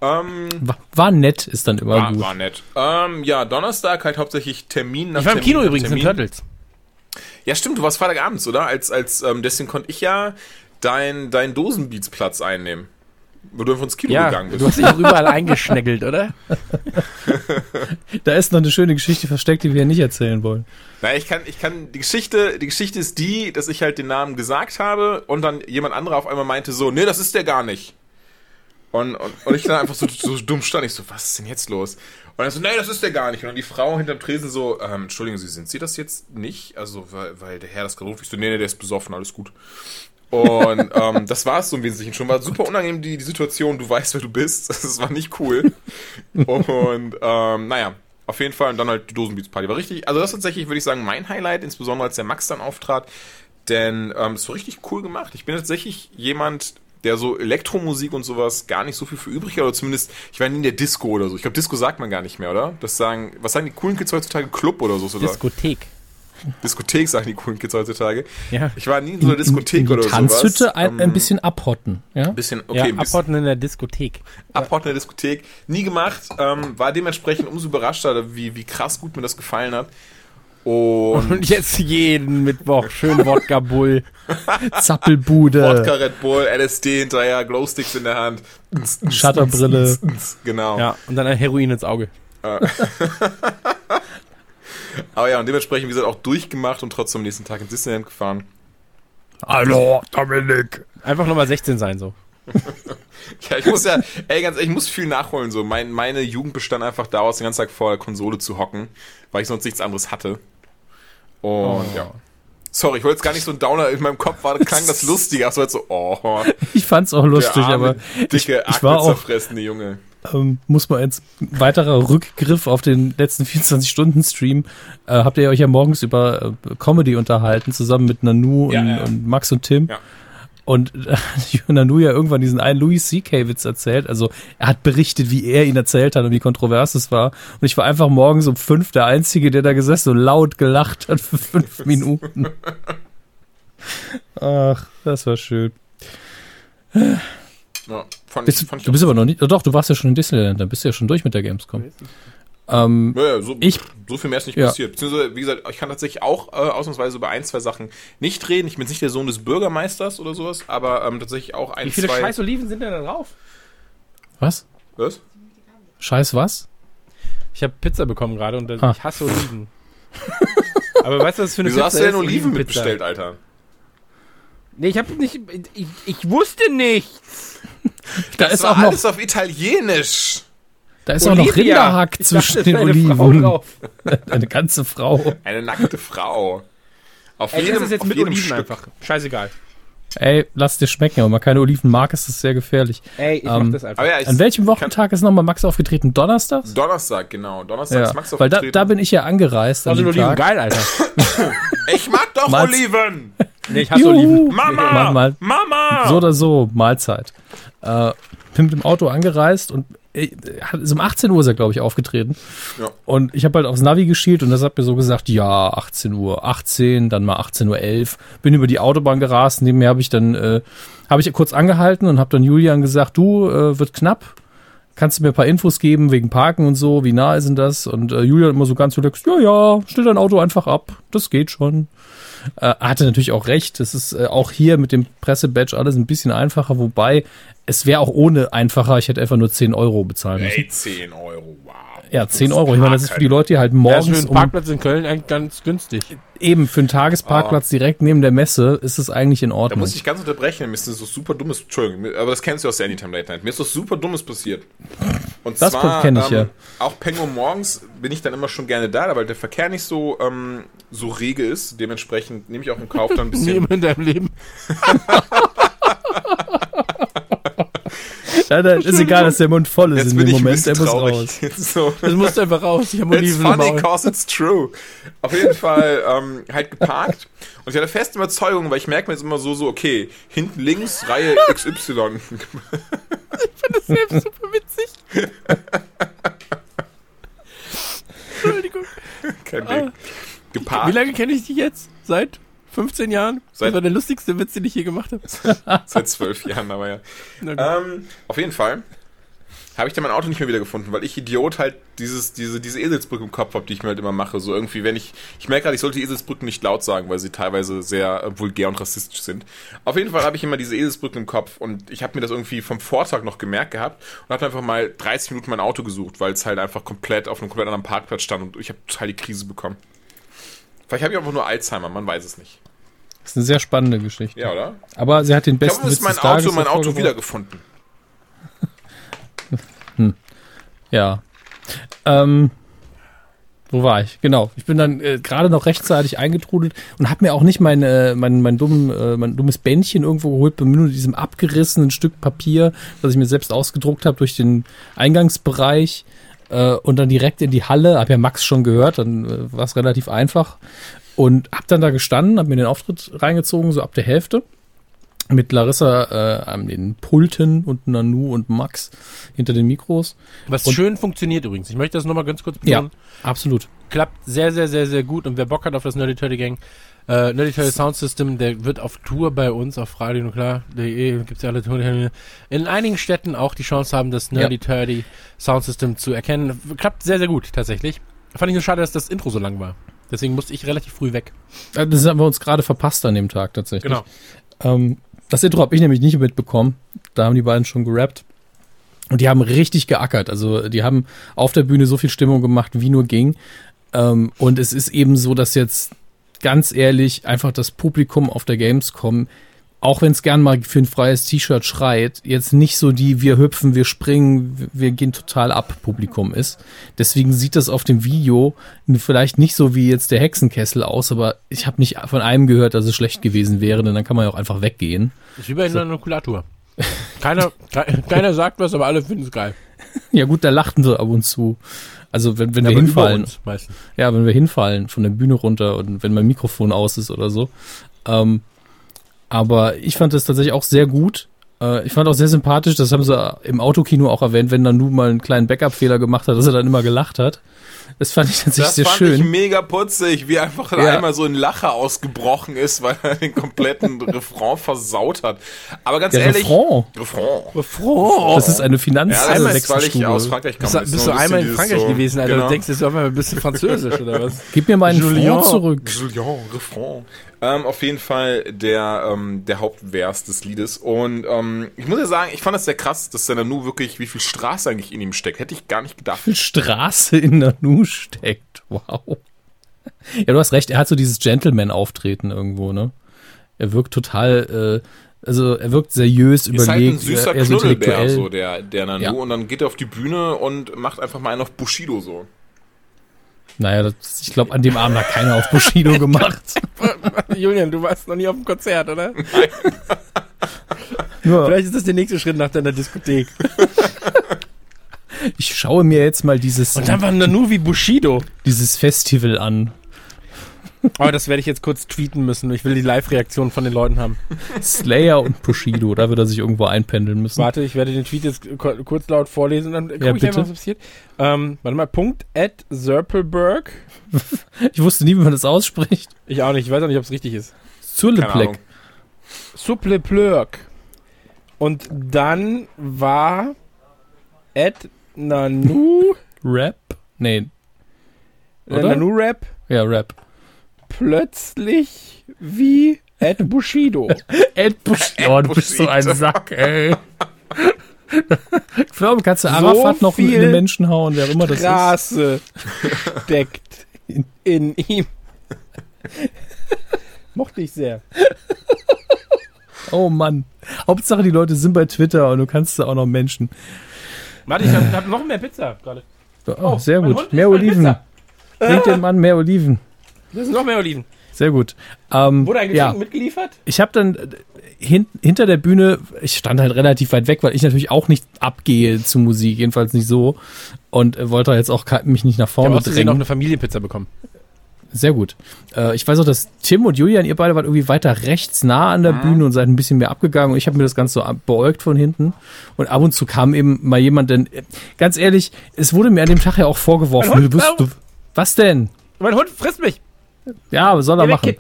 [SPEAKER 7] Ähm,
[SPEAKER 6] War, war nett, ist dann immer
[SPEAKER 7] war,
[SPEAKER 6] gut.
[SPEAKER 7] war nett. Ähm, ja, Donnerstag halt hauptsächlich Termin nach
[SPEAKER 5] Ich war im
[SPEAKER 7] Termin
[SPEAKER 5] Kino übrigens, in
[SPEAKER 7] Termin.
[SPEAKER 5] Turtles.
[SPEAKER 7] Ja, stimmt, du warst Freitagabends, oder? Als, als, ähm, deswegen konnte ich ja dein, dein Dosenbeats-Platz einnehmen. Wo du einfach ins Kino
[SPEAKER 5] Ja,
[SPEAKER 7] gegangen bist.
[SPEAKER 5] du hast dich auch überall eingeschnäggelt, oder? <laughs>
[SPEAKER 6] Da ist noch eine schöne Geschichte versteckt, die wir nicht erzählen wollen.
[SPEAKER 7] Naja, ich kann, ich kann, die Geschichte, die Geschichte ist die, dass ich halt den Namen gesagt habe und dann jemand anderer auf einmal meinte so, nee, das ist der gar nicht. Und, und, und ich dann einfach so, so dumm stand, ich so, was ist denn jetzt los? Und er so, nee, das ist der gar nicht. Und dann die Frau hinterm Tresen so, ähm, Entschuldigen Sie, sind Sie das jetzt nicht? Also, weil, weil der Herr das gerade ruft. Ich so, nee, nee, der ist besoffen, alles gut. Und ähm, das war es so im Wesentlichen schon. War super unangenehm, die, die Situation. Du weißt, wer du bist. <laughs> Das war nicht cool. Und ähm, naja, auf jeden Fall. Und dann halt die Dosenbeats-Party. War richtig, also das ist tatsächlich, würde ich sagen, mein Highlight, insbesondere als der Max dann auftrat. Denn ähm, es war richtig cool gemacht. Ich bin tatsächlich jemand, der so Elektromusik und sowas gar nicht so viel für übrig hat. Oder zumindest, ich war nie in der Disco oder so. Ich glaube, Disco sagt man gar nicht mehr, oder? Das sagen, was sagen die coolen Kids heutzutage? Club oder so? Oder?
[SPEAKER 5] Diskothek.
[SPEAKER 7] Diskothek sagen die coolen Kids heutzutage.
[SPEAKER 5] Ja.
[SPEAKER 7] Ich war nie in so einer Diskothek
[SPEAKER 6] in die
[SPEAKER 7] oder
[SPEAKER 6] Tanzhütte
[SPEAKER 7] sowas.
[SPEAKER 6] ein, ein
[SPEAKER 7] Ähm,
[SPEAKER 6] bisschen abhotten. Ja?
[SPEAKER 7] Ein bisschen, okay,
[SPEAKER 5] ja,
[SPEAKER 7] ein bisschen
[SPEAKER 5] in der Diskothek.
[SPEAKER 7] abhauen in der Diskothek. Nie gemacht. Ähm, war dementsprechend umso überraschter, wie, wie krass gut mir das gefallen hat. Und
[SPEAKER 5] Und jetzt jeden Mittwoch schön Wodka Bull. <laughs>
[SPEAKER 6] Zappelbude,
[SPEAKER 7] Wodka Red Bull, LSD hinterher, Glowsticks in der Hand.
[SPEAKER 6] Shutterbrille.
[SPEAKER 7] Genau.
[SPEAKER 5] Ja, und dann ein Heroin ins Auge. <laughs>
[SPEAKER 7] Aber ja, und dementsprechend, wie gesagt, auch durchgemacht und trotzdem am nächsten Tag ins Disneyland gefahren.
[SPEAKER 6] Hallo, Dominik.
[SPEAKER 5] Einfach nochmal 16 sein, so. <laughs>
[SPEAKER 7] Ja, ich muss ja, ey, ganz ehrlich, ich muss viel nachholen. So, mein, meine Jugend bestand einfach daraus, den ganzen Tag vor der Konsole zu hocken, weil ich sonst nichts anderes hatte. Und ja. Sorry, ich wollte jetzt gar nicht so ein Downer in meinem Kopf war, klang das <laughs> lustig, aber so, oh,
[SPEAKER 6] Ich fand's auch lustig,
[SPEAKER 7] der arme,
[SPEAKER 6] aber
[SPEAKER 7] dicke,
[SPEAKER 6] ich, ich war auch,
[SPEAKER 7] zerfressene Junge.
[SPEAKER 6] Ähm, muss man jetzt weiterer Rückgriff auf den letzten 24-Stunden-Stream. Äh, habt ihr euch ja morgens über äh, Comedy unterhalten, zusammen mit Nanu
[SPEAKER 7] Ja,
[SPEAKER 6] und,
[SPEAKER 7] ja.
[SPEAKER 6] und Max und Tim.
[SPEAKER 7] Ja.
[SPEAKER 6] Und äh, <laughs> Nanu ja irgendwann diesen einen Louis C.K.-Witz erzählt. Also er hat berichtet, wie er ihn erzählt hat und wie kontrovers es war. Und ich war einfach morgens um fünf der Einzige, der da gesessen und laut gelacht hat für fünf <laughs> Minuten. Ach, das war schön. <laughs>
[SPEAKER 7] Ja, fand
[SPEAKER 6] Bist,
[SPEAKER 7] ich,
[SPEAKER 6] du,
[SPEAKER 7] fand ich
[SPEAKER 6] du bist aber noch nicht. Doch, du warst ja schon in Disneyland, dann bist du ja schon durch mit der Gamescom. Ähm,
[SPEAKER 7] Ja, ja, so,
[SPEAKER 6] Ich-
[SPEAKER 7] so viel mehr ist nicht
[SPEAKER 6] Ja.
[SPEAKER 7] passiert. Beziehungsweise, wie gesagt, ich kann tatsächlich auch äh, ausnahmsweise über ein, zwei Sachen nicht reden. Ich bin jetzt nicht der Sohn des Bürgermeisters oder sowas, aber ähm, tatsächlich auch ein,
[SPEAKER 5] Wie viele
[SPEAKER 7] zwei.
[SPEAKER 5] scheiß Oliven sind denn da drauf?
[SPEAKER 6] was?
[SPEAKER 7] Was?
[SPEAKER 6] Scheiß was?
[SPEAKER 5] Ich habe Pizza bekommen gerade und das-
[SPEAKER 6] Ah.
[SPEAKER 5] ich hasse Oliven. <laughs> Aber weißt du, was für eine
[SPEAKER 7] Wieso
[SPEAKER 5] Pizza
[SPEAKER 7] hast du denn? Oliven
[SPEAKER 5] Olivenpizza.
[SPEAKER 7] mitbestellt, Alter?
[SPEAKER 5] Nee, ich habe nicht. Ich, ich wusste nichts. <laughs>
[SPEAKER 6] Da
[SPEAKER 7] Das
[SPEAKER 6] ist
[SPEAKER 7] war
[SPEAKER 6] auch noch,
[SPEAKER 7] alles auf Italienisch.
[SPEAKER 6] da ist auch noch
[SPEAKER 5] Olivia.
[SPEAKER 6] Rinderhack
[SPEAKER 5] Ich
[SPEAKER 6] zwischen
[SPEAKER 5] dachte,
[SPEAKER 6] den Oliven. <laughs> Eine ganze Frau.
[SPEAKER 7] Eine nackte Frau. Auf
[SPEAKER 5] Ey, das ist jetzt
[SPEAKER 7] auf
[SPEAKER 5] mit
[SPEAKER 7] jedem
[SPEAKER 5] Oliven
[SPEAKER 7] Stück.
[SPEAKER 5] einfach. Scheißegal.
[SPEAKER 6] Ey, lass dir schmecken, aber man keine Oliven mag, ist das sehr gefährlich.
[SPEAKER 5] Ey, ich
[SPEAKER 6] Ähm,
[SPEAKER 5] mach das einfach.
[SPEAKER 7] Ja, ich
[SPEAKER 6] An welchem Wochentag ist nochmal Max aufgetreten? Donnerstags?
[SPEAKER 7] Donnerstag, genau. Donnerstag
[SPEAKER 6] Ja,
[SPEAKER 7] ist Max
[SPEAKER 6] weil da,
[SPEAKER 7] aufgetreten.
[SPEAKER 6] da bin ich ja angereist an
[SPEAKER 5] Also Oliven,
[SPEAKER 6] Tag.
[SPEAKER 5] geil, Alter. <laughs>
[SPEAKER 7] ich mag doch Oliven.
[SPEAKER 5] Nee, ich hasse
[SPEAKER 6] Juhu.
[SPEAKER 5] Oliven.
[SPEAKER 7] Mama,
[SPEAKER 6] Mach mal.
[SPEAKER 7] Mama.
[SPEAKER 6] So oder so, Mahlzeit. Äh, bin mit dem Auto angereist und äh, hat- ist um 18 Uhr ist er, glaube ich, aufgetreten.
[SPEAKER 7] Ja.
[SPEAKER 6] Und ich habe halt aufs Navi geschielt und das hat mir so gesagt, ja, 18 Uhr 18, dann mal 18 Uhr 11. Bin über die Autobahn gerast, neben mir habe ich dann, äh, habe ich kurz angehalten und habe dann Julian gesagt, du, äh, wird knapp. Kannst du mir ein paar Infos geben wegen Parken und so? Wie nah ist denn das? Und äh, Julian immer so ganz relaxed, ja, ja, stell dein Auto einfach ab. Das geht schon. Äh, hatte natürlich auch recht. Das ist äh, auch hier mit dem Pressebadge alles ein bisschen einfacher, wobei es wäre auch ohne einfacher. Ich hätte einfach nur 10 Euro bezahlen müssen.
[SPEAKER 7] Ey, 10 Euro.
[SPEAKER 6] Ja, 10 Euro. Ich meine, das ist für die Leute, die halt
[SPEAKER 5] Ja, ist
[SPEAKER 6] morgens
[SPEAKER 5] für einen
[SPEAKER 6] um,
[SPEAKER 5] Parkplatz in Köln eigentlich ganz günstig.
[SPEAKER 6] eben für einen Tagesparkplatz direkt neben der Messe ist es eigentlich in
[SPEAKER 7] Da
[SPEAKER 6] Ordnung.
[SPEAKER 7] muss ich ganz unterbrechen, mir ist das so super dummes, Entschuldigung, aber das kennst du aus der Anytime Late Night. Mir ist was super dummes passiert. Und
[SPEAKER 6] Das
[SPEAKER 7] zwar,
[SPEAKER 6] kenn ich, ja.
[SPEAKER 7] auch Penguin morgens bin ich dann immer schon gerne da, weil der Verkehr nicht so, ähm, so rege ist. Dementsprechend nehme ich auch in Kauf dann ein bisschen. <laughs>
[SPEAKER 5] Niemand in deinem Leben. <laughs>
[SPEAKER 6] ja, da ist egal, dass der Mund voll ist
[SPEAKER 7] Jetzt
[SPEAKER 6] in
[SPEAKER 7] bin
[SPEAKER 6] dem
[SPEAKER 7] ich
[SPEAKER 6] Moment. Der muss raus. <laughs>
[SPEAKER 7] So.
[SPEAKER 5] Das musst du einfach raus. Ich habe
[SPEAKER 7] It's
[SPEAKER 5] Oliven im
[SPEAKER 7] funny
[SPEAKER 5] Maul.
[SPEAKER 7] cause it's true. Auf jeden Fall ähm, halt geparkt. Und ich hatte feste Überzeugung, weil ich merke mir jetzt immer so, so, okay, hinten links, Reihe XY. <laughs>
[SPEAKER 5] Selbst super witzig. Entschuldigung.
[SPEAKER 7] Kein Ding.
[SPEAKER 5] Wie
[SPEAKER 7] Geparkt.
[SPEAKER 5] lange kenne ich dich jetzt? Seit 15 Jahren?
[SPEAKER 7] Seit-
[SPEAKER 5] das war der lustigste Witz, den ich je gemacht habe. <laughs>
[SPEAKER 7] Seit zwölf Jahren, aber ja. <laughs> Ähm, auf jeden Fall habe ich dann mein Auto nicht mehr wiedergefunden, weil ich Idiot halt dieses, diese, diese Eselsbrücke im Kopf habe, die ich mir halt immer mache. So irgendwie, wenn ich, ich merke gerade, ich sollte die Eselsbrücken nicht laut sagen, weil sie teilweise sehr äh, vulgär und rassistisch sind. Auf jeden Fall habe ich immer diese Eselsbrücken im Kopf und ich habe mir das irgendwie vom Vortag noch gemerkt gehabt und habe einfach mal 30 Minuten mein Auto gesucht, weil es halt einfach komplett auf einem komplett anderen Parkplatz stand und ich habe total die Krise bekommen. Vielleicht habe ich einfach nur Alzheimer, man weiß es nicht.
[SPEAKER 6] Das ist eine sehr spannende Geschichte.
[SPEAKER 7] Ja, oder?
[SPEAKER 6] Aber sie hat den
[SPEAKER 7] Ich
[SPEAKER 6] besten
[SPEAKER 7] glaube, es ist
[SPEAKER 6] Witz
[SPEAKER 7] mein
[SPEAKER 6] des
[SPEAKER 7] Auto, mein Auto wiedergefunden. <laughs>
[SPEAKER 6] Ja. Ähm, wo war ich? Genau. Ich bin dann äh, gerade noch rechtzeitig eingetrudelt und habe mir auch nicht mein, äh, mein, mein, dumm, äh, mein dummes Bändchen irgendwo geholt, bin nur mit diesem abgerissenen Stück Papier, das ich mir selbst ausgedruckt habe, durch den Eingangsbereich äh, und dann direkt in die Halle. Hab ja Max schon gehört, dann äh, war es relativ einfach. Und hab dann da gestanden, hab mir den Auftritt reingezogen, so ab der Hälfte mit Larissa äh, an den Pulten und Nanu und Max hinter den Mikros.
[SPEAKER 5] Was
[SPEAKER 6] und-
[SPEAKER 5] schön funktioniert übrigens. Ich möchte das nochmal ganz kurz
[SPEAKER 6] Ja,
[SPEAKER 5] betonen.
[SPEAKER 6] absolut.
[SPEAKER 5] Klappt sehr, sehr, sehr, sehr gut. Und wer Bock hat auf das Nerdy Turdy Gang, äh, Nerdy Turdy Sound System, der wird auf Tour bei uns auf radionuklar.de, gibt's ja alle Tour. In einigen Städten auch die Chance haben, das Nerdy Turdy Sound System zu erkennen. Klappt sehr, sehr gut, tatsächlich. Fand ich nur schade, dass das Intro so lang war. Deswegen musste ich relativ früh weg.
[SPEAKER 6] Äh, Das haben wir uns gerade verpasst an dem Tag tatsächlich.
[SPEAKER 5] Genau.
[SPEAKER 6] Ähm, das Intro habe ich nämlich nicht mitbekommen. Da haben die beiden schon gerappt. Und die haben richtig geackert. Also die haben auf der Bühne so viel Stimmung gemacht, wie nur ging. Ähm, und es ist eben so, dass jetzt ganz ehrlich einfach das Publikum auf der Gamescom auch wenn es gern mal für ein freies T-Shirt schreit, jetzt nicht so die wir hüpfen, wir springen, wir- gehen total ab Publikum ist. Deswegen sieht das auf dem Video vielleicht nicht so wie jetzt der Hexenkessel aus, aber ich habe nicht von einem gehört, dass es schlecht gewesen wäre, denn dann kann man ja auch einfach weggehen.
[SPEAKER 5] Das ist wie bei einer Nukulatur. Keiner, ke- keiner sagt was, aber alle finden es geil. <laughs>
[SPEAKER 6] Ja gut, da lachten sie ab und zu. Also wenn, wenn wir
[SPEAKER 5] aber über
[SPEAKER 6] hinfallen,
[SPEAKER 5] uns
[SPEAKER 6] ja, wenn wir hinfallen von der Bühne runter und wenn mein Mikrofon aus ist oder so. Ähm, aber ich fand das tatsächlich auch sehr gut. Äh, ich fand auch sehr sympathisch, das haben sie im Autokino auch erwähnt, wenn Nanu mal einen kleinen Backup-Fehler gemacht hat, dass er dann immer gelacht hat. Das fand ich tatsächlich
[SPEAKER 7] Das
[SPEAKER 6] sehr
[SPEAKER 7] fand
[SPEAKER 6] schön.
[SPEAKER 7] ich mega putzig, wie einfach
[SPEAKER 6] Ja.
[SPEAKER 7] einmal so ein Lacher ausgebrochen ist, weil er den kompletten <laughs> Refrain versaut hat. Aber ganz
[SPEAKER 6] Der
[SPEAKER 7] ehrlich.
[SPEAKER 6] Refrain.
[SPEAKER 7] Refrain.
[SPEAKER 5] Froh.
[SPEAKER 6] Das ist eine
[SPEAKER 7] Ja, das ist, weil ich aus Frankreich komme.
[SPEAKER 5] Bist, du-
[SPEAKER 7] Ist
[SPEAKER 5] bist du
[SPEAKER 7] ein
[SPEAKER 5] einmal in Frankreich
[SPEAKER 7] so-
[SPEAKER 5] gewesen, Alter?
[SPEAKER 7] Genau.
[SPEAKER 5] Du denkst jetzt auf einmal ein bisschen französisch, oder was?
[SPEAKER 6] Gib mir meinen
[SPEAKER 5] Julien.
[SPEAKER 6] Zurück.
[SPEAKER 7] Julien, Refrain. Ähm, auf jeden Fall der, ähm, der Hauptvers des Liedes. Und ähm, ich muss ja sagen, ich fand das sehr krass, dass der Nanu wirklich, wie viel Straße eigentlich in ihm steckt. Hätte ich gar nicht gedacht.
[SPEAKER 6] viel Straße in Nanu steckt. Wow. Ja, du hast recht, er hat so dieses Gentleman-Auftreten irgendwo, ne? Er wirkt total, äh, also er wirkt seriös,
[SPEAKER 7] Ist halt ein
[SPEAKER 6] überlegt,
[SPEAKER 7] süßer
[SPEAKER 6] er, er
[SPEAKER 7] Knuddelbär, so der, der Nanu.
[SPEAKER 6] Ja.
[SPEAKER 7] Und dann geht er auf die Bühne und macht einfach mal einen auf Bushido so.
[SPEAKER 6] Naja, das, ich glaube, an dem Abend hat keiner auf Bushido <laughs> gemacht.
[SPEAKER 5] Julian, du warst noch nie auf dem Konzert, oder?
[SPEAKER 6] Nur,
[SPEAKER 5] Vielleicht ist das der nächste Schritt nach deiner Diskothek.
[SPEAKER 6] ich schaue mir jetzt mal dieses,
[SPEAKER 5] Und dann war Nanu wie Bushido.
[SPEAKER 6] dieses Festival an.
[SPEAKER 5] Aber das werde ich jetzt kurz tweeten müssen. Ich will die Live-Reaktion von den Leuten haben.
[SPEAKER 6] Slayer und Bushido, da wird er sich irgendwo einpendeln müssen.
[SPEAKER 5] Warte, ich werde den Tweet jetzt ku- kurz laut vorlesen, dann gucke
[SPEAKER 6] Ja,
[SPEAKER 5] ich einfach, was passiert. Ähm, warte mal, Punkt at Zerpelberg. <laughs>
[SPEAKER 6] Ich wusste nie, wie man das ausspricht.
[SPEAKER 5] Ich auch nicht, ich weiß auch nicht, ob es richtig ist.
[SPEAKER 7] Ahnung.
[SPEAKER 5] Suppleplörk. Und dann war at Nanu,
[SPEAKER 6] Rap? Nee, Oder?
[SPEAKER 5] Nanu Rap
[SPEAKER 6] ja, Rap.
[SPEAKER 5] Plötzlich wie at Bushido.
[SPEAKER 6] Ed Bushido. <laughs> Oh, du bist so ein. Sack, ey. <laughs> Ich glaube, kannst du
[SPEAKER 5] So
[SPEAKER 6] Arafat noch in den Menschen hauen, wer auch immer das ist.
[SPEAKER 5] Straße steckt in ihm. <laughs> Mochte ich sehr.
[SPEAKER 6] Oh Mann. Hauptsache, die Leute sind bei Twitter und du kannst da auch noch Menschen.
[SPEAKER 5] Warte, ich habe hab noch mehr Pizza gerade.
[SPEAKER 6] Oh, sehr
[SPEAKER 5] mein
[SPEAKER 6] gut.
[SPEAKER 5] Hund
[SPEAKER 6] Mehr Oliven. Bringt dem Mann mehr Oliven.
[SPEAKER 5] Das sind noch mehr Oliven.
[SPEAKER 6] Sehr gut. Ähm,
[SPEAKER 5] Wurde ein
[SPEAKER 6] ja,
[SPEAKER 5] Geschenk mitgeliefert?
[SPEAKER 6] ich habe dann äh, hin, hinter der Bühne, ich stand halt relativ weit weg, weil ich natürlich auch nicht abgehe zu Musik, jedenfalls nicht so. Und äh, wollte jetzt auch mich nicht nach
[SPEAKER 5] Ich
[SPEAKER 6] vorne
[SPEAKER 5] habe aus Versehen
[SPEAKER 6] drängen.
[SPEAKER 5] auch eine Familienpizza bekommen.
[SPEAKER 6] Sehr gut. Äh, ich weiß auch, dass Tim und Julian, ihr beide wart irgendwie weiter rechts nah an der
[SPEAKER 5] Mhm.
[SPEAKER 6] Bühne und seid ein bisschen mehr abgegangen und ich habe mir das Ganze so beäugt von hinten. Und ab und zu kam eben mal jemand, denn äh, ganz ehrlich, es wurde mir an dem Tag ja auch vorgeworfen, du
[SPEAKER 5] Hund,
[SPEAKER 6] bist, du, was denn?
[SPEAKER 5] Mein Hund frisst mich.
[SPEAKER 6] Ja, was soll er
[SPEAKER 5] weg,
[SPEAKER 6] machen?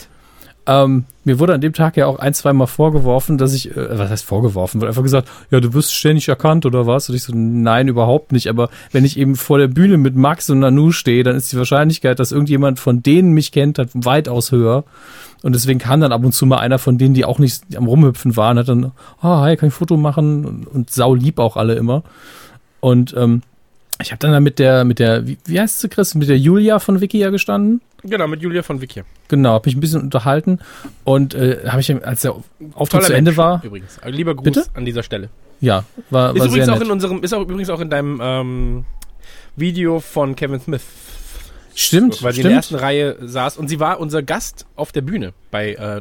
[SPEAKER 6] Ähm, mir wurde an dem Tag ja auch ein, zwei Mal vorgeworfen, dass ich, äh, was heißt vorgeworfen, wurde einfach gesagt, ja, du wirst ständig erkannt oder was? Und ich so, nein, überhaupt nicht. Aber wenn ich eben vor der Bühne mit Max und Nanu stehe, dann ist die Wahrscheinlichkeit, dass irgendjemand von denen mich kennt, hat weitaus höher. Und deswegen kam dann ab und zu mal einer von denen, die auch nicht am Rumhüpfen waren, hat dann, ah, hi, kann ich ein Foto machen? Und, und sau lieb auch alle immer. Und ähm, ich habe dann da mit der, mit der, wie, wie heißt sie, Chris, mit der Julia von Wiki ja gestanden.
[SPEAKER 5] Genau, mit Julia von Vicky.
[SPEAKER 6] Genau, habe ich ein bisschen unterhalten und äh, habe ich, als der Auftritt
[SPEAKER 5] Toller
[SPEAKER 6] zu Ende
[SPEAKER 5] Mensch,
[SPEAKER 6] war,
[SPEAKER 5] Übrigens. Also Lieber Gruß
[SPEAKER 6] Bitte?
[SPEAKER 5] an dieser Stelle.
[SPEAKER 6] ja, war,
[SPEAKER 5] Ist
[SPEAKER 6] war
[SPEAKER 5] übrigens
[SPEAKER 6] sehr
[SPEAKER 5] auch
[SPEAKER 6] nett.
[SPEAKER 5] in unserem, ist auch übrigens auch in deinem ähm, Video von Kevin Smith,
[SPEAKER 6] Stimmt,
[SPEAKER 5] weil sie in der ersten
[SPEAKER 6] stimmt.
[SPEAKER 5] Reihe saß und sie war unser Gast auf der Bühne bei äh,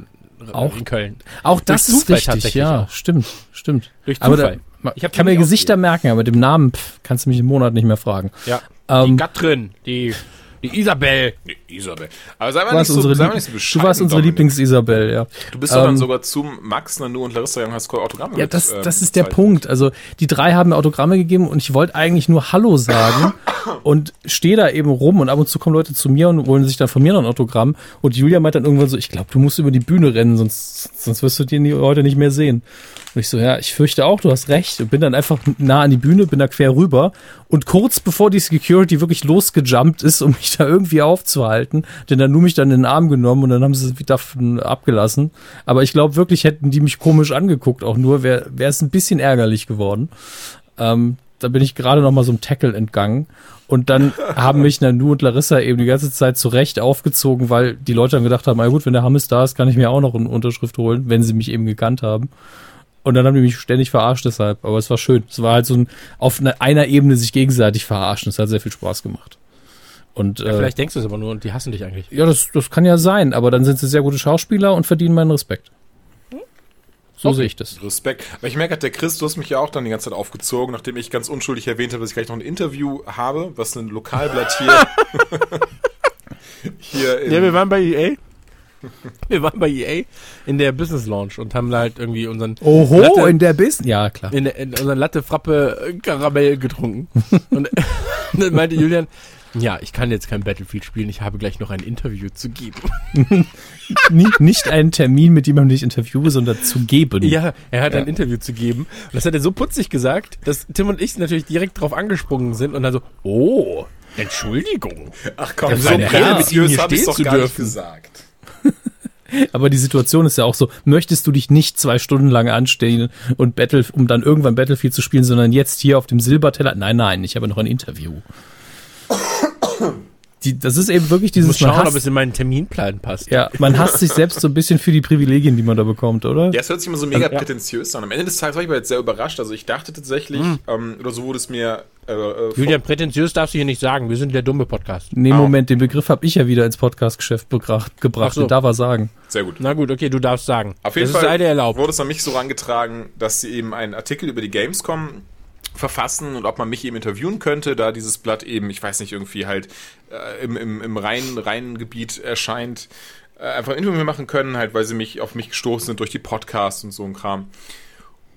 [SPEAKER 6] Auch
[SPEAKER 5] in Köln.
[SPEAKER 6] Auch das
[SPEAKER 5] durch
[SPEAKER 6] ist
[SPEAKER 5] Zufall
[SPEAKER 6] richtig, ja,
[SPEAKER 5] auch.
[SPEAKER 6] stimmt, stimmt.
[SPEAKER 5] Durch Zufall. Ich
[SPEAKER 6] kann
[SPEAKER 5] die
[SPEAKER 6] mir Gesichter merken, aber mit dem Namen pff, kannst du mich im Monat nicht mehr fragen.
[SPEAKER 5] Ja.
[SPEAKER 6] Ähm,
[SPEAKER 5] die Gatrin, die, die Isabel.
[SPEAKER 7] Isabel. Aber sei mal nicht so,
[SPEAKER 6] unsere,
[SPEAKER 7] sei mal nicht so
[SPEAKER 6] du warst unsere. Lieblings-Isabel, ja.
[SPEAKER 7] Du bist doch dann
[SPEAKER 6] Ähm,
[SPEAKER 7] sogar zum Max, Nanu und Larissa gegangen, hast Autogramme
[SPEAKER 6] Ja,
[SPEAKER 7] mit,
[SPEAKER 6] das,
[SPEAKER 7] ähm,
[SPEAKER 6] das ist der. Punkt. Also die drei haben mir Autogramme gegeben und ich wollte eigentlich nur Hallo sagen <coughs> und stehe da eben rum und ab und zu kommen Leute zu mir und wollen sich dann von mir noch ein Autogramm und Julia meint dann irgendwann so, ich glaube, du musst über die Bühne rennen, sonst, sonst wirst du die heute nicht mehr sehen. Und ich so, ja, ich fürchte auch, du hast recht. Und bin dann einfach nah an die Bühne, bin da quer rüber und kurz bevor die Security wirklich losgejumpt ist, um mich da irgendwie aufzuhalten, denn dann nur mich dann in den Arm genommen und dann haben sie es wieder davon abgelassen. Aber ich glaube wirklich, hätten die mich komisch angeguckt, auch nur, wäre es ein bisschen ärgerlich geworden. Ähm, da bin ich gerade noch mal so einem Tackle entgangen. Und dann <laughs> haben mich Nanu und Larissa eben die ganze Zeit zurecht aufgezogen, weil die Leute dann gedacht haben, na gut, wenn der Hammes da ist, kann ich mir auch noch eine Unterschrift holen, wenn sie mich eben gekannt haben. Und dann haben die mich ständig verarscht deshalb. Aber es war schön. Es war halt so ein, auf einer, einer Ebene sich gegenseitig verarschen. Es hat sehr viel Spaß gemacht. Und,
[SPEAKER 5] Ja,
[SPEAKER 6] äh,
[SPEAKER 5] vielleicht denkst du es aber nur und die hassen dich eigentlich.
[SPEAKER 6] ja, das, das kann ja sein, aber dann sind sie sehr gute Schauspieler und verdienen meinen Respekt. So sehe ich das.
[SPEAKER 7] Respekt. Aber ich merke, der Chris, du hast mich ja auch dann die ganze Zeit aufgezogen, nachdem ich ganz unschuldig erwähnt habe, dass ich gleich noch ein Interview habe, was ein Lokalblatt hier, <laughs> hier in,
[SPEAKER 5] Ja, wir waren bei EA. Wir waren bei EA in der Business Launch und haben da halt irgendwie unseren
[SPEAKER 6] Oho,
[SPEAKER 5] Latte,
[SPEAKER 6] in der Business. Ja, klar.
[SPEAKER 5] in, in unseren Latte Frappe Karamell getrunken. <laughs> und <laughs> dann meinte Julian, ja, ich kann jetzt kein Battlefield spielen, ich habe gleich noch ein Interview zu geben. <laughs>
[SPEAKER 6] nicht, nicht einen Termin, mit dem man nicht interviewe, sondern zu geben.
[SPEAKER 5] Ja, er hat ein Interview zu geben. Und das hat er so putzig gesagt, dass Tim und ich natürlich direkt drauf angesprungen sind und dann so, oh, Entschuldigung.
[SPEAKER 7] Ach komm,
[SPEAKER 5] Das
[SPEAKER 7] so prätentiös habe ich
[SPEAKER 5] stehen
[SPEAKER 7] doch
[SPEAKER 5] zu
[SPEAKER 7] gar nicht
[SPEAKER 5] dürfen.
[SPEAKER 7] gesagt. <laughs>
[SPEAKER 6] Aber die Situation ist ja auch so, möchtest du dich nicht zwei Stunden lang anstehen und Battle, um dann irgendwann Battlefield zu spielen, sondern jetzt hier auf dem Silberteller? Nein, nein, ich habe noch ein Interview. Die, das ist eben wirklich
[SPEAKER 5] Ich
[SPEAKER 6] dieses,
[SPEAKER 5] muss schauen,
[SPEAKER 6] man
[SPEAKER 5] ob es
[SPEAKER 6] hasst,
[SPEAKER 5] in meinen Terminplan passt.
[SPEAKER 6] ja, man hasst sich selbst so ein bisschen für die Privilegien, die man da bekommt, oder?
[SPEAKER 7] Ja, es hört sich immer so mega
[SPEAKER 6] Also, ja.
[SPEAKER 7] prätentiös an. Am Ende des Tages war ich aber jetzt sehr überrascht. Also ich dachte tatsächlich, ähm, oder so wurde es mir äh, äh,
[SPEAKER 5] Julian, prätentiös darfst du hier nicht sagen. Wir sind der dumme Podcast.
[SPEAKER 6] Nee,
[SPEAKER 7] Ah.
[SPEAKER 6] Moment, den Begriff habe ich ja wieder ins Podcast-Geschäft gebracht, gebracht.
[SPEAKER 5] Ach so.
[SPEAKER 6] Den darf er sagen.
[SPEAKER 7] sehr gut.
[SPEAKER 5] Na gut, okay, du darfst sagen.
[SPEAKER 7] Auf jeden
[SPEAKER 5] das
[SPEAKER 7] Fall
[SPEAKER 5] ist leider erlaubt.
[SPEAKER 7] wurde es an mich so rangetragen, dass sie eben einen Artikel über die Gamescom verfassen und ob man mich eben interviewen könnte, da dieses Blatt eben, ich weiß nicht, irgendwie halt äh, im, im, im Rhein, Rheingebiet erscheint, äh, einfach ein Interview machen können, halt, weil sie mich auf mich gestoßen sind durch die Podcasts und so ein Kram.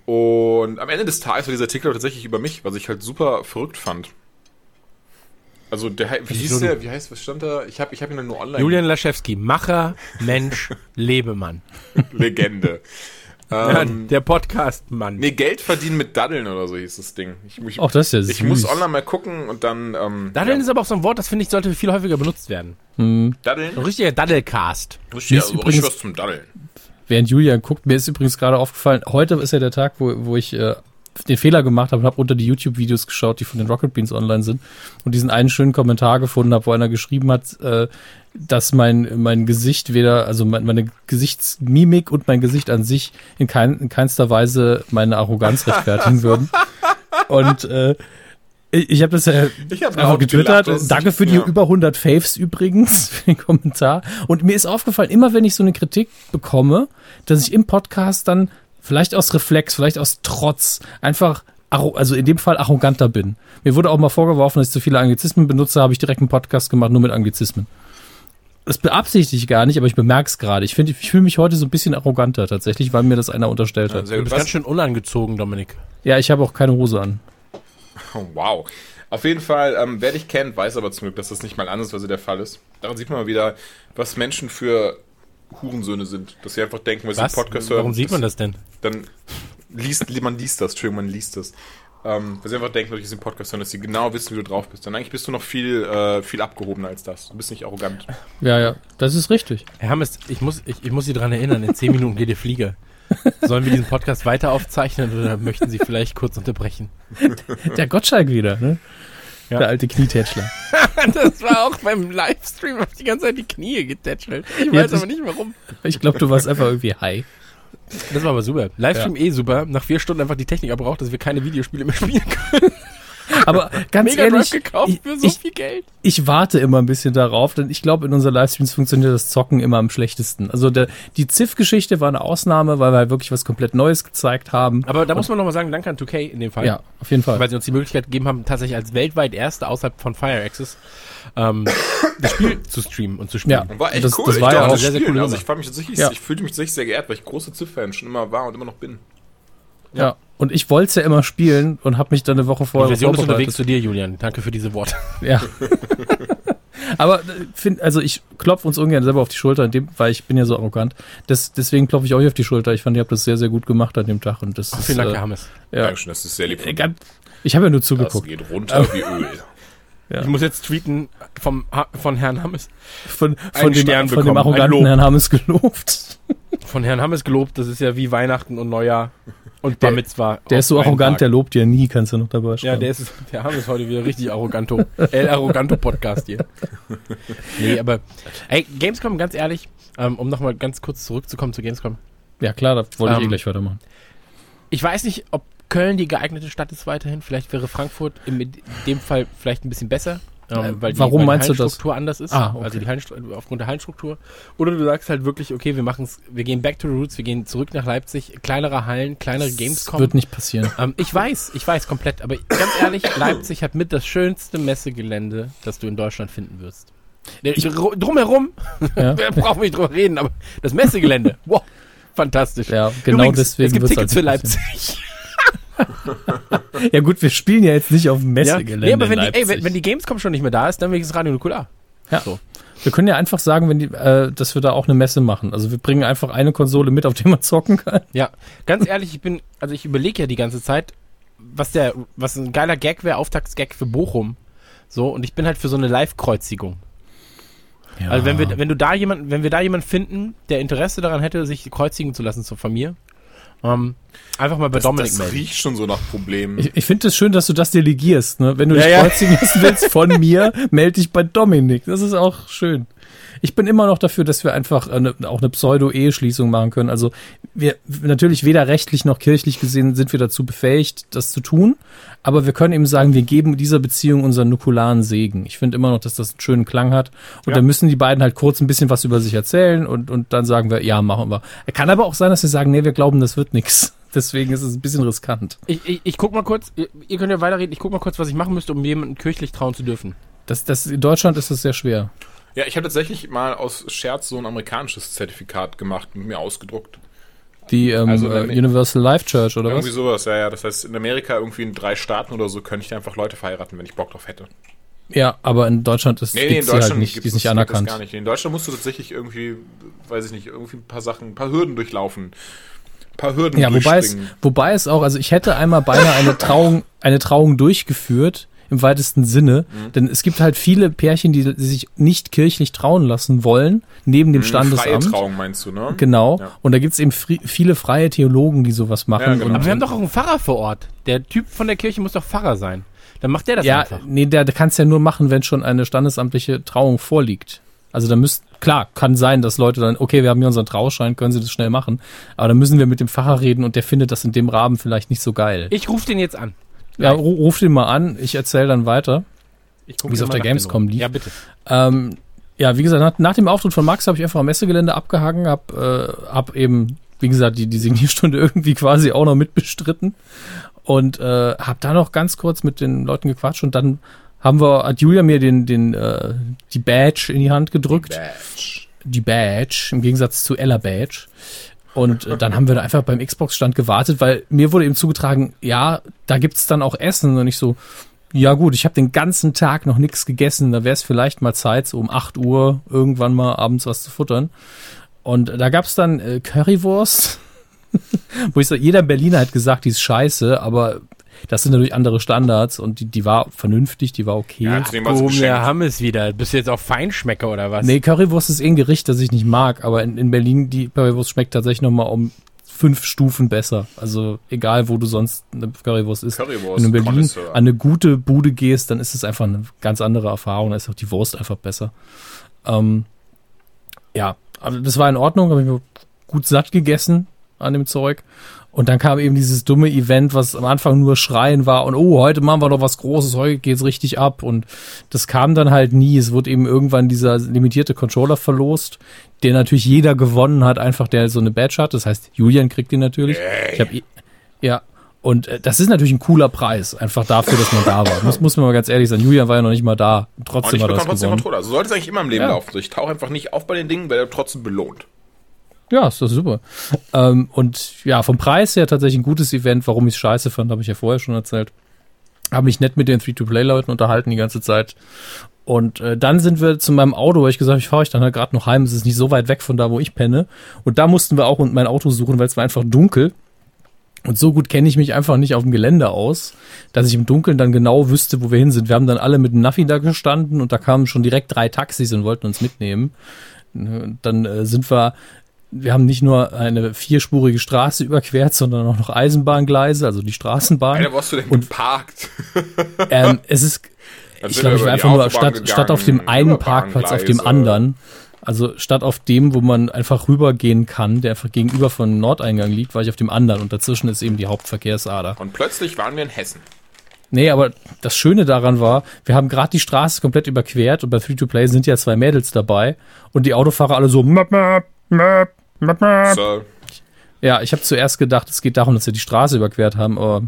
[SPEAKER 7] Und am Ende des Tages war dieser Artikel tatsächlich über mich, was ich halt super verrückt fand. Also der, wie
[SPEAKER 5] ist
[SPEAKER 7] hieß der, wie heißt, was stand da? Ich habe ich hab ihn dann nur online.
[SPEAKER 5] Julian Laschewski, Macher, Mensch, <laughs> Lebemann.
[SPEAKER 7] Legende.
[SPEAKER 5] Ja,
[SPEAKER 7] ähm,
[SPEAKER 5] der Podcast-Mann.
[SPEAKER 7] Nee, Geld verdienen mit Daddeln oder so hieß das Ding. Ich, ich,
[SPEAKER 6] Auch das ist ja
[SPEAKER 7] ich
[SPEAKER 6] süß.
[SPEAKER 7] muss online mal gucken und dann. Ähm,
[SPEAKER 5] Daddeln
[SPEAKER 7] ja.
[SPEAKER 5] ist aber auch so ein Wort, das finde ich, sollte viel häufiger benutzt werden.
[SPEAKER 7] Daddeln?
[SPEAKER 5] Ein richtiger Daddelcast.
[SPEAKER 7] Richtig,
[SPEAKER 6] Mir ist
[SPEAKER 7] also
[SPEAKER 6] übrigens-
[SPEAKER 7] richtig was zum Daddeln.
[SPEAKER 6] Während Julian guckt, mir ist übrigens gerade aufgefallen, heute ist ja der Tag, wo, wo ich äh, den Fehler gemacht habe und habe unter die YouTube-Videos geschaut, die von den Rocket Beans online sind und diesen einen schönen Kommentar gefunden habe, wo einer geschrieben hat, äh, dass mein, mein Gesicht weder, also mein, meine Gesichtsmimik und mein Gesicht an sich in, kein, in keinster Weise meine Arroganz rechtfertigen <laughs> würden. Und äh, ich, ich habe das ja
[SPEAKER 7] Ich hab
[SPEAKER 6] einfach getwittert.
[SPEAKER 7] gelacht,
[SPEAKER 6] Danke für die
[SPEAKER 7] ja.
[SPEAKER 6] über 100 Faves übrigens <laughs> für den Kommentar. Und mir ist aufgefallen, immer wenn ich so eine Kritik bekomme, dass ich im Podcast dann vielleicht aus Reflex, vielleicht aus Trotz einfach also in dem Fall arroganter bin. Mir wurde auch mal vorgeworfen, dass ich zu viele Anglizismen benutze, habe ich direkt einen Podcast gemacht, nur mit Anglizismen. Das beabsichtige ich gar nicht, aber ich bemerke es gerade. Ich finde, ich fühle mich heute so ein bisschen arroganter tatsächlich, weil mir das einer unterstellt
[SPEAKER 7] Ja,
[SPEAKER 6] hat.
[SPEAKER 7] sehr
[SPEAKER 5] Du bist ganz schön unangezogen, Dominik.
[SPEAKER 6] Ja, ich habe auch keine Hose an. <laughs>
[SPEAKER 7] Wow. Auf jeden Fall, ähm, wer dich kennt, weiß aber zum Glück, dass das nicht mal andersweise der Fall ist. Daran sieht man mal wieder, was Menschen für Hurensöhne sind. Dass sie einfach denken, weil sie Podcast hören.
[SPEAKER 5] Warum sieht man das denn?
[SPEAKER 7] Dann liest, man liest das, Entschuldigung, man liest das. Ähm, weil sie einfach denken, sie den Podcast hören, dass sie genau wissen, wie du drauf bist. Dann eigentlich bist du noch viel, äh, viel abgehobener als das. Du bist nicht arrogant.
[SPEAKER 6] Ja, ja, das ist richtig.
[SPEAKER 5] Herr Hammes, ich muss, ich, ich muss Sie daran erinnern, in zehn Minuten geht der Flieger. Sollen wir diesen Podcast weiter aufzeichnen oder möchten Sie vielleicht kurz unterbrechen?
[SPEAKER 6] Der Gottschalk wieder, ne?
[SPEAKER 5] Ja.
[SPEAKER 6] Der alte Knietätschler. <laughs>
[SPEAKER 5] Das war auch beim Livestream, hab ich die ganze Zeit die Knie getätschelt. Ich
[SPEAKER 6] Ja,
[SPEAKER 5] weiß
[SPEAKER 6] das-
[SPEAKER 5] aber nicht warum.
[SPEAKER 6] Ich glaube, du warst einfach irgendwie high.
[SPEAKER 5] Das war aber super. Livestream eh super. Nach vier Stunden einfach die Technik abbraucht, dass wir keine Videospiele mehr spielen können.
[SPEAKER 6] Aber ganz
[SPEAKER 5] Mega
[SPEAKER 6] ehrlich,
[SPEAKER 5] gekauft
[SPEAKER 6] ich,
[SPEAKER 5] für so
[SPEAKER 6] ich,
[SPEAKER 5] viel Geld.
[SPEAKER 6] ich warte immer ein bisschen darauf, denn ich glaube, in unseren Livestreams funktioniert das Zocken immer am schlechtesten. Also der, die Ziff-Geschichte war eine Ausnahme, weil wir halt wirklich was komplett Neues gezeigt haben.
[SPEAKER 5] Aber da muss man nochmal sagen, danke an 2K in dem Fall.
[SPEAKER 6] Ja, auf jeden Fall.
[SPEAKER 5] Weil sie uns die Möglichkeit gegeben haben, tatsächlich als weltweit erste außerhalb von Fire Access ähm, das Spiel <coughs> zu streamen und zu spielen.
[SPEAKER 6] Ja.
[SPEAKER 7] War echt
[SPEAKER 6] Das-
[SPEAKER 7] cool.
[SPEAKER 6] das
[SPEAKER 7] ich
[SPEAKER 6] war ja auch
[SPEAKER 5] sehr, sehr coole
[SPEAKER 7] Also ich, fand mich tatsächlich,
[SPEAKER 6] Ja.
[SPEAKER 7] ich fühlte mich tatsächlich sehr geehrt, weil ich großer Ziff-Fan schon immer war und immer noch bin.
[SPEAKER 6] Ja. Und ich wollte es ja immer spielen und habe mich dann eine Woche
[SPEAKER 5] Die
[SPEAKER 6] vorher
[SPEAKER 5] Version ist unterwegs zu dir, Julian. Danke für diese Worte. <laughs>
[SPEAKER 6] Ja. Aber äh, find, also ich klopfe uns ungern selber auf die Schulter, in dem, weil ich bin ja so arrogant. Das, deswegen klopfe ich euch auf die Schulter. Ich fand, ihr habt das sehr, sehr gut gemacht an dem Tag. Und das ist,
[SPEAKER 5] Vielen Dank,
[SPEAKER 6] äh,
[SPEAKER 5] Herr Hammes.
[SPEAKER 6] ja.
[SPEAKER 7] Dankeschön, das ist sehr lieb.
[SPEAKER 6] Äh,
[SPEAKER 7] Von
[SPEAKER 6] ganz- Ich habe ja nur
[SPEAKER 7] das
[SPEAKER 6] zugeguckt.
[SPEAKER 7] geht runter wie Öl. <laughs>
[SPEAKER 6] Ja.
[SPEAKER 5] Ich muss jetzt tweeten vom, von Herrn Hammes.
[SPEAKER 6] Von, von, dem,
[SPEAKER 5] Stern
[SPEAKER 6] von dem
[SPEAKER 5] bekommen,
[SPEAKER 6] arroganten. Herrn Hammes gelobt.
[SPEAKER 5] Von Herrn Hammes gelobt, das ist ja wie Weihnachten und Neujahr. Und Bar Mitzvah.
[SPEAKER 6] Der ist so arrogant,
[SPEAKER 5] Tag.
[SPEAKER 6] der lobt ja nie, kannst du noch dabei schreiben.
[SPEAKER 5] Ja, der ist, wir haben es heute wieder richtig arroganto, <laughs> El Arroganto Podcast hier. <laughs> Nee, aber, ey, Gamescom, ganz ehrlich, ähm, um nochmal ganz kurz zurückzukommen zu Gamescom.
[SPEAKER 6] ja klar, da wollte ich
[SPEAKER 5] Ähm,
[SPEAKER 6] eh gleich weitermachen.
[SPEAKER 5] Ich weiß nicht, ob Köln die geeignete Stadt ist weiterhin. Vielleicht wäre Frankfurt in dem Fall vielleicht ein bisschen besser. Ähm,
[SPEAKER 6] Äh,
[SPEAKER 5] weil die,
[SPEAKER 6] warum
[SPEAKER 5] weil die
[SPEAKER 6] meinst du das?
[SPEAKER 5] Hallenstruktur anders ist.
[SPEAKER 6] Ah, okay.
[SPEAKER 5] Also die Hallenstru- aufgrund der Hallenstruktur. Oder du sagst halt wirklich, okay, wir machen's, wir gehen back to the roots, wir gehen zurück nach Leipzig, kleinere Hallen, kleinere
[SPEAKER 6] Das
[SPEAKER 5] Gamescom.
[SPEAKER 6] wird nicht passieren.
[SPEAKER 5] Ähm, ich weiß, ich weiß komplett, aber ganz ehrlich, <coughs> Leipzig hat mit das schönste Messegelände, das du in Deutschland finden wirst. Der- dr- Drumherum,
[SPEAKER 6] Ja. <laughs>
[SPEAKER 5] wir brauchen nicht drüber reden, aber das Messegelände, wow, fantastisch.
[SPEAKER 6] Ja, genau
[SPEAKER 5] Übrigens,
[SPEAKER 6] deswegen
[SPEAKER 5] Es gibt
[SPEAKER 6] wird's
[SPEAKER 5] Tickets
[SPEAKER 6] halt
[SPEAKER 5] für. Leipzig.
[SPEAKER 6] Ja gut, wir spielen ja jetzt nicht auf dem
[SPEAKER 5] Ja?
[SPEAKER 6] Messegelände
[SPEAKER 5] Nee, aber wenn die, ey, wenn, wenn die Gamescom schon nicht mehr da ist, dann wenigstens Radio Nukular.
[SPEAKER 6] Ja.
[SPEAKER 5] So.
[SPEAKER 6] Wir können ja einfach sagen, wenn die, äh, dass wir da auch eine Messe machen. Also wir bringen einfach eine Konsole mit, auf der man zocken kann.
[SPEAKER 5] Ja, ganz ehrlich, ich bin, also ich überlege ja die ganze Zeit, was der, was ein geiler Gag wäre, Auftaktsgag für Bochum. So, und ich bin halt für so eine Live-Kreuzigung.
[SPEAKER 6] Ja.
[SPEAKER 5] Also wenn wir, wenn du da jemanden, wenn wir da jemanden finden, der Interesse daran hätte, sich kreuzigen zu lassen so von mir, ähm, einfach mal bei
[SPEAKER 7] Das,
[SPEAKER 5] Dominik
[SPEAKER 7] das
[SPEAKER 5] melden.
[SPEAKER 7] riecht schon so nach Problemen.
[SPEAKER 6] Ich, ich finde es schön, dass du das delegierst. Ne? Wenn du
[SPEAKER 5] Ja,
[SPEAKER 6] dich
[SPEAKER 5] ja.
[SPEAKER 6] kreuzigen lassen willst von mir, melde dich bei Dominik. Das ist auch schön. Ich bin immer noch dafür, dass wir einfach eine, auch eine Pseudo-Eheschließung machen können. Also wir natürlich weder rechtlich noch kirchlich gesehen sind wir dazu befähigt, das zu tun. Aber wir können eben sagen, wir geben dieser Beziehung unseren nukularen Segen. Ich finde immer noch, dass das einen schönen Klang hat. Und
[SPEAKER 7] Ja.
[SPEAKER 6] dann müssen die beiden halt kurz ein bisschen was über sich erzählen und, und dann sagen wir, ja, machen wir. Kann aber auch sein, dass wir sagen, nee, wir glauben, das wird nichts. <laughs> Deswegen ist es ein bisschen riskant.
[SPEAKER 5] Ich, ich, ich guck mal kurz, ihr, ihr könnt ja weiterreden, ich guck mal kurz, was ich machen müsste, um jemanden kirchlich trauen zu dürfen.
[SPEAKER 6] Das, das, in Deutschland ist das sehr schwer.
[SPEAKER 7] Ja, ich habe tatsächlich mal aus Scherz so ein amerikanisches Zertifikat gemacht und mir ausgedruckt.
[SPEAKER 6] Die ähm,
[SPEAKER 7] Also,
[SPEAKER 6] äh, Universal Life Church oder
[SPEAKER 7] irgendwie
[SPEAKER 6] was?
[SPEAKER 7] sowas, ja, ja. Das heißt, in Amerika irgendwie in drei Staaten oder so könnte ich da einfach Leute verheiraten, wenn ich Bock drauf hätte.
[SPEAKER 6] Ja, aber in Deutschland ist
[SPEAKER 7] Nee, nee, in
[SPEAKER 6] halt
[SPEAKER 7] Deutschland
[SPEAKER 6] nicht,
[SPEAKER 7] gibt's
[SPEAKER 6] die ist nicht
[SPEAKER 7] gibt das
[SPEAKER 6] anerkannt.
[SPEAKER 7] gar nicht. In Deutschland musst du tatsächlich irgendwie, weiß ich nicht, irgendwie ein paar Sachen, ein paar Hürden durchlaufen. Ein paar Hürden
[SPEAKER 6] Ja, wobei es, wobei es auch, also ich hätte einmal beinahe eine Trauung, eine Trauung durchgeführt, im weitesten Sinne,
[SPEAKER 7] Mhm.
[SPEAKER 6] denn es gibt halt viele Pärchen, die, die sich nicht kirchlich trauen lassen wollen, neben dem
[SPEAKER 7] Hm, Freie
[SPEAKER 6] Standesamt.
[SPEAKER 7] Trauung meinst du, ne?
[SPEAKER 6] Genau.
[SPEAKER 7] Ja.
[SPEAKER 6] Und da gibt's eben fri- viele freie Theologen, die sowas machen.
[SPEAKER 7] Ja, genau.
[SPEAKER 6] und,
[SPEAKER 5] Aber wir haben doch auch einen Pfarrer vor Ort. Der Typ von der Kirche muss doch Pfarrer sein. Dann macht der das
[SPEAKER 6] ja,
[SPEAKER 5] einfach.
[SPEAKER 6] nee, der, der kann es ja nur machen, wenn schon eine standesamtliche Trauung vorliegt. Also da müsst, klar, kann sein, dass Leute dann, okay, wir haben hier unseren Trauschein, können Sie das schnell machen. Aber dann müssen wir mit dem Pfarrer reden und der findet das in dem Rahmen vielleicht nicht so geil.
[SPEAKER 5] Ich rufe den jetzt an.
[SPEAKER 6] Ja, ru- ruf den mal an, ich erzähle dann weiter. Wie es auf der Gamescom lief.
[SPEAKER 5] Ja, bitte.
[SPEAKER 6] Ähm, ja, wie gesagt, nach, nach dem Auftritt von Max habe ich einfach am Messegelände abgehangen, hab, äh, hab eben, wie gesagt, die, die Signierstunde <laughs> irgendwie quasi auch noch mitbestritten und äh, hab da noch ganz kurz mit den Leuten gequatscht und dann haben wir, hat Julia mir den, den, äh, die Badge in die Hand gedrückt.
[SPEAKER 7] Badge.
[SPEAKER 6] Die Badge, im Gegensatz zu Ella Badge. Und äh, dann haben wir da einfach beim Xbox-Stand gewartet, weil mir wurde eben zugetragen, ja, da gibt's dann auch Essen. Und ich so, ja gut, ich habe den ganzen Tag noch nichts gegessen, da wäre es vielleicht mal Zeit, so um 8 Uhr irgendwann mal abends was zu futtern. Und da gab's dann äh, Currywurst, <laughs> wo ich so, jeder Berliner hat gesagt, die ist scheiße, aber das sind natürlich andere Standards und die, die war vernünftig, die war okay.
[SPEAKER 7] Ja, war es.
[SPEAKER 5] Hammes wieder. Bist du jetzt auch Feinschmecker oder was?
[SPEAKER 6] Nee, Currywurst ist eh ein Gericht, das ich nicht mag, aber in, in Berlin, die Currywurst schmeckt tatsächlich nochmal um fünf Stufen besser. Also egal, wo du sonst eine Currywurst isst.
[SPEAKER 7] Currywurst,
[SPEAKER 6] Wenn du in Berlin an eine gute Bude gehst, dann ist es einfach eine ganz andere Erfahrung. Da ist auch die Wurst einfach besser. Ähm, ja, also das war in Ordnung, habe ich mir gut satt gegessen an dem Zeug. Und dann kam eben dieses dumme Event, was am Anfang nur Schreien war und oh, heute machen wir doch was Großes, heute geht's richtig ab. Und das kam dann halt nie. Es wurde eben irgendwann dieser limitierte Controller verlost, der natürlich jeder gewonnen hat, einfach der so eine Badge hat. Das heißt, Julian kriegt den natürlich. Ich hab, ja. Und äh, das ist natürlich ein cooler Preis, einfach dafür, dass man da war. Muss, muss man mal ganz ehrlich sein. Julian war ja noch nicht mal da.
[SPEAKER 7] Und
[SPEAKER 6] Trotzdem
[SPEAKER 7] ich
[SPEAKER 6] hat er das
[SPEAKER 7] trotzdem
[SPEAKER 6] gewonnen.
[SPEAKER 7] Controller. Also sollte es eigentlich immer im Leben
[SPEAKER 6] Ja.
[SPEAKER 7] laufen. So, Ich tauche einfach nicht auf bei den Dingen, werde trotzdem belohnt.
[SPEAKER 6] Ja, ist doch super. Ähm, und ja, vom Preis her tatsächlich ein gutes Event. Warum ich es scheiße fand, habe ich ja vorher schon erzählt. Habe mich nett mit den Free-to-Play-Leuten unterhalten die ganze Zeit. Und äh, dann sind wir zu meinem Auto, weil ich gesagt habe, ich fahre euch dann halt gerade noch heim. Es ist nicht so weit weg von da, wo ich penne. Und da mussten wir auch mein Auto suchen, weil es war einfach dunkel. Und so gut kenne ich mich einfach nicht auf dem Gelände aus, dass ich im Dunkeln dann genau wüsste, wo wir hin sind. Wir haben dann alle mit dem Navi da gestanden und da kamen schon direkt drei Taxis und wollten uns mitnehmen. Dann äh, sind wir wir haben nicht nur eine vierspurige Straße überquert, sondern auch noch Eisenbahngleise, also die Straßenbahn.
[SPEAKER 7] Alter, wo hast du denn
[SPEAKER 6] Und-
[SPEAKER 7] geparkt? <laughs>
[SPEAKER 6] Ähm, es ist,
[SPEAKER 7] Als
[SPEAKER 6] ich glaube, ich war einfach nur
[SPEAKER 7] Autobahn
[SPEAKER 6] statt, statt auf dem
[SPEAKER 7] gegangen,
[SPEAKER 6] einen Parkplatz auf dem anderen, also statt auf dem, wo man einfach rübergehen kann, der einfach gegenüber von Nordeingang liegt, war ich auf dem anderen und dazwischen ist eben die Hauptverkehrsader.
[SPEAKER 7] Und plötzlich waren wir in Hessen.
[SPEAKER 6] Nee, aber das Schöne daran war, wir haben gerade die Straße komplett überquert und bei Free-to-Play sind ja zwei Mädels dabei und die Autofahrer alle so map, map, map.
[SPEAKER 7] So,
[SPEAKER 6] Ja, ich habe zuerst gedacht, es geht darum, dass wir die Straße überquert haben, aber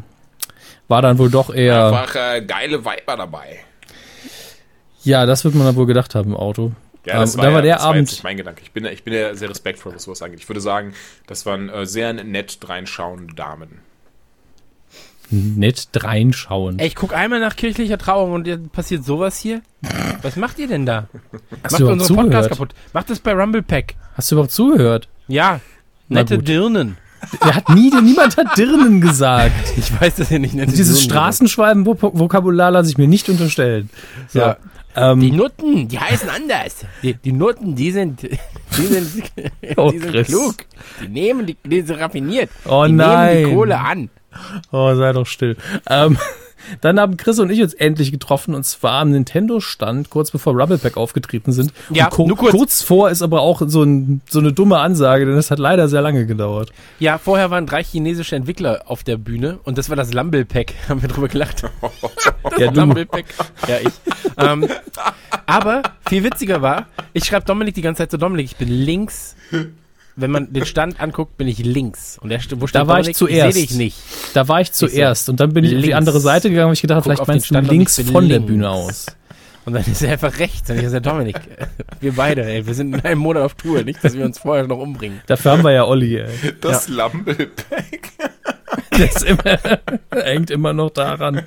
[SPEAKER 6] war dann wohl doch eher,
[SPEAKER 7] einfach äh, geile Weiber dabei.
[SPEAKER 6] ja, das wird man dann wohl gedacht haben im Auto.
[SPEAKER 7] Ja, das
[SPEAKER 6] Ähm,
[SPEAKER 7] war,
[SPEAKER 6] da
[SPEAKER 7] ja,
[SPEAKER 6] war der
[SPEAKER 7] das war jetzt
[SPEAKER 6] Abend,
[SPEAKER 7] nicht mein Gedanke. Ich bin, ich bin ja sehr respektvoll, was sowas angeht. Ich würde sagen, das waren äh, sehr nett reinschauende Damen.
[SPEAKER 6] nett reinschauen.
[SPEAKER 5] Ey, ich guck einmal nach kirchlicher Trauung und jetzt passiert sowas hier. Was macht ihr denn da?
[SPEAKER 6] Hast
[SPEAKER 5] Macht
[SPEAKER 6] du überhaupt
[SPEAKER 5] unseren Podcast
[SPEAKER 6] zugehört?
[SPEAKER 5] kaputt. Macht das bei Rumble Pack.
[SPEAKER 6] Hast du überhaupt zugehört?
[SPEAKER 5] Ja.
[SPEAKER 6] Na
[SPEAKER 5] Nette
[SPEAKER 6] gut.
[SPEAKER 5] Dirnen.
[SPEAKER 6] Er hat nie, niemand hat Dirnen gesagt.
[SPEAKER 5] Ich weiß, dass ihr nicht nette
[SPEAKER 6] Dieses
[SPEAKER 5] Dirnen
[SPEAKER 6] Straßenschweiben-Vokabular lasse ich mir nicht unterstellen. So,
[SPEAKER 5] Ja. Die
[SPEAKER 6] ähm,
[SPEAKER 5] Nutten, die heißen anders. Die, die Nutten, die sind, die sind, <laughs>
[SPEAKER 6] Oh,
[SPEAKER 5] die sind
[SPEAKER 6] Chris.
[SPEAKER 5] klug. Die nehmen die, die sind raffiniert.
[SPEAKER 6] Oh
[SPEAKER 5] die
[SPEAKER 6] nein.
[SPEAKER 5] nehmen die Kohle an.
[SPEAKER 6] oh, sei doch still. Ähm, dann haben Chris und ich uns endlich getroffen und zwar am Nintendo-Stand, kurz bevor Rubblepack aufgetreten sind.
[SPEAKER 5] Ja,
[SPEAKER 6] ku-
[SPEAKER 5] nur kurz.
[SPEAKER 6] kurz vor ist aber auch so, ein, so eine dumme Ansage, denn es hat leider sehr lange gedauert.
[SPEAKER 5] Ja, vorher waren drei chinesische Entwickler auf der Bühne und das war das Lumble Pack. <laughs> Haben wir drüber gelacht. <laughs>
[SPEAKER 6] Ja, du.
[SPEAKER 5] Lumble Pack. Ja, ich. ähm, aber viel witziger war, ich schreibe Dominik die ganze Zeit so, Dominik, ich bin links. Wenn man den Stand anguckt, bin ich links. Und der, wo steht
[SPEAKER 6] Da war ich zuerst.
[SPEAKER 5] Ich nicht.
[SPEAKER 6] Da war ich zuerst und dann bin ich auf die andere Seite gegangen, weil ich gedacht
[SPEAKER 5] Guck
[SPEAKER 6] vielleicht meinst du
[SPEAKER 5] Stand und
[SPEAKER 6] links von der
[SPEAKER 5] links.
[SPEAKER 6] Bühne aus.
[SPEAKER 5] Und dann ist er einfach rechts. Und ich sage, Dominik, <laughs> wir beide, ey, wir sind in einem Monat auf Tour. Nicht, dass wir uns vorher noch umbringen.
[SPEAKER 6] Dafür haben wir ja Olli, ey.
[SPEAKER 7] Das Lumblepack. <laughs>
[SPEAKER 6] Das immer, hängt immer noch daran.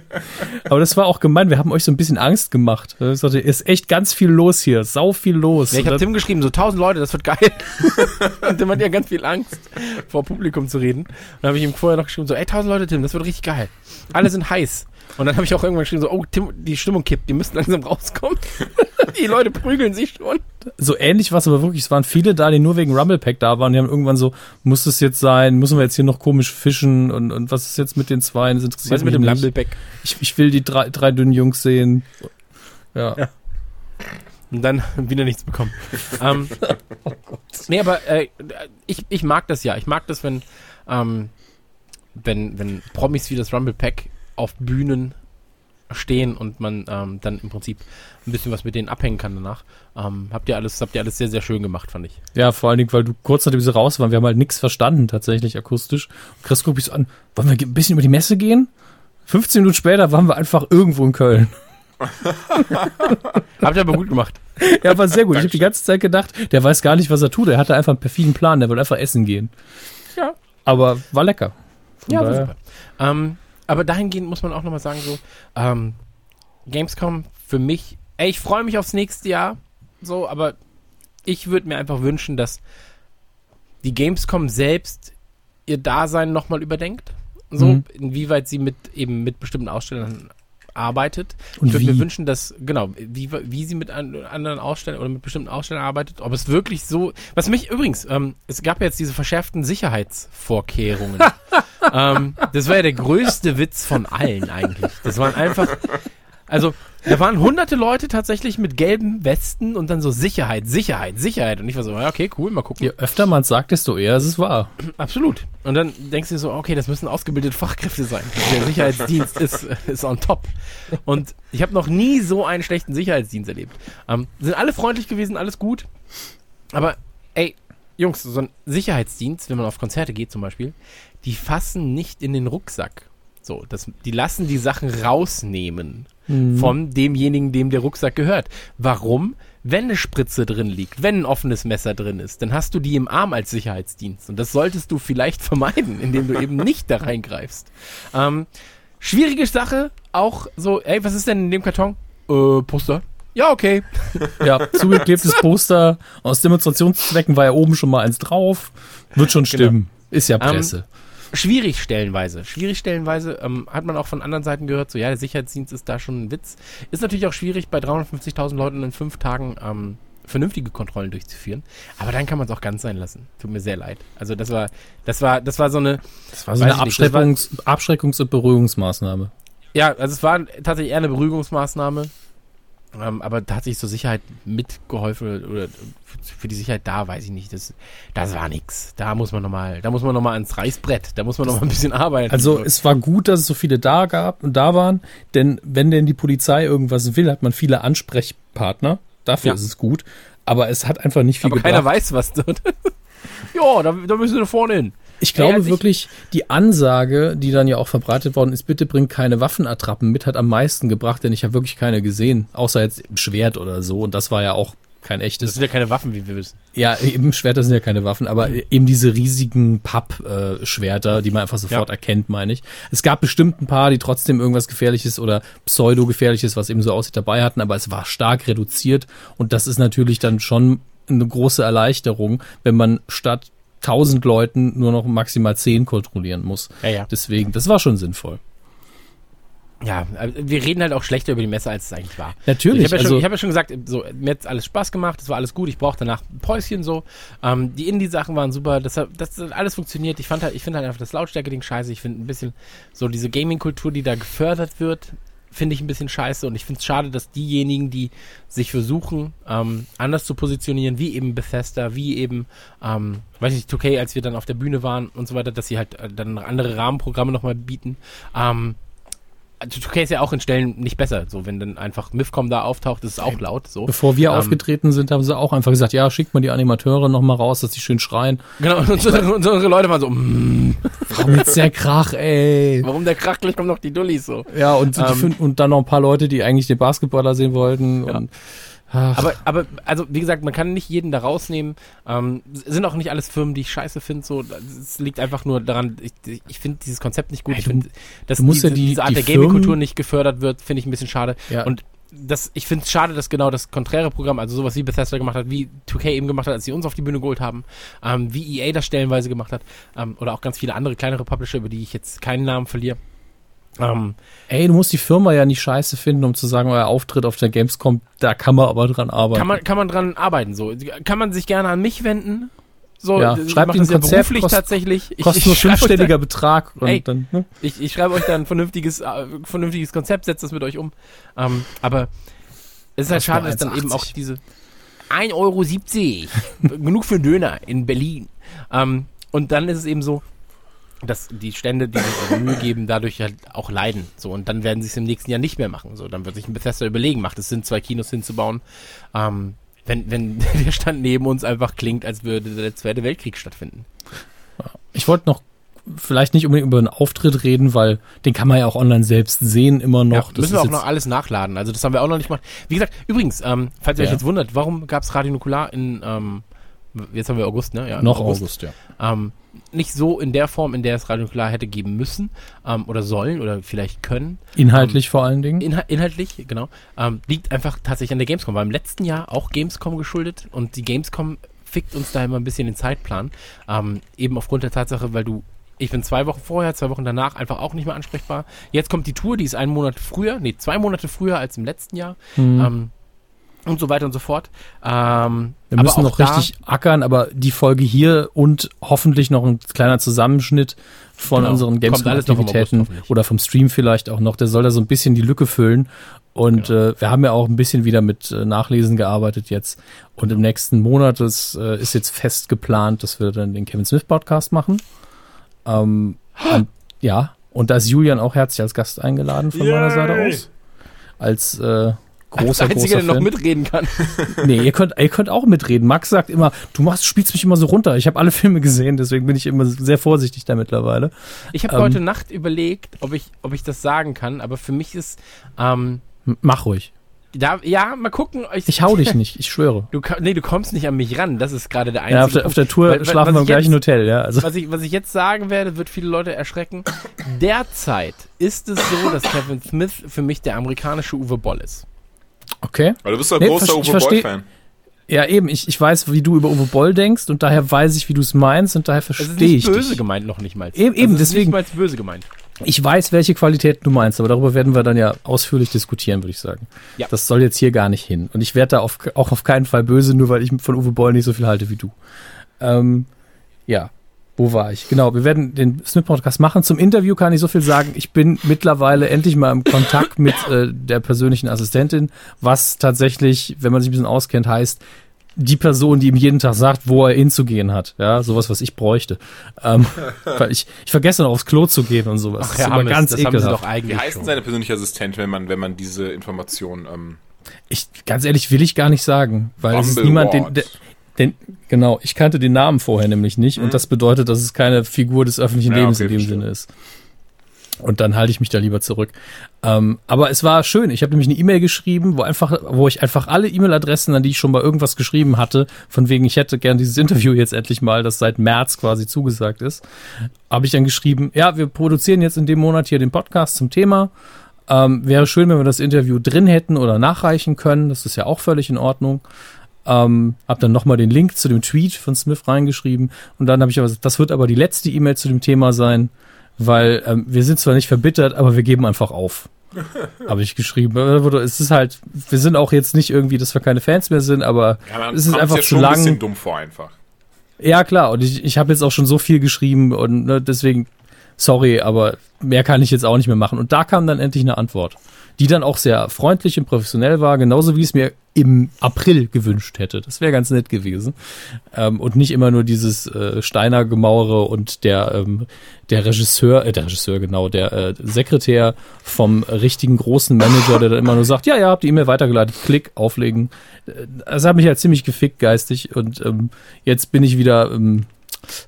[SPEAKER 6] Aber das war auch gemein. Wir haben euch so ein bisschen Angst gemacht. Ich sagte, ist echt ganz viel los hier. Sau viel los.
[SPEAKER 5] Ja, ich habe Tim geschrieben, so 1000 Leute, das wird geil. <laughs> und Tim hat ja ganz viel Angst, vor Publikum zu reden. Und dann habe ich ihm vorher noch geschrieben, so, ey, 1000 Leute, Tim, das wird richtig geil. Alle sind heiß. Und dann habe ich auch irgendwann geschrieben, so, oh, Tim, die Stimmung kippt, die müssen <laughs> langsam rauskommen. die Leute prügeln sich schon.
[SPEAKER 6] so ähnlich war es aber wirklich. Es waren viele da, die nur wegen Rumblepack da waren. Die haben irgendwann so, muss es jetzt sein? Müssen wir jetzt hier noch komisch fischen? Und, und was ist jetzt mit den zwei? Das interessiert
[SPEAKER 5] Was ist mit
[SPEAKER 6] mich
[SPEAKER 5] dem
[SPEAKER 6] nicht.
[SPEAKER 5] Lumbleback?
[SPEAKER 6] Ich, ich will die drei, drei dünnen Jungs sehen. Ja.
[SPEAKER 5] Und dann <laughs> wieder nichts bekommen. ähm, <laughs> Nee, aber äh, ich, ich mag das ja. Ich mag das, wenn, ähm, wenn, wenn Promis wie das Rumble Pack auf Bühnen stehen und man ähm, dann im Prinzip ein bisschen was mit denen abhängen kann danach. Ähm, habt ihr alles, habt ihr alles sehr, sehr schön gemacht, fand ich.
[SPEAKER 6] Ja, vor allen Dingen, weil du kurz nachdem sie raus waren, wir haben halt nichts verstanden, tatsächlich akustisch. Und Chris guckt mich so an, wollen wir ein bisschen über die Messe gehen? 15 Minuten später waren wir einfach irgendwo in Köln. <laughs>
[SPEAKER 5] Habt ihr aber gut gemacht.
[SPEAKER 6] Ja, war sehr gut. Ich habe die ganze Zeit gedacht, der weiß gar nicht, was er tut. Er hatte einfach einen perfiden Plan, der wollte einfach essen gehen.
[SPEAKER 5] Ja.
[SPEAKER 6] Aber war lecker. Von
[SPEAKER 5] Ja, war super. Ähm, aber dahingehend muss man auch nochmal sagen, so, ähm, Gamescom für mich, ey, ich freue mich aufs nächste Jahr, so, aber ich würde mir einfach wünschen, dass die Gamescom selbst ihr Dasein nochmal überdenkt. So,
[SPEAKER 6] Mhm.
[SPEAKER 5] inwieweit sie mit eben mit bestimmten Ausstellern arbeitet.
[SPEAKER 6] Und
[SPEAKER 5] ich würde mir wünschen, dass, genau, wie, wie sie mit an, anderen Ausstellern oder mit bestimmten Ausstellern arbeitet, ob es wirklich so, was mich übrigens, ähm, es gab ja jetzt diese verschärften Sicherheitsvorkehrungen. <laughs> ähm, das war ja der größte Witz von allen eigentlich. Das waren einfach, also, da waren hunderte Leute tatsächlich mit gelben Westen und dann so Sicherheit, Sicherheit, Sicherheit. Und ich war so, ja, okay, cool, mal gucken.
[SPEAKER 6] Je öfter man es sagt, desto eher ist es wahr.
[SPEAKER 5] Absolut. Und dann denkst du so, okay, das müssen ausgebildete Fachkräfte sein. Der Sicherheitsdienst <laughs> ist, ist on top. Und ich habe noch nie so einen schlechten Sicherheitsdienst erlebt. Ähm, sind alle freundlich gewesen, alles gut. Aber, ey, Jungs, so ein Sicherheitsdienst, wenn man auf Konzerte geht zum Beispiel, die fassen nicht in den Rucksack. So, das, die lassen die Sachen rausnehmen von demjenigen, dem der Rucksack gehört. Warum? Wenn eine Spritze drin liegt, wenn ein offenes Messer drin ist, dann hast du die im Arm als Sicherheitsdienst. Und das solltest du vielleicht <laughs> vermeiden, indem du eben nicht da reingreifst. Ähm, schwierige Sache, auch so, ey, was ist denn in dem Karton? Äh, Poster. Ja, okay. <laughs>
[SPEAKER 6] Ja, zugeklebtes Poster. Aus Demonstrationszwecken war ja oben schon mal eins drauf. Wird schon stimmen. Ist ja Presse.
[SPEAKER 5] Schwierig stellenweise. Schwierig stellenweise ähm, hat man auch von anderen Seiten gehört, so ja, der Sicherheitsdienst ist da schon ein Witz. Ist natürlich auch schwierig, bei 350.000 Leuten in fünf Tagen ähm, vernünftige Kontrollen durchzuführen. Aber dann kann man es auch ganz sein lassen. Tut mir sehr leid. Also das war, das war, das war so eine,
[SPEAKER 6] Das war so eine
[SPEAKER 5] das war-
[SPEAKER 6] Abschreckungs Abschreckungs- und Beruhigungsmaßnahme.
[SPEAKER 5] ja, also es war tatsächlich eher eine Beruhigungsmaßnahme. Ähm, aber da hat sich zur Sicherheit mitgeholfen oder, für die Sicherheit da, weiß ich nicht. Das, das war nix. Da muss man nochmal, da muss man nochmal ans Reißbrett. Da muss man nochmal ein bisschen arbeiten.
[SPEAKER 6] Also
[SPEAKER 5] So.
[SPEAKER 6] es war gut, dass es so viele da gab und da waren, denn wenn denn die Polizei irgendwas will, hat man viele Ansprechpartner. Dafür
[SPEAKER 5] Ja.
[SPEAKER 6] ist es gut. Aber es hat einfach nicht viel
[SPEAKER 5] aber keiner
[SPEAKER 6] gebracht.
[SPEAKER 5] weiß, was dort. <laughs> ja, da, da müssen wir vorne hin.
[SPEAKER 6] Ich glaube
[SPEAKER 5] ich-
[SPEAKER 6] wirklich, die Ansage, die dann ja auch verbreitet worden ist, bitte bringt keine Waffenattrappen mit, hat am meisten gebracht, denn ich habe wirklich keine gesehen, außer jetzt ein Schwert oder so. Und das war ja auch kein
[SPEAKER 5] Das
[SPEAKER 6] echtes.
[SPEAKER 5] sind ja keine Waffen, wie wir wissen.
[SPEAKER 6] Ja, eben Schwerter sind ja keine Waffen, aber eben diese riesigen Papp-Schwerter, die man einfach sofort
[SPEAKER 5] Ja.
[SPEAKER 6] erkennt, meine ich. Es gab bestimmt ein paar, die trotzdem irgendwas Gefährliches oder Pseudo-Gefährliches, was eben so aussieht, dabei hatten, aber es war stark reduziert und das ist natürlich dann schon eine große Erleichterung, wenn man statt 1000 Leuten nur noch maximal 10 kontrollieren muss.
[SPEAKER 5] Ja, ja.
[SPEAKER 6] Deswegen, das war schon sinnvoll.
[SPEAKER 5] Ja, äh, wir reden halt auch schlechter über die Messe, als es eigentlich war.
[SPEAKER 6] Natürlich,
[SPEAKER 5] Ich habe ja,
[SPEAKER 6] also-
[SPEAKER 5] schon- ich hab ja schon gesagt, so, mir hat alles Spaß gemacht, es war alles gut, ich brauchte danach ein Päuschen so. Ähm, die Indie-Sachen waren super, das, hat- das hat alles funktioniert. Ich fand halt, ich finde halt einfach das Lautstärke-Ding scheiße. Ich finde ein bisschen so diese Gaming-Kultur, die da gefördert wird, finde ich ein bisschen scheiße. Und ich finde es schade, dass diejenigen, die sich versuchen, ähm, anders zu positionieren, wie eben Bethesda, wie eben, ähm, weiß ich nicht, 2K, als wir dann auf der Bühne waren und so weiter, dass sie halt äh, dann andere Rahmenprogramme nochmal bieten. Ähm, 2K ist ja auch in Stellen nicht besser. So, wenn dann einfach Mifcom da auftaucht, ist es auch laut. So.
[SPEAKER 6] Bevor wir
[SPEAKER 5] Ähm,
[SPEAKER 6] aufgetreten sind, haben sie auch einfach gesagt, ja, schickt mal die Animateure noch mal raus, dass die schön schreien.
[SPEAKER 5] Genau, und unsere, unsere Leute waren so, mm,
[SPEAKER 6] Warum jetzt der Krach, ey?
[SPEAKER 5] warum der Krach, gleich kommen noch die Dullis so.
[SPEAKER 6] Ja, und,
[SPEAKER 5] Ähm,
[SPEAKER 6] und dann noch ein paar Leute, die eigentlich den Basketballer sehen wollten.
[SPEAKER 5] Ja.
[SPEAKER 6] Und, ach,
[SPEAKER 5] Aber, aber, also, wie gesagt, man kann nicht jeden da rausnehmen. Ähm, sind auch nicht alles Firmen, die ich scheiße finde. So, es liegt einfach nur daran, ich, ich finde dieses Konzept nicht gut. Ich finde, dass diese,
[SPEAKER 6] ja die-
[SPEAKER 5] diese Art
[SPEAKER 6] die
[SPEAKER 5] der Gaming-Kultur nicht gefördert wird, finde ich ein bisschen schade.
[SPEAKER 6] Ja.
[SPEAKER 5] Und das, ich finde es schade, dass genau das konträre Programm, also sowas wie Bethesda gemacht hat, wie 2K eben gemacht hat, als sie uns auf die Bühne geholt haben, ähm, wie EA das stellenweise gemacht hat, ähm, oder auch ganz viele andere kleinere Publisher, über die ich jetzt keinen Namen verliere. Ähm,
[SPEAKER 6] ey, du musst die Firma ja nicht scheiße finden, um zu sagen, euer Auftritt auf der Gamescom, da kann man aber dran arbeiten.
[SPEAKER 5] kann man, kann man dran arbeiten, so. Kann man sich gerne an mich wenden. So,
[SPEAKER 6] Ja, schreibt ein
[SPEAKER 5] das ja
[SPEAKER 6] Konzept,
[SPEAKER 5] beruflich
[SPEAKER 6] kost-
[SPEAKER 5] tatsächlich. Ich,
[SPEAKER 6] Kostet nur <laughs> fünfstelliger Betrag. Und
[SPEAKER 5] Ey.
[SPEAKER 6] dann, ne?
[SPEAKER 5] Ich, ich schreibe euch da ein vernünftiges, äh, vernünftiges Konzept, setzt das mit euch um. Ähm, aber es ist halt schade, dass dann eben auch
[SPEAKER 6] 1,80.
[SPEAKER 5] diese 1,70 Euro, <laughs> genug für einen Döner in Berlin. Ähm, und dann ist es eben so, dass die Stände, die sich ihre Mühe geben, dadurch halt auch leiden. So, und dann werden sie es im nächsten Jahr nicht mehr machen. So, dann wird sich ein Bethesda überlegen, macht es Sinn, zwei Kinos hinzubauen. Ähm, wenn, wenn <laughs> der Stand neben uns einfach klingt, als würde der Zweite Weltkrieg stattfinden.
[SPEAKER 6] Ich wollte noch vielleicht nicht unbedingt über einen Auftritt reden, weil den kann man ja auch online selbst sehen, immer noch.
[SPEAKER 5] Ja, müssen wir auch noch alles nachladen. Also das haben wir auch noch nicht gemacht. Wie gesagt, übrigens, ähm, falls ihr euch
[SPEAKER 6] Ja.
[SPEAKER 5] jetzt wundert, warum gab es Radio Nukular in, ähm, jetzt haben wir August, ne? Ja,
[SPEAKER 6] noch August, ja.
[SPEAKER 5] Ähm, nicht so in der Form, in der es Radio Nukular hätte geben müssen ähm, oder sollen oder vielleicht können.
[SPEAKER 6] Inhaltlich vor allen Dingen.
[SPEAKER 5] Inhal inhaltlich, genau. Ähm, liegt einfach tatsächlich an der Gamescom. War im letzten Jahr auch Gamescom geschuldet und die Gamescom fickt uns da immer ein bisschen den Zeitplan. Ähm, eben aufgrund der Tatsache, weil du ich bin zwei Wochen vorher, zwei Wochen danach einfach auch nicht mehr ansprechbar. Jetzt kommt die Tour, die ist einen Monat früher, nee, zwei Monate früher als im letzten Jahr.
[SPEAKER 6] Mhm.
[SPEAKER 5] Ähm, und so weiter und so fort. Ähm,
[SPEAKER 6] Wir müssen noch richtig ackern, aber die Folge hier und hoffentlich noch ein kleiner Zusammenschnitt von
[SPEAKER 5] Genau.
[SPEAKER 6] unseren Gamescom-Aktivitäten oder vom Stream vielleicht auch noch, der soll da so ein bisschen die Lücke füllen. Und
[SPEAKER 5] Genau.
[SPEAKER 6] äh, wir haben ja auch ein bisschen wieder mit äh, Nachlesen gearbeitet jetzt. Und im nächsten Monat ist, äh, ist jetzt fest geplant, dass wir dann den Kevin Smith Podcast machen. Ähm, an, ja, und da ist Julian auch herzlich als Gast eingeladen von meiner Seite aus. Als äh, großer,
[SPEAKER 5] der Einzige,
[SPEAKER 6] großer
[SPEAKER 5] der noch
[SPEAKER 6] Fan.
[SPEAKER 5] mitreden kann. <laughs>
[SPEAKER 6] Nee, ihr könnt, ihr könnt auch mitreden. Max sagt immer, du machst, spielst mich immer so runter. Ich habe alle Filme gesehen, deswegen bin ich immer sehr vorsichtig da mittlerweile.
[SPEAKER 5] Ich habe
[SPEAKER 6] Ähm.
[SPEAKER 5] heute Nacht überlegt, ob ich, ob ich das sagen kann, aber für mich ist, ähm,
[SPEAKER 6] Mach ruhig.
[SPEAKER 5] da, ja, mal gucken.
[SPEAKER 6] Ich hau dich <laughs> nicht, ich schwöre.
[SPEAKER 5] Du, nee, du kommst nicht an mich ran. Das ist gerade der einzige
[SPEAKER 6] Ja, auf der, auf der Tour
[SPEAKER 5] Weil-
[SPEAKER 6] schlafen wir im
[SPEAKER 5] ich
[SPEAKER 6] gleichen
[SPEAKER 5] jetzt-
[SPEAKER 6] Hotel, ja. Also,
[SPEAKER 5] Was ich, was ich jetzt sagen werde, wird viele Leute erschrecken. Derzeit ist es so, dass Kevin Smith für mich der amerikanische Uwe Boll ist.
[SPEAKER 6] Okay.
[SPEAKER 7] Weil du bist ein
[SPEAKER 6] Nee,
[SPEAKER 7] großer
[SPEAKER 6] ich
[SPEAKER 7] Uwe Boll-Fan.
[SPEAKER 6] Ja, eben, ich, ich weiß, wie du über Uwe Boll denkst und daher weiß ich, wie du es meinst und daher
[SPEAKER 5] Es ist
[SPEAKER 6] verstehe
[SPEAKER 5] nicht
[SPEAKER 6] ich
[SPEAKER 5] böse
[SPEAKER 6] dich.
[SPEAKER 5] gemeint, noch nicht mal.
[SPEAKER 6] Eben- eben,
[SPEAKER 5] es ist
[SPEAKER 6] deswegen-
[SPEAKER 5] Nicht mal böse gemeint.
[SPEAKER 6] Ich weiß, welche Qualität du meinst, aber darüber werden wir dann ja ausführlich diskutieren, würde ich sagen.
[SPEAKER 5] Ja.
[SPEAKER 6] Das soll jetzt hier gar nicht hin. Und ich werde da auf, auch auf keinen Fall böse, nur weil ich von Uwe Boll nicht so viel halte wie du. Ähm, ja, wo war ich? Genau, wir werden den Smith-Podcast machen. Zum Interview kann ich so viel sagen. Ich bin mittlerweile endlich mal im Kontakt <laughs> mit äh, der persönlichen Assistentin, was tatsächlich, wenn man sich ein bisschen auskennt, heißt, die Person, die ihm jeden Tag sagt, wo er hinzugehen hat. Ja, sowas, was ich bräuchte. Ähm, <laughs> weil ich, ich vergesse noch aufs Klo zu gehen und sowas.
[SPEAKER 5] Ach, Herr Hammes, das haben sie doch
[SPEAKER 7] Wie
[SPEAKER 5] eigentlich
[SPEAKER 7] heißt denn seine persönliche Assistent, wenn man, wenn man diese Information, ähm,
[SPEAKER 6] Ich, ganz ehrlich, will ich gar nicht sagen, weil es ist niemand, den, der, den, genau, ich kannte den Namen vorher nämlich nicht und das bedeutet, dass es keine Figur des öffentlichen
[SPEAKER 7] Ja,
[SPEAKER 6] Lebens
[SPEAKER 7] okay,
[SPEAKER 6] in dem
[SPEAKER 7] verstehe.
[SPEAKER 6] Sinne ist. Und dann halte ich mich da lieber zurück. Ähm, aber es war schön. Ich habe nämlich eine E-Mail geschrieben, wo einfach, wo ich einfach alle E-Mail-Adressen, an die ich schon mal irgendwas geschrieben hatte, von wegen, ich hätte gern dieses Interview jetzt endlich mal, das seit März quasi zugesagt ist, habe ich dann geschrieben, ja, wir produzieren jetzt in dem Monat hier den Podcast zum Thema. Ähm, wäre schön, wenn wir das Interview drin hätten oder nachreichen können. Das ist ja auch völlig in Ordnung. Ähm, hab dann nochmal den Link zu dem Tweet von Smith reingeschrieben und dann habe ich aber gesagt, das wird aber die letzte E-Mail zu dem Thema sein, weil ähm, wir sind zwar nicht verbittert, aber wir geben einfach auf. <laughs> habe ich geschrieben. Äh, Es ist halt, wir sind auch jetzt nicht irgendwie, dass wir keine Fans mehr sind, aber
[SPEAKER 7] ja,
[SPEAKER 6] es ist einfach zu
[SPEAKER 7] schon ein bisschen
[SPEAKER 6] lang.
[SPEAKER 7] dumm vor einfach.
[SPEAKER 6] Ja, klar, und ich, ich habe jetzt auch schon so viel geschrieben und ne, deswegen, sorry, aber mehr kann ich jetzt auch nicht mehr machen. Und da kam dann endlich eine Antwort, die dann auch sehr freundlich und professionell war, genauso wie ich es mir im April gewünscht hätte. Das wäre ganz nett gewesen. Ähm, und nicht immer nur dieses äh, Steiner und der, ähm, der Regisseur, äh, der Regisseur, genau, der äh, Sekretär vom richtigen großen Manager, der dann immer nur sagt, ja, ja, habt die E-Mail weitergeleitet, klick, auflegen. Äh, Das hat mich halt ziemlich gefickt geistig und ähm, jetzt bin ich wieder ähm,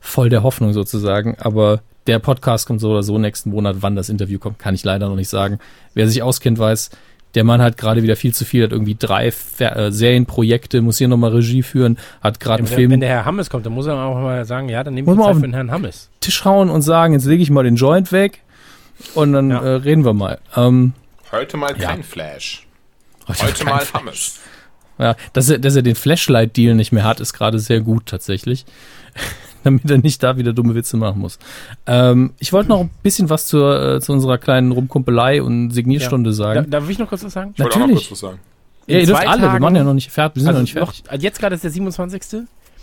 [SPEAKER 6] voll der Hoffnung sozusagen, aber der Podcast kommt so oder so nächsten Monat. Wann das Interview kommt, kann ich leider noch nicht sagen. Wer sich auskennt, weiß, der Mann hat gerade wieder viel zu viel, hat irgendwie drei Fer äh, Serienprojekte, muss hier nochmal Regie führen, hat gerade einen
[SPEAKER 5] Wenn,
[SPEAKER 6] Film
[SPEAKER 5] wenn der Herr Hammes kommt, dann muss er auch mal sagen, ja, dann nehmen wir Zeit
[SPEAKER 6] auf-
[SPEAKER 5] für den Herrn Hammes.
[SPEAKER 6] Tisch hauen und sagen, jetzt lege ich mal den Joint weg und dann
[SPEAKER 5] Ja.
[SPEAKER 6] äh, reden wir mal. Ähm,
[SPEAKER 7] Heute mal
[SPEAKER 6] Ja.
[SPEAKER 7] kein Flash.
[SPEAKER 6] heute
[SPEAKER 7] Heute
[SPEAKER 6] kein
[SPEAKER 7] mal
[SPEAKER 6] Fall.
[SPEAKER 7] Hammes.
[SPEAKER 6] Ja, dass er, dass er den Flashlight-Deal nicht mehr hat, ist gerade sehr gut tatsächlich. <laughs> Damit er nicht da wieder dumme Witze machen muss. Ähm, ich wollte noch ein bisschen was zur, äh, zu unserer kleinen Rumkumpelei und Signierstunde
[SPEAKER 5] Da,
[SPEAKER 6] sagen.
[SPEAKER 5] darf ich noch kurz was sagen?
[SPEAKER 7] Ich wollte auch noch
[SPEAKER 6] Natürlich.
[SPEAKER 7] kurz was sagen.
[SPEAKER 6] ja, ihr dürft alle, wir
[SPEAKER 5] Tagen-
[SPEAKER 6] machen ja noch nicht fertig. Wir sind
[SPEAKER 5] Also
[SPEAKER 6] noch nicht
[SPEAKER 5] noch,
[SPEAKER 6] fertig.
[SPEAKER 5] also jetzt gerade ist der 27.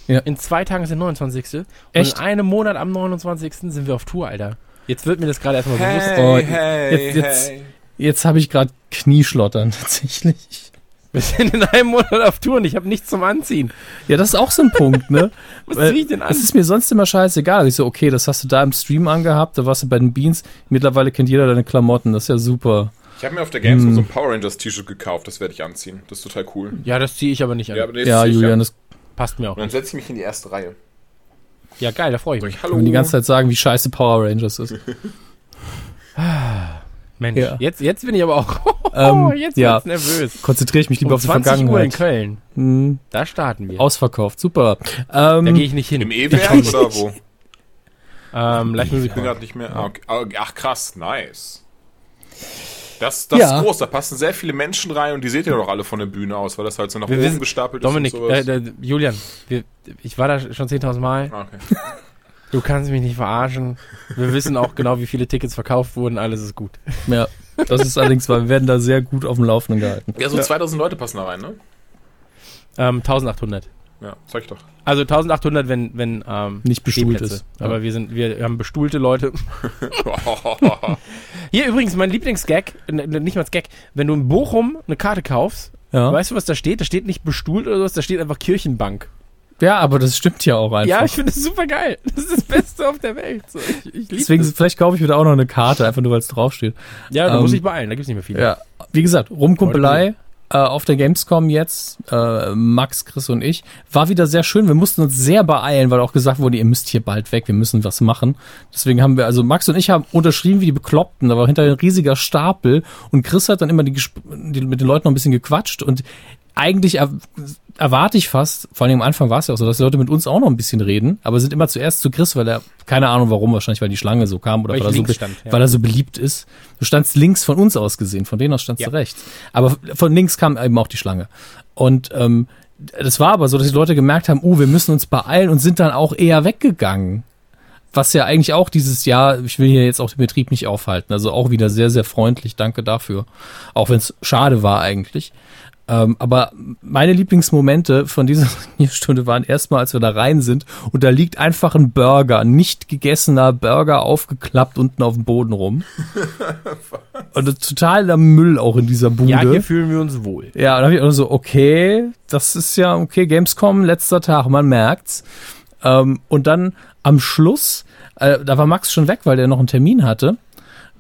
[SPEAKER 6] Ja.
[SPEAKER 5] In zwei Tagen ist der 29. Und
[SPEAKER 6] Echt?
[SPEAKER 5] in einem Monat am 29. sind wir auf Tour, Alter. Jetzt wird mir das gerade erstmal bewusst.
[SPEAKER 6] Oh, jetzt- jetzt- Jetzt habe ich gerade Knieschlottern <laughs> tatsächlich.
[SPEAKER 5] Wir sind in einem Monat auf Tour und ich habe nichts zum Anziehen.
[SPEAKER 6] Ja, das ist auch so ein Punkt, ne? <laughs>
[SPEAKER 5] Was zieh ich denn an?
[SPEAKER 6] Es ist mir sonst immer scheißegal. Ich so, okay, das hast du da im Stream angehabt, da warst du bei den Beans. Mittlerweile kennt jeder deine Klamotten, das ist ja super.
[SPEAKER 7] Ich habe mir auf der Gamescom
[SPEAKER 6] Hm.
[SPEAKER 7] so ein Power Rangers T-Shirt gekauft, das werde ich anziehen. Das ist total cool.
[SPEAKER 5] Ja, das ziehe ich aber nicht an.
[SPEAKER 7] Ja, aber
[SPEAKER 6] Ja. Julian, das
[SPEAKER 5] Passt mir auch.
[SPEAKER 7] Und dann setze ich mich in die erste Reihe.
[SPEAKER 5] Ja, geil, da freue ich mich.
[SPEAKER 7] ich, hallo.
[SPEAKER 6] kann man die ganze Zeit sagen, wie scheiße Power Rangers ist. <laughs>
[SPEAKER 5] Mensch,
[SPEAKER 6] Ja.
[SPEAKER 5] jetzt, jetzt bin ich aber auch. <laughs>
[SPEAKER 6] Ähm,
[SPEAKER 5] jetzt
[SPEAKER 6] ja.
[SPEAKER 5] wird's nervös.
[SPEAKER 6] Konzentriere ich mich lieber
[SPEAKER 5] Um
[SPEAKER 6] auf die
[SPEAKER 5] 20 Uhr in
[SPEAKER 6] Vergangenheit.
[SPEAKER 5] Köln.
[SPEAKER 6] Hm,
[SPEAKER 5] Da starten wir.
[SPEAKER 6] ausverkauft, super.
[SPEAKER 5] da
[SPEAKER 6] Ähm,
[SPEAKER 5] gehe ich nicht hin.
[SPEAKER 7] Im E-Werk oder wo?
[SPEAKER 5] Ähm,
[SPEAKER 7] Ich bin gerade nicht mehr. Ah, okay. Ah, Ach krass, nice. Das, das
[SPEAKER 6] Ja.
[SPEAKER 7] ist groß, da passen sehr viele Menschen rein und die seht ihr doch alle von der Bühne aus, weil das halt so nach
[SPEAKER 5] Wir
[SPEAKER 7] oben
[SPEAKER 5] wissen-
[SPEAKER 7] gestapelt
[SPEAKER 5] Dominik,
[SPEAKER 7] ist sowas.
[SPEAKER 5] äh, äh, Julian, wir, ich war da schon 10.000 Mal.
[SPEAKER 7] Ah, okay. <laughs>
[SPEAKER 5] Du kannst mich nicht verarschen. Wir wissen auch genau, wie viele Tickets verkauft wurden. Alles ist gut.
[SPEAKER 6] ja, das ist allerdings, weil wir werden da sehr gut auf dem Laufenden gehalten.
[SPEAKER 7] Ja, so 2000 Leute passen da rein, ne?
[SPEAKER 5] Ähm, 1800.
[SPEAKER 7] Ja, sag ich doch.
[SPEAKER 5] Also 1800, wenn, wenn ähm,
[SPEAKER 6] Nicht bestuhlt ist.
[SPEAKER 5] Aber wir sind, wir haben bestuhlte Leute. <laughs> Hier übrigens mein Lieblingsgag, nicht mal das Gag, wenn du in Bochum eine Karte kaufst,
[SPEAKER 6] Ja.
[SPEAKER 5] weißt du, was da steht? Da steht nicht bestuhlt oder sowas, da steht einfach Kirchenbank.
[SPEAKER 6] Ja, aber das stimmt ja auch einfach.
[SPEAKER 5] Ja, ich finde das super geil. Das ist das Beste auf der Welt. So, ich, ich
[SPEAKER 6] Deswegen,
[SPEAKER 5] das.
[SPEAKER 6] vielleicht kaufe ich wieder auch noch eine Karte, einfach nur weil es draufsteht.
[SPEAKER 5] Ja, du
[SPEAKER 6] ähm,
[SPEAKER 5] musst dich beeilen, da gibt's nicht mehr viele.
[SPEAKER 6] Ja, wie gesagt, Rumkumpelei äh, auf der Gamescom jetzt, äh, Max, Chris und ich, war wieder sehr schön. Wir mussten uns sehr beeilen, weil auch gesagt wurde, ihr müsst hier bald weg, wir müssen was machen. Deswegen haben wir, also Max und ich haben unterschrieben wie die Bekloppten, da war hinter ein riesiger Stapel und Chris hat dann immer die, die mit den Leuten noch ein bisschen gequatscht und eigentlich er, erwarte ich fast, vor allem am Anfang war es ja auch so, dass die Leute mit uns auch noch ein bisschen reden, aber sind immer zuerst zu Chris, weil er, keine Ahnung warum, wahrscheinlich weil die Schlange so kam oder
[SPEAKER 5] Weil
[SPEAKER 6] weil, er, so,
[SPEAKER 5] stand, ja.
[SPEAKER 6] weil er so beliebt ist. Du standst links von uns aus gesehen, von denen aus standst
[SPEAKER 5] Ja.
[SPEAKER 6] du rechts. Aber von links kam eben auch die Schlange. Und ähm, das war aber so, dass die Leute gemerkt haben, uh, wir müssen uns beeilen und sind dann auch eher weggegangen. was ja eigentlich auch dieses Jahr, ich will hier jetzt auch den Betrieb nicht aufhalten, also auch wieder sehr, sehr freundlich, danke dafür. Auch wenn es schade war eigentlich. Ähm, aber meine Lieblingsmomente von dieser <laughs> Stunde waren erstmal, als wir da rein sind und da liegt einfach ein Burger, ein nicht gegessener Burger aufgeklappt unten auf dem Boden rum. <laughs> und totaler Müll auch in dieser Bude.
[SPEAKER 5] Ja, hier fühlen wir uns wohl.
[SPEAKER 6] Ja, und da habe ich auch so, okay, das ist ja okay, Gamescom, letzter Tag, man merkt's. Ähm, und dann am Schluss, äh, da war Max schon weg, weil der noch einen Termin hatte,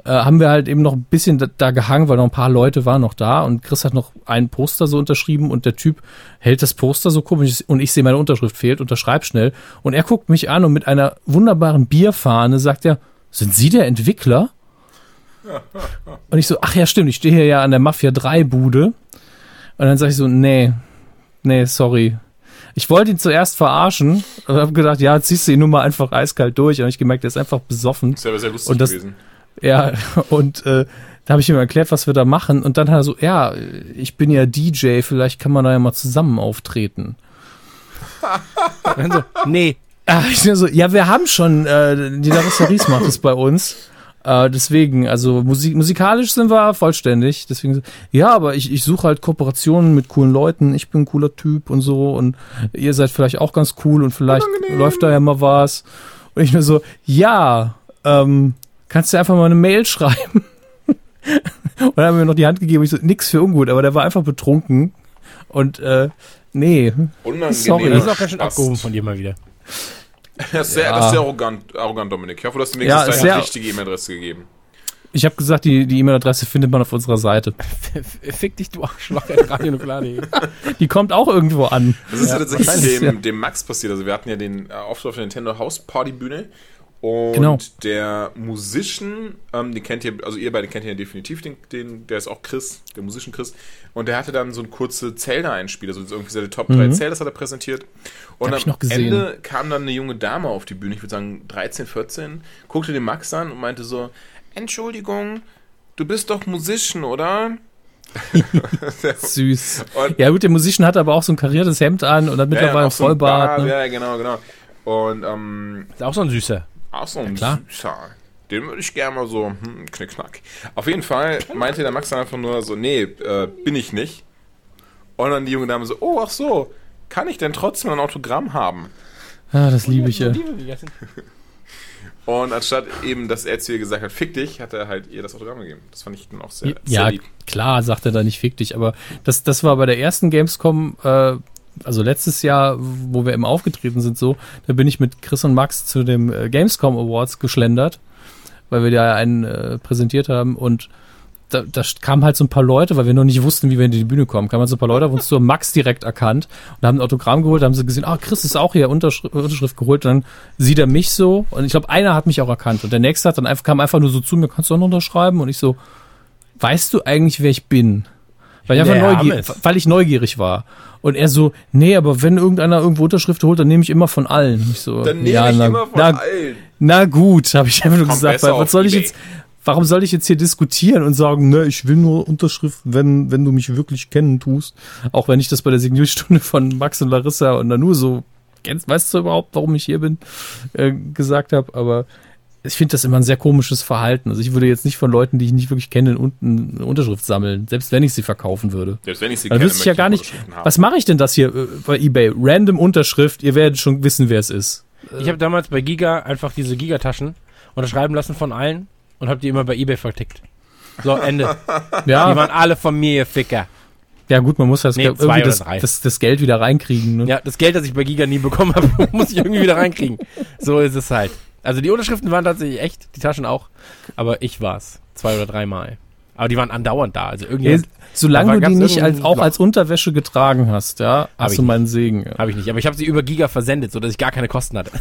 [SPEAKER 6] äh, haben wir halt eben noch ein bisschen da, da gehangen, weil noch ein paar Leute waren noch da und Chris hat noch ein Poster so unterschrieben und der Typ hält das Poster so komisch und ich sehe meine Unterschrift fehlt, unterschreib schnell und er guckt mich an und mit einer wunderbaren Bierfahne sagt er, sind Sie der Entwickler? <laughs> Und ich so, ach ja, stimmt, ich stehe hier ja an der Mafia 3 Bude. Und dann sage ich so, nee, nee, sorry. Ich wollte ihn zuerst verarschen und habe gedacht, ja, ziehst du ihn nur mal einfach eiskalt durch. Und ich gemerkt, er ist einfach besoffen.
[SPEAKER 7] Das wäre aber sehr lustig
[SPEAKER 6] Und das-
[SPEAKER 7] gewesen.
[SPEAKER 6] Ja, <laughs> und äh, da habe ich ihm erklärt, was wir da machen. Und dann hat er so, ja, ich bin ja DJ, vielleicht kann man da ja mal zusammen auftreten.
[SPEAKER 5] Dann so, nee,
[SPEAKER 6] Ah, ich mir so, ja, wir haben schon, äh, die Larissa Ries macht es bei uns. Äh, deswegen, also Musik, musikalisch sind wir vollständig. Deswegen, so, ja, aber ich, ich suche halt Kooperationen mit coolen Leuten. Ich bin ein cooler Typ und so. Und ihr seid vielleicht auch ganz cool und vielleicht läuft da ja mal was. Und ich nur so, ja, ähm, kannst du einfach mal eine Mail <laughs> schreiben? und dann haben wir mir noch die Hand gegeben. Ich so, nix für ungut, aber der war einfach betrunken. Und äh, nee.
[SPEAKER 7] Unangenehm.
[SPEAKER 6] Sorry.
[SPEAKER 5] das ist auch ganz schön abgehoben von dir mal wieder. <laughs>
[SPEAKER 7] Das ist sehr, das ist sehr arrogant, arrogant, Dominik. Ich hoffe, du hast mir
[SPEAKER 6] Ja,
[SPEAKER 7] wenigstens deine
[SPEAKER 6] sehr-
[SPEAKER 7] richtige E-Mail-Adresse gegeben.
[SPEAKER 6] Ich habe gesagt, die die E-Mail-Adresse findet man auf unserer Seite. <laughs>
[SPEAKER 5] Fick dich, du Arschloch.
[SPEAKER 6] Die kommt auch irgendwo an.
[SPEAKER 7] Das ist ja, tatsächlich dem,
[SPEAKER 6] ja.
[SPEAKER 7] dem Max passiert. Also wir hatten ja den äh, Auftritt auf der Nintendo House Party Bühne. Und
[SPEAKER 6] Genau.
[SPEAKER 7] der Musician, ähm, den kennt ihr, also ihr beide kennt ihr ja definitiv, den, den, der ist auch Chris, der Musician Chris. Und der hatte dann so ein kurze Zelda-Einspiel, also irgendwie seine Top 3 Zeldas hat er präsentiert. Und
[SPEAKER 6] Mhm. Hab
[SPEAKER 7] am
[SPEAKER 6] ich noch gesehen.
[SPEAKER 7] Ende kam dann eine junge Dame auf die Bühne, ich würde sagen 13, 14, guckte den Max an und meinte so, Entschuldigung, du bist doch Musician, oder? <laughs> <laughs>
[SPEAKER 6] Süß.
[SPEAKER 7] Und-
[SPEAKER 6] ja gut, der Musician hat aber auch so ein kariertes Hemd an und hat mittlerweile
[SPEAKER 7] auch
[SPEAKER 6] ein
[SPEAKER 7] so ein
[SPEAKER 6] Vollbart.
[SPEAKER 7] Bart,
[SPEAKER 6] ne?
[SPEAKER 7] Ja, genau, genau. Und ähm,
[SPEAKER 5] Ist auch so ein Süßer.
[SPEAKER 7] Auch so ein
[SPEAKER 6] klar.
[SPEAKER 7] süßer. Den würde ich gerne mal so, hm, knickknack. Auf jeden Fall meinte der Max dann einfach nur so, nee, äh, bin ich nicht. Und dann die junge Dame so, oh, ach so, kann ich denn trotzdem ein Autogramm haben?
[SPEAKER 6] Ah, das liebe ich ja. <laughs>
[SPEAKER 7] Und anstatt eben, dass er zu ihr gesagt hat, fick dich, hat er halt ihr das Autogramm gegeben. Das fand ich dann auch sehr,
[SPEAKER 6] Ja,
[SPEAKER 7] sehr lieb.
[SPEAKER 6] klar, sagt er da nicht fick dich, aber das, das war bei der ersten Gamescom, äh, also letztes Jahr, wo wir eben aufgetreten sind, so, da bin ich mit Chris und Max zu dem äh, Gamescom Awards geschlendert, weil wir da einen äh, präsentiert haben und da, da kamen halt so ein paar Leute, weil wir noch nicht wussten, wie wir in die Bühne kommen, kamen halt so ein paar Leute, haben uns so Max direkt erkannt und haben ein Autogramm geholt, haben sie gesehen, ah, Chris ist auch hier, Unterschrift, Unterschrift geholt, dann sieht er mich so und ich glaube, einer hat mich auch erkannt und der nächste hat dann einfach, kam einfach nur so zu mir, kannst du auch noch unterschreiben? Und ich so, weißt du eigentlich, wer ich bin? Weil ich einfach
[SPEAKER 5] Der
[SPEAKER 6] neugierig, weil ich neugierig war. Und er so, nee, aber wenn irgendeiner irgendwo Unterschrift holt, dann nehme ich immer von allen. Ich so,
[SPEAKER 7] Dann nehme
[SPEAKER 6] ja,
[SPEAKER 7] ich
[SPEAKER 6] na,
[SPEAKER 7] immer von
[SPEAKER 6] na,
[SPEAKER 7] allen.
[SPEAKER 6] na gut, habe ich einfach nur gesagt, weil was soll ich
[SPEAKER 7] eBay.
[SPEAKER 6] jetzt, warum soll ich jetzt hier diskutieren und sagen, ne, ich will nur Unterschriften, wenn, wenn du mich wirklich kennen tust. Auch wenn ich das bei der Signierstunde von Max und Larissa und Nanu so, kennst, weißt du überhaupt, warum ich hier bin, äh, gesagt habe, aber ich finde das immer ein sehr komisches Verhalten. Also ich würde jetzt nicht von Leuten, die ich nicht wirklich kenne, unten eine Unterschrift sammeln, selbst wenn ich sie verkaufen würde.
[SPEAKER 7] Selbst wenn ich sie
[SPEAKER 6] Dann
[SPEAKER 7] kenne,
[SPEAKER 6] wüsste ich ja gar nicht, was mache ich denn das hier äh, bei eBay? Random Unterschrift, ihr werdet schon wissen, wer es ist.
[SPEAKER 5] Ich habe damals bei Giga einfach diese Gigataschen unterschreiben lassen von allen und habe die immer bei Ebay vertickt. So, Ende. <laughs> Die
[SPEAKER 6] Ja,
[SPEAKER 5] waren alle von mir, ihr Ficker.
[SPEAKER 6] ja gut, man muss das,
[SPEAKER 5] Nee,
[SPEAKER 6] irgendwie das, das, das Geld wieder reinkriegen. Ne?
[SPEAKER 5] Ja, das Geld, das ich bei Giga nie bekommen <laughs> habe, muss ich irgendwie wieder reinkriegen. So ist es halt. Also die Unterschriften waren tatsächlich echt, die Taschen auch, aber ich war's. Zwei oder dreimal. Aber die waren andauernd da. Also irgendjemand
[SPEAKER 6] solange du die nicht als, auch als Unterwäsche getragen hast, ja, hast du
[SPEAKER 5] nicht.
[SPEAKER 6] meinen Segen. Ja.
[SPEAKER 5] habe ich nicht. Aber ich habe sie über Giga versendet, sodass ich gar keine Kosten hatte. <laughs>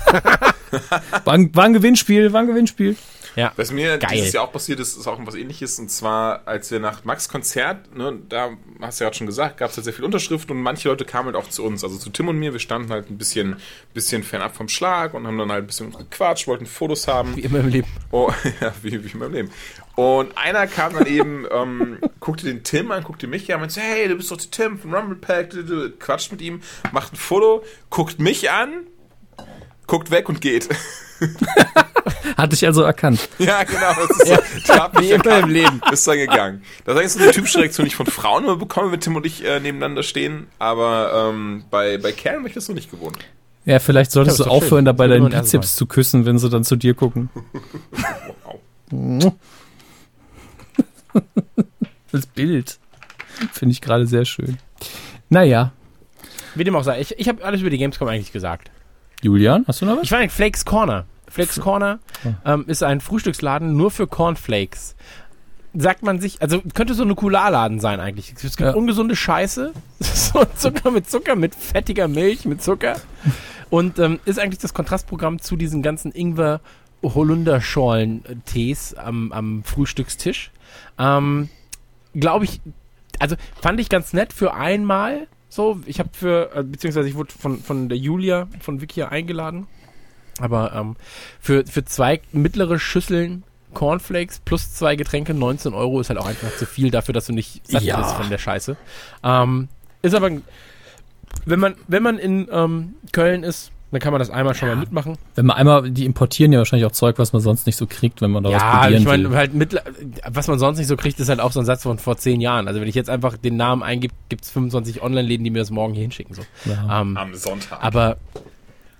[SPEAKER 6] War, ein, war ein Gewinnspiel, war ein Gewinnspiel.
[SPEAKER 5] Ja.
[SPEAKER 7] Was mir
[SPEAKER 5] Geil.
[SPEAKER 7] dieses Jahr auch passiert ist, ist auch was ähnliches. Und zwar, als wir nach Max Konzert, ne, da hast du ja gerade schon gesagt, gab es halt sehr viele Unterschriften und manche Leute kamen halt auch zu uns. Also zu Tim und mir, wir standen halt ein bisschen, bisschen fernab vom Schlag und haben dann halt ein bisschen gequatscht, wollten Fotos haben.
[SPEAKER 5] Wie immer im Leben.
[SPEAKER 7] Oh, <laughs> ja, wie, wie in meinem Leben. Und einer kam dann eben, ähm, guckte den Tim an, guckte mich an, meinte, hey, du bist doch der Tim von Rumble Pack, quatscht mit ihm, macht ein Foto, guckt mich an, guckt weg und geht. <laughs> <laughs>
[SPEAKER 6] Hatte ich also erkannt.
[SPEAKER 7] Ja, genau. Das ist <laughs> so, ich hab mich
[SPEAKER 5] immer im Leben. <laughs>
[SPEAKER 7] Ist dann gegangen. Das ist eigentlich so eine typische Reaktion, die ich von Frauen immer bekomme, wenn Tim und ich äh, nebeneinander stehen. Aber ähm, bei, bei Kerlen bin ich das noch nicht gewohnt.
[SPEAKER 6] Ja, vielleicht solltest
[SPEAKER 5] Ja,
[SPEAKER 6] du
[SPEAKER 5] doch schön.
[SPEAKER 6] aufhören, dabei deinen Bizeps zu küssen, wenn sie dann zu dir gucken.
[SPEAKER 7] Wow.
[SPEAKER 6] Das Bild finde ich gerade sehr schön. Naja,
[SPEAKER 5] Wie dem auch sei. Ich, ich habe alles über die Gamescom eigentlich gesagt.
[SPEAKER 6] Julian, hast du noch was?
[SPEAKER 5] Ich war in Flakes Corner. Flakes Corner ähm, ist ein Frühstücksladen nur für Cornflakes. Sagt man sich, also könnte so ein Nukularladen sein eigentlich. Es gibt
[SPEAKER 6] Ja.
[SPEAKER 5] ungesunde Scheiße, <laughs> so Zucker mit Zucker, mit fettiger Milch, mit Zucker. Und ähm, ist eigentlich das Kontrastprogramm zu diesen ganzen Ingwer Holunderschorlen-Tees am, am Frühstückstisch. Ähm, Glaube ich, also fand ich ganz nett für einmal. So, ich habe für, äh, beziehungsweise ich wurde von, von der Julia, von Wikia eingeladen. Aber ähm, für, für zwei mittlere Schüsseln Cornflakes plus zwei Getränke 19 Euro ist halt auch einfach zu viel dafür, dass du nicht satt
[SPEAKER 6] Ja.
[SPEAKER 5] bist von der Scheiße. Ähm, ist aber, wenn man, wenn man in ähm, Köln ist, dann kann man das einmal schon mal mitmachen.
[SPEAKER 6] Wenn man einmal, die importieren ja wahrscheinlich auch Zeug, was man sonst nicht so kriegt, wenn man da was
[SPEAKER 5] Ja,
[SPEAKER 6] probieren
[SPEAKER 5] ich meine,
[SPEAKER 6] will.
[SPEAKER 5] halt mit, was man sonst nicht so kriegt, ist halt auch so ein Satz von vor zehn Jahren. Also wenn ich jetzt einfach den Namen eingebe, gibt es 25 Online-Läden, die mir das morgen hier hinschicken. So.
[SPEAKER 6] Ja.
[SPEAKER 5] Ähm,
[SPEAKER 7] Am Sonntag.
[SPEAKER 5] aber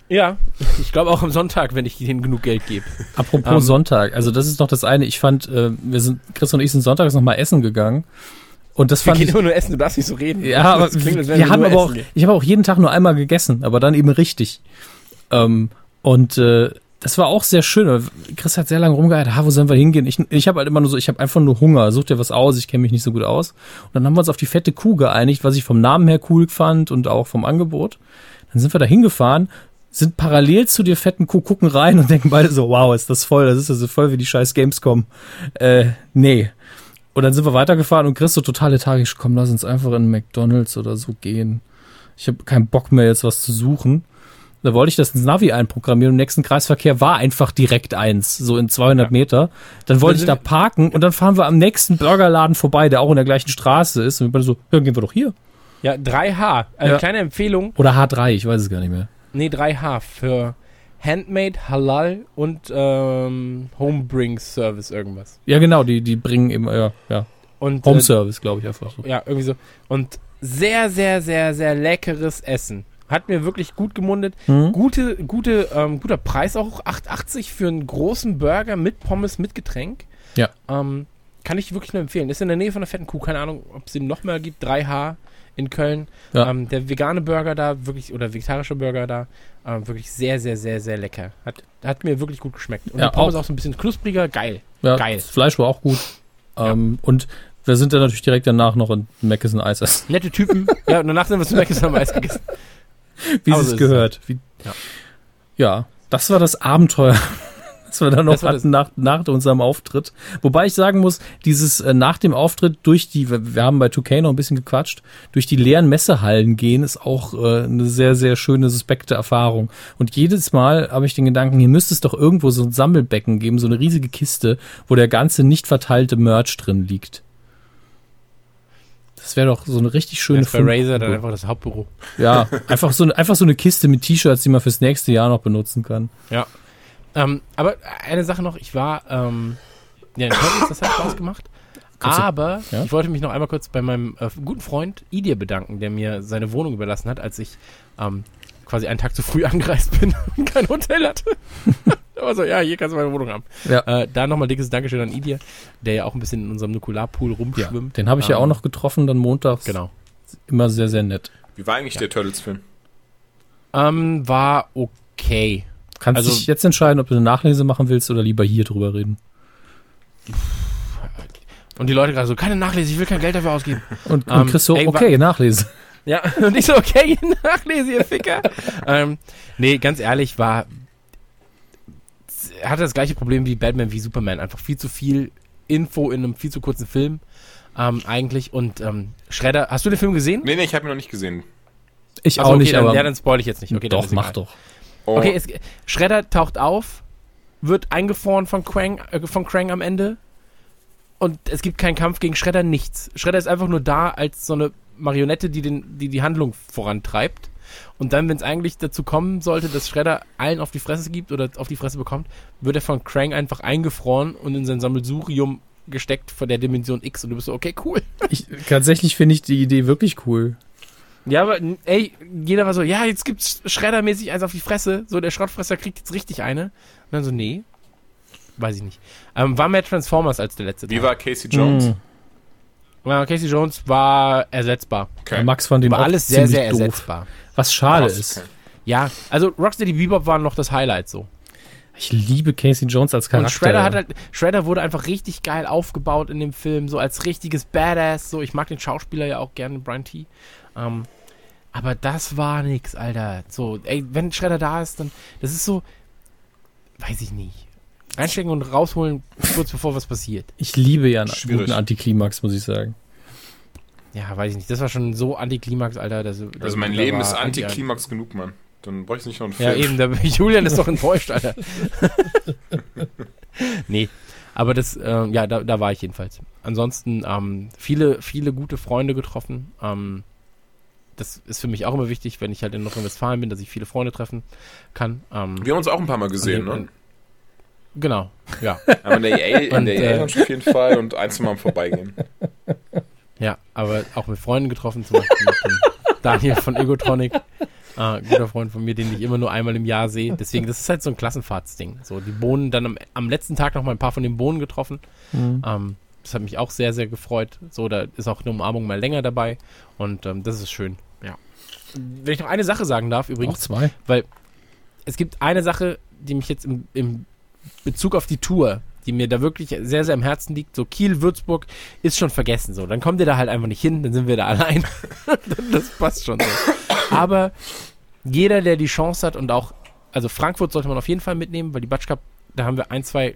[SPEAKER 5] ja, <laughs> ich glaube auch am Sonntag, wenn ich denen genug Geld gebe.
[SPEAKER 6] Apropos
[SPEAKER 5] Ähm,
[SPEAKER 6] Sonntag, also das ist noch das eine. Ich fand, äh, wir sind, Chris und ich sind sonntags noch mal essen gegangen. Und das
[SPEAKER 5] Wir
[SPEAKER 6] fand
[SPEAKER 5] gehen
[SPEAKER 6] ich,
[SPEAKER 5] immer nur essen, du darfst nicht so reden.
[SPEAKER 6] ja, aber
[SPEAKER 5] Das klingt, wären
[SPEAKER 6] wir haben aber auch,
[SPEAKER 5] gehen.
[SPEAKER 6] ich habe auch jeden Tag nur einmal gegessen, aber dann eben richtig. Ähm, und äh, das war auch sehr schön. Chris hat sehr lange rumgehalten, ha, wo sollen wir hingehen? Ich, ich habe halt immer nur so, ich habe einfach nur Hunger, such dir was aus, ich kenne mich nicht so gut aus. Und dann haben wir uns auf die fette Kuh geeinigt, was ich vom Namen her cool fand und auch vom Angebot. Dann sind wir da hingefahren, sind parallel zu der fetten Kuh, gucken rein und <laughs> denken beide so, wow, ist das voll, das ist ja so voll wie die scheiß Gamescom. Äh, nee. Und dann sind wir weitergefahren und Chris so total lethargisch, komm, lass uns einfach in McDonalds oder so gehen. Ich habe keinen Bock mehr, jetzt was zu suchen. Da wollte ich das ins Navi einprogrammieren und im nächsten Kreisverkehr war einfach direkt eins, so in 200 Meter. Dann wollte ich da parken und dann fahren wir am nächsten Burgerladen vorbei, der auch in der gleichen Straße ist. Und wir beide so, ja, gehen wir doch hier.
[SPEAKER 5] Ja, 3H. Also
[SPEAKER 6] Ja.
[SPEAKER 5] kleine Empfehlung.
[SPEAKER 6] Oder H3, ich weiß es gar nicht mehr.
[SPEAKER 5] Nee, 3H für Handmade, Halal und ähm, Homebring Service irgendwas.
[SPEAKER 6] Ja, genau, die, die bringen eben, ja, ja.
[SPEAKER 5] Und,
[SPEAKER 6] Home
[SPEAKER 5] äh,
[SPEAKER 6] Service, glaube ich einfach.
[SPEAKER 5] Ja, irgendwie so. Und sehr, sehr, sehr, sehr leckeres Essen. Hat mir wirklich gut gemundet.
[SPEAKER 6] Mhm.
[SPEAKER 5] Gute, gute, ähm, guter Preis auch. 8,80 für einen großen Burger mit Pommes, mit Getränk.
[SPEAKER 6] Ja.
[SPEAKER 5] Ähm, kann ich wirklich nur empfehlen. Ist in der Nähe von der fetten Kuh. Keine Ahnung, ob es den noch mehr gibt. 3H in Köln.
[SPEAKER 6] Ja.
[SPEAKER 5] Ähm, der vegane Burger da, wirklich, oder vegetarische Burger da, ähm, wirklich sehr, sehr, sehr, sehr lecker. Hat, hat mir wirklich gut geschmeckt. Und
[SPEAKER 6] Ja,
[SPEAKER 5] die Pommes
[SPEAKER 6] auch.
[SPEAKER 5] auch so ein bisschen knuspriger. Geil.
[SPEAKER 6] Ja,
[SPEAKER 5] Geil.
[SPEAKER 6] Das Fleisch war auch gut. Ähm, Und wir sind dann natürlich direkt danach noch in Mc's ein Eis essen.
[SPEAKER 5] Nette Typen. <laughs> ja, und danach sind wir zu am Eis gegessen.
[SPEAKER 6] Wie es gehört. Wie,
[SPEAKER 5] Ja.
[SPEAKER 6] ja, das war das Abenteuer, das wir dann noch hatten nach, nach unserem Auftritt. Wobei ich sagen muss, dieses äh, nach dem Auftritt durch die, wir haben bei 2K noch ein bisschen gequatscht, durch die leeren Messehallen gehen ist auch äh, eine sehr, sehr schöne, suspekte Erfahrung. Und jedes Mal habe ich den Gedanken, hier müsste es doch irgendwo so ein Sammelbecken geben, so eine riesige Kiste, wo der ganze nicht verteilte Merch drin liegt. Das wäre doch so eine richtig schöne
[SPEAKER 5] Das bei Razer dann einfach das Hauptbüro.
[SPEAKER 6] ja, einfach so, einfach so eine Kiste mit T-Shirts, die man fürs nächste Jahr noch benutzen kann.
[SPEAKER 5] Ja. Ähm, aber eine Sache noch, ich war, ähm, ja, in Köln, das <coughs> hat Spaß gemacht. Aber
[SPEAKER 6] ja?
[SPEAKER 5] ich wollte mich noch einmal kurz bei meinem äh, guten Freund Idir bedanken, der mir seine Wohnung überlassen hat, als ich ähm, quasi einen Tag zu früh <laughs> angereist bin und kein Hotel hatte. <laughs> er war so, ja, hier kannst du meine Wohnung haben.
[SPEAKER 6] Ja.
[SPEAKER 5] Äh, da nochmal dickes Dankeschön an Idir, der ja auch ein bisschen in unserem Nukularpool rumschwimmt.
[SPEAKER 6] Den habe ich ja
[SPEAKER 5] Ähm,
[SPEAKER 6] auch noch getroffen, dann montags.
[SPEAKER 5] Genau.
[SPEAKER 6] Immer sehr, sehr nett.
[SPEAKER 7] Wie war eigentlich der Turtles-Film?
[SPEAKER 5] Ähm, war okay.
[SPEAKER 6] Kannst
[SPEAKER 5] Also-
[SPEAKER 6] dich jetzt entscheiden, ob du eine Nachlese machen willst oder lieber hier drüber reden.
[SPEAKER 5] Und die Leute gerade so, keine Nachlese, ich will kein Geld dafür ausgeben. <laughs>
[SPEAKER 6] Und, und
[SPEAKER 5] Ähm,
[SPEAKER 6] Chris so,
[SPEAKER 5] ey,
[SPEAKER 6] okay, Nachlese.
[SPEAKER 5] Ja, <laughs> und ich so, okay, <laughs> nachlese, ihr Ficker. ähm, nee, ganz ehrlich, war. Er hatte das gleiche Problem wie Batman wie Superman. Einfach viel zu viel Info in einem viel zu kurzen Film. Ähm, eigentlich. Und ähm, Shredder, hast du den Film gesehen?
[SPEAKER 7] Nee, nee, ich habe ihn noch nicht gesehen.
[SPEAKER 6] Ich
[SPEAKER 5] Achso,
[SPEAKER 6] auch
[SPEAKER 5] okay,
[SPEAKER 6] nicht,
[SPEAKER 5] dann,
[SPEAKER 6] aber
[SPEAKER 5] ja, dann spoil ich jetzt nicht. Okay, dann
[SPEAKER 6] doch, mach
[SPEAKER 5] egal.
[SPEAKER 6] doch.
[SPEAKER 7] Oh,
[SPEAKER 5] Okay, es, Shredder taucht auf, wird eingefroren von Krang, äh, von Krang am Ende. Und es gibt keinen Kampf gegen Shredder, nichts. Shredder ist einfach nur da als so eine Marionette, die den, die, die Handlung vorantreibt. Und dann, wenn es eigentlich dazu kommen sollte, dass Shredder allen auf die Fresse gibt oder auf die Fresse bekommt, wird er von Krang einfach eingefroren und in sein Sammelsurium gesteckt von der Dimension X und du bist so, okay, cool.
[SPEAKER 6] Ich, tatsächlich finde ich die Idee wirklich cool.
[SPEAKER 5] Ja, aber ey, jeder war so, ja, jetzt gibt's Schreddermäßig eins auf die Fresse, so der Schrottfresser kriegt jetzt richtig eine. Und dann so, nee, weiß ich nicht. Ähm, war mehr Transformers als der letzte
[SPEAKER 7] Wie
[SPEAKER 5] Teil.
[SPEAKER 7] war Casey Jones?
[SPEAKER 6] Mhm.
[SPEAKER 5] Ja, Casey Jones war ersetzbar.
[SPEAKER 7] Okay.
[SPEAKER 6] Max fand den
[SPEAKER 5] War
[SPEAKER 6] auch
[SPEAKER 5] alles sehr, sehr
[SPEAKER 6] doof.
[SPEAKER 5] ersetzbar.
[SPEAKER 6] Was schade
[SPEAKER 7] Krass,
[SPEAKER 6] ist.
[SPEAKER 7] okay.
[SPEAKER 5] Ja, also Rocksteady Bebop war noch das Highlight so.
[SPEAKER 6] Ich liebe Casey Jones als Charakter.
[SPEAKER 5] Und Shredder hat halt, Shredder wurde einfach richtig geil aufgebaut in dem Film, so als richtiges Badass. So, ich mag den Schauspieler ja auch gerne, Brian T. Ähm, aber das war nix, Alter. So, ey, wenn Shredder da ist, dann, das ist so, weiß ich nicht. Reinstecken und rausholen, kurz bevor was passiert.
[SPEAKER 6] ich liebe ja einen
[SPEAKER 7] Schwierig.
[SPEAKER 6] guten Antiklimax, muss ich sagen.
[SPEAKER 5] Ja, weiß ich nicht. Das war schon so Antiklimax, Alter. Das, das,
[SPEAKER 7] Also mein Leben ist
[SPEAKER 5] Anti-
[SPEAKER 7] Antiklimax genug, Mann. Dann brauche ich nicht noch einen
[SPEAKER 5] Ja,
[SPEAKER 7] Film.
[SPEAKER 5] eben, der <laughs> Julian ist doch enttäuscht, Alter. <laughs> nee, aber das, äh, ja, da, da war ich jedenfalls. Ansonsten ähm, viele, viele gute Freunde getroffen. Ähm, das ist für mich auch immer wichtig, wenn ich halt in Nordrhein-Westfalen bin, dass ich viele Freunde treffen kann. Ähm,
[SPEAKER 7] Wir haben uns auch ein paar Mal gesehen,
[SPEAKER 5] und-
[SPEAKER 7] ne?
[SPEAKER 5] Genau, ja. <laughs>
[SPEAKER 7] Aber in der EA, in
[SPEAKER 5] Und,
[SPEAKER 7] der
[SPEAKER 5] äh,
[SPEAKER 7] EA auf jeden Fall und eins Mal am Vorbeigehen.
[SPEAKER 5] Ja, aber auch mit Freunden getroffen, zum Beispiel mit dem Daniel von Egotronic. Äh, guter Freund von mir, den ich immer nur einmal im Jahr sehe. Deswegen, das ist halt so ein Klassenfahrtsding. So, die Bohnen, dann am, am letzten Tag noch mal ein paar von den Bohnen getroffen. Ähm, das hat mich auch sehr, sehr gefreut. So, da ist auch eine Umarmung mal länger dabei. Und ähm, das ist schön. Wenn ich noch eine Sache sagen darf,
[SPEAKER 6] Auch
[SPEAKER 5] übrigens,
[SPEAKER 6] zwei.
[SPEAKER 5] weil es gibt eine Sache, die mich jetzt im, im Bezug auf die Tour, die mir da wirklich sehr, sehr am Herzen liegt. So Kiel, Würzburg ist schon vergessen. So, dann kommt ihr da halt einfach nicht hin, dann sind wir da <laughs> allein. das passt schon so. Aber jeder, der die Chance hat und auch, also Frankfurt sollte man auf jeden Fall mitnehmen, weil die Batsch Cup, da haben wir ein, zwei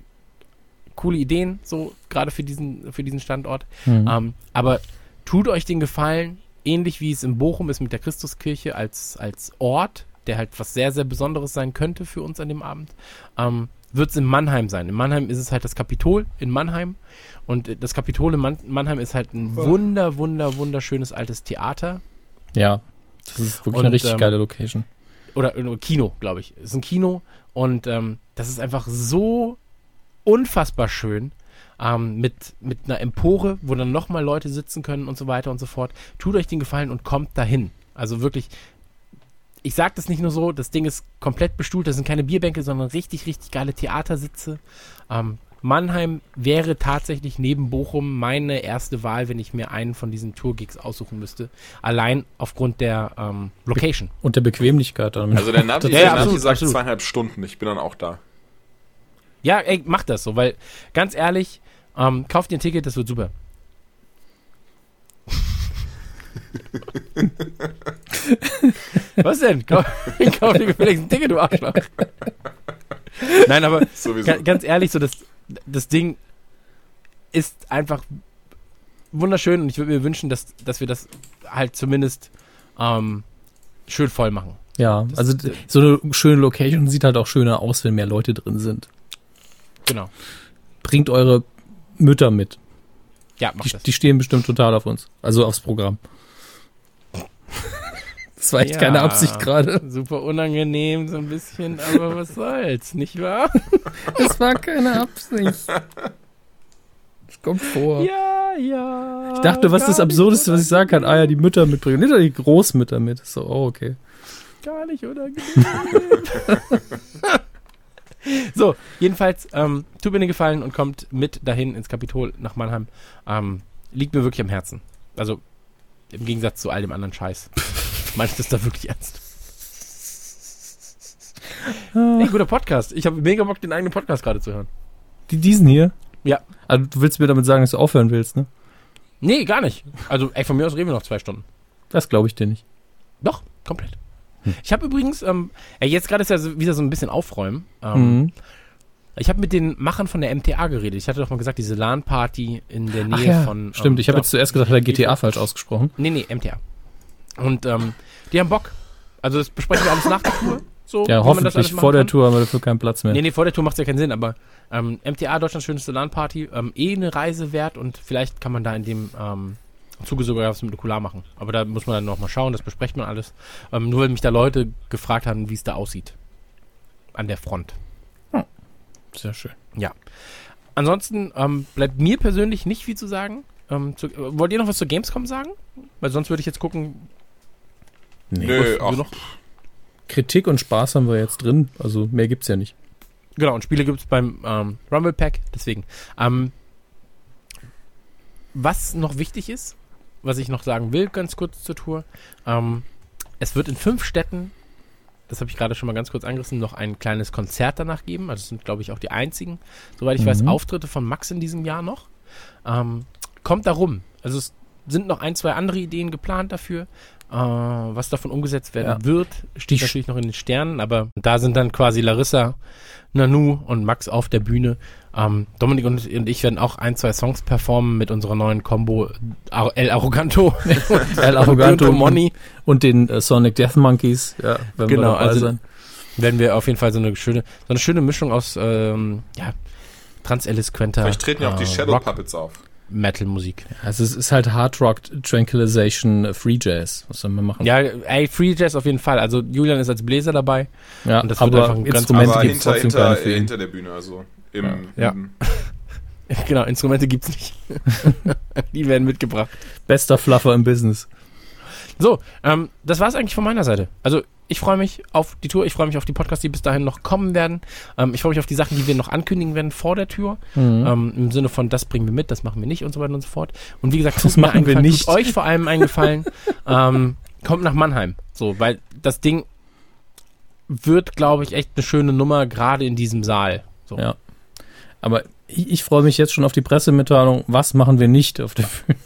[SPEAKER 5] coole Ideen, so gerade für diesen, für diesen Standort.
[SPEAKER 6] Mhm.
[SPEAKER 5] Ähm, aber tut euch den Gefallen, ähnlich wie es in Bochum ist mit der Christuskirche als, als Ort, der halt was sehr, sehr Besonderes sein könnte für uns an dem Abend, ähm, wird es in Mannheim sein. In Mannheim ist es halt das Kapitol in Mannheim. Und äh, das Kapitol in Mann Mannheim ist halt ein wunder, wunder, wunderschönes altes Theater.
[SPEAKER 6] Ja. Das ist wirklich
[SPEAKER 5] Und,
[SPEAKER 6] eine richtig
[SPEAKER 5] ähm,
[SPEAKER 6] geile Location.
[SPEAKER 5] Oder, oder Kino, glaube ich. Es ist ein Kino. Und ähm, das ist einfach so unfassbar schön. Ähm, mit, mit einer Empore, wo dann nochmal Leute sitzen können und so weiter und so fort. Tut euch den Gefallen und kommt dahin. Also wirklich, ich sage das nicht nur so, das Ding ist komplett bestuhlt, das sind keine Bierbänke, sondern richtig, richtig geile Theatersitze. Ähm, Mannheim wäre tatsächlich neben Bochum meine erste Wahl, wenn ich mir einen von diesen Tourgigs aussuchen müsste. Allein aufgrund der ähm, Location.
[SPEAKER 6] Und der Bequemlichkeit. Dann.
[SPEAKER 7] Also der Navi,
[SPEAKER 5] Ja, <laughs>
[SPEAKER 7] der
[SPEAKER 5] ja,
[SPEAKER 7] Navi
[SPEAKER 5] absolut,
[SPEAKER 7] sagt
[SPEAKER 5] absolut.
[SPEAKER 7] zweieinhalb Stunden. Ich bin dann auch da.
[SPEAKER 5] Ja, ey, macht das so, weil ganz ehrlich, ähm, kauft dir ein Ticket, das wird super. Was denn? Kauf, <laughs> kauf dir gefälligst ein Ticket, du Arschloch. Nein, aber ganz ehrlich, so das, das Ding ist einfach wunderschön und ich würde mir wünschen, dass, dass wir das halt zumindest ähm, schön voll machen.
[SPEAKER 6] ja, also d- so eine schöne Location sieht halt auch schöner aus, wenn mehr Leute drin sind.
[SPEAKER 5] Genau.
[SPEAKER 6] Bringt eure Mütter mit.
[SPEAKER 5] Ja, mach
[SPEAKER 6] Die,
[SPEAKER 5] das.
[SPEAKER 6] die stehen bestimmt total auf uns. Also aufs Programm. <laughs> Das war echt
[SPEAKER 5] Ja.
[SPEAKER 6] keine Absicht gerade.
[SPEAKER 5] Super unangenehm, so ein bisschen, aber was soll's, nicht wahr? <laughs>
[SPEAKER 6] Das war keine Absicht. Das kommt vor.
[SPEAKER 5] Ja, ja.
[SPEAKER 6] Ich dachte, was das Absurdeste, was ich sagen kann, ah ja, die Mütter mitbringen. Nicht die Großmütter mit. So, oh, okay.
[SPEAKER 5] Gar nicht unangenehm. <laughs> <laughs> so, jedenfalls, ähm, tut mir den Gefallen und kommt mit dahin ins Kapitol nach Mannheim. Ähm, liegt mir wirklich am Herzen. Also, im Gegensatz zu all dem anderen Scheiß. <laughs> Meine ich das da wirklich ernst? Ey, guter Podcast. Ich habe mega Bock, den eigenen Podcast gerade zu hören.
[SPEAKER 6] Die, diesen hier?
[SPEAKER 5] Ja.
[SPEAKER 6] Also du willst mir damit sagen, dass du aufhören willst, ne?
[SPEAKER 5] Nee, gar nicht. Also, ey, von mir aus reden wir noch zwei Stunden.
[SPEAKER 6] Das glaube ich dir nicht.
[SPEAKER 5] Doch, komplett. Ich habe übrigens, ähm, jetzt gerade ist ja so, wieder so ein bisschen aufräumen. Ähm,
[SPEAKER 6] Mhm.
[SPEAKER 5] Ich habe mit den Machern von der MTA geredet. Ich hatte doch mal gesagt, diese LAN-Party in der Nähe
[SPEAKER 6] ja,
[SPEAKER 5] von.
[SPEAKER 6] stimmt.
[SPEAKER 5] ähm,
[SPEAKER 6] Ich habe jetzt zuerst gedacht, er hat GTA falsch ausgesprochen.
[SPEAKER 5] Nee, nee, MTA. Und ähm, die haben Bock. Also das besprechen wir alles nach der Tour. So,
[SPEAKER 6] Ja, hoffentlich vor der. Tour haben wir dafür keinen Platz mehr.
[SPEAKER 5] Nee, nee, vor der Tour macht es ja keinen Sinn, aber ähm, MTA, Deutschlands schönste LAN-Party, ähm, eh eine Reise wert und vielleicht kann man da in dem ähm, im Zuge sogar was mit Nukular machen. Aber da muss man dann nochmal schauen, das bespricht man alles. Ähm, nur weil mich da Leute gefragt haben, wie es da aussieht. An der Front.
[SPEAKER 6] Sehr schön.
[SPEAKER 5] Ja. Ansonsten ähm, bleibt mir persönlich nicht viel zu sagen. Ähm, zu, äh, wollt ihr noch was zur Gamescom sagen? Weil sonst würde ich jetzt gucken.
[SPEAKER 7] Nö,
[SPEAKER 5] was
[SPEAKER 7] ach,
[SPEAKER 5] noch.
[SPEAKER 6] Kritik und Spaß haben wir jetzt drin. Also mehr gibt's ja nicht.
[SPEAKER 5] Genau, und Spiele gibt es beim ähm, Rumble Pack, deswegen. Ähm, was noch wichtig ist, was ich noch sagen will, ganz kurz zur Tour, ähm, es wird in fünf Städten, das habe ich gerade schon mal ganz kurz angerissen, noch ein kleines Konzert danach geben. Also es sind, glaube ich, auch die einzigen, soweit ich weiß, Auftritte von Max in diesem Jahr noch. Ähm, kommt darum. Also es sind noch ein, zwei andere Ideen geplant dafür. Äh, was davon umgesetzt werden
[SPEAKER 6] Ja.
[SPEAKER 5] wird, steht natürlich noch in den Sternen, aber da sind dann quasi Larissa, Nanu und Max auf der Bühne. Ähm, Dominik und, und ich werden auch ein, zwei Songs performen mit unserer neuen Combo El Arroganto <laughs>
[SPEAKER 6] El Arroganto
[SPEAKER 5] und Moni.
[SPEAKER 6] Und den äh, Sonic Death Monkeys. Ja, wenn
[SPEAKER 5] Genau,
[SPEAKER 6] dabei
[SPEAKER 5] also
[SPEAKER 6] sein.
[SPEAKER 5] werden wir auf jeden Fall so eine schöne, so eine schöne Mischung aus ähm, ja,
[SPEAKER 7] vielleicht treten ja auch die
[SPEAKER 5] äh,
[SPEAKER 7] Shadow
[SPEAKER 5] Rock
[SPEAKER 7] Puppets auf.
[SPEAKER 5] Metal Musik.
[SPEAKER 6] Also es ist halt Hard Rock Tranquilization Free Jazz. Was soll man machen?
[SPEAKER 5] Ja, ey, Free Jazz auf jeden Fall. Also Julian ist als Bläser dabei.
[SPEAKER 6] ja
[SPEAKER 5] und das wird einfach
[SPEAKER 6] aber
[SPEAKER 5] ein ganz
[SPEAKER 6] Instrumente
[SPEAKER 7] Aber hinter, hinter, hinter der Bühne, also im,
[SPEAKER 5] Ja.
[SPEAKER 7] im <laughs>
[SPEAKER 5] Genau, Instrumente gibt's nicht. <laughs> Die werden mitgebracht.
[SPEAKER 6] Bester Fluffer im Business.
[SPEAKER 5] So, ähm, das war's eigentlich von meiner Seite. Also ich freue mich auf die Tour, ich freue mich auf die Podcasts, die bis dahin noch kommen werden. Ähm, ich freue mich auf die Sachen, die wir noch ankündigen werden vor der Tour.
[SPEAKER 6] Mhm.
[SPEAKER 5] Ähm, Im Sinne von, das bringen wir mit, das machen wir nicht und so weiter und so fort. Und wie gesagt,
[SPEAKER 6] Das
[SPEAKER 5] tut mir
[SPEAKER 6] machen wir
[SPEAKER 5] eingefallen,
[SPEAKER 6] nicht.
[SPEAKER 5] Tut euch vor allem eingefallen, <laughs> ähm, kommt nach Mannheim. So, weil das Ding wird, glaube ich, echt eine schöne Nummer, gerade in diesem Saal. So.
[SPEAKER 6] Ja. Aber ich, ich freue mich jetzt schon auf die Pressemitteilung. Was machen wir nicht auf der Bühne?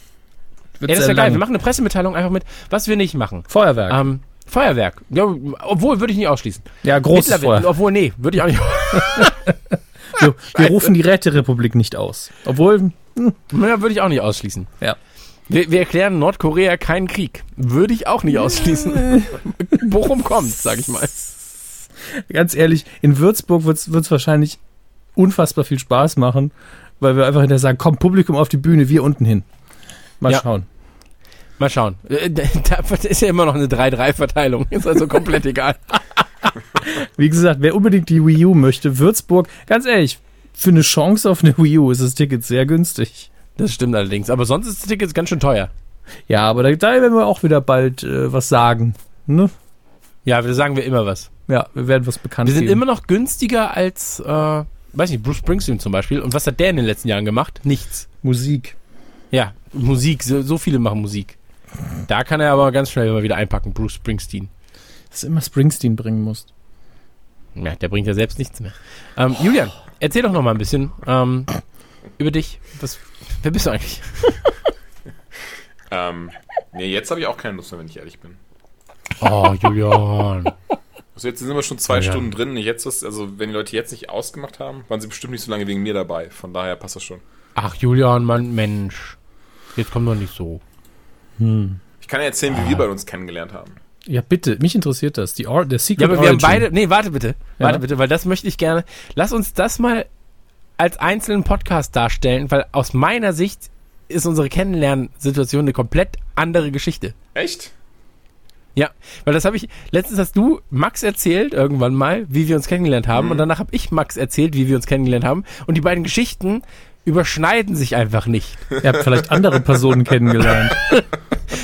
[SPEAKER 5] Ja, das ist ja geil.
[SPEAKER 6] lang.
[SPEAKER 5] Wir machen eine Pressemitteilung einfach mit, was wir nicht machen.
[SPEAKER 6] Feuerwerk.
[SPEAKER 5] Ähm, Feuerwerk. Ja, obwohl, würde ich nicht ausschließen.
[SPEAKER 6] ja, großes Feuerwerk.
[SPEAKER 5] Obwohl, nee, würde ich auch nicht. <laughs>
[SPEAKER 6] Wir, wir rufen die Räterepublik nicht aus. Obwohl,
[SPEAKER 5] Ja, würde ich auch nicht ausschließen.
[SPEAKER 6] Ja.
[SPEAKER 5] Wir, wir erklären Nordkorea keinen Krieg. Würde ich auch nicht ausschließen. <laughs> Bochum kommt, sag ich mal.
[SPEAKER 6] ganz ehrlich, in Würzburg wird es wahrscheinlich unfassbar viel Spaß machen, weil wir einfach hinterher sagen, komm, Publikum auf die Bühne, wir unten hin. Mal
[SPEAKER 5] Ja.
[SPEAKER 6] schauen.
[SPEAKER 5] Mal schauen. Äh, <laughs> Da ist ja immer noch eine 3-3-Verteilung. Ist also komplett egal. <laughs>
[SPEAKER 6] Wie gesagt, wer unbedingt die Wii U möchte, Würzburg, ganz ehrlich, für eine Chance auf eine Wii U ist das Ticket sehr günstig.
[SPEAKER 5] Das stimmt allerdings. Aber sonst ist das Ticket ganz schön teuer.
[SPEAKER 6] Ja, aber da, da werden wir auch wieder bald äh, was sagen. Ne?
[SPEAKER 5] Ja, da sagen wir immer was.
[SPEAKER 6] Ja, wir werden was bekannt
[SPEAKER 5] Wir sind
[SPEAKER 6] geben.
[SPEAKER 5] immer noch günstiger als, äh, weiß nicht, Bruce Springsteen zum Beispiel. Und was hat der in den letzten Jahren gemacht? Nichts.
[SPEAKER 6] Musik.
[SPEAKER 5] Ja, Musik. So, so viele machen Musik. Da kann er aber ganz schnell mal wieder einpacken, Bruce Springsteen.
[SPEAKER 6] Dass du immer Springsteen bringen musst.
[SPEAKER 5] Ja, der bringt ja selbst nichts mehr. Ähm, Julian, erzähl doch noch mal ein bisschen ähm, über dich. Was, wer bist du eigentlich? <laughs>
[SPEAKER 7] Ähm, nee, jetzt habe ich auch keine Lust mehr, wenn ich ehrlich bin.
[SPEAKER 5] Oh, Julian.
[SPEAKER 7] Also jetzt sind wir schon zwei
[SPEAKER 5] Ja.
[SPEAKER 7] Stunden drin. Jetzt ist, also wenn die Leute jetzt nicht ausgemacht haben, waren sie bestimmt nicht so lange wegen mir dabei. Von daher passt das schon.
[SPEAKER 5] Ach, Julian, Mann, Mensch. Jetzt komm doch nicht so.
[SPEAKER 7] Ich kann ja erzählen, wie wir bei uns kennengelernt haben.
[SPEAKER 6] Ja, bitte, mich interessiert das. Die Or der Secret
[SPEAKER 5] Ja, aber wir haben
[SPEAKER 6] Origin.
[SPEAKER 5] beide. Nee, warte bitte. Warte
[SPEAKER 6] Ja.
[SPEAKER 5] bitte, weil das möchte ich gerne. Lass uns das mal als einzelnen Podcast darstellen, weil aus meiner Sicht ist unsere Kennenlernsituation eine komplett andere Geschichte.
[SPEAKER 7] Echt?
[SPEAKER 5] Ja, weil das habe ich, letztens hast du Max erzählt, irgendwann mal, wie wir uns kennengelernt haben, und danach habe ich Max erzählt, wie wir uns kennengelernt haben, und die beiden Geschichten überschneiden sich einfach nicht.
[SPEAKER 6] Ihr habt vielleicht andere Personen kennengelernt. <laughs>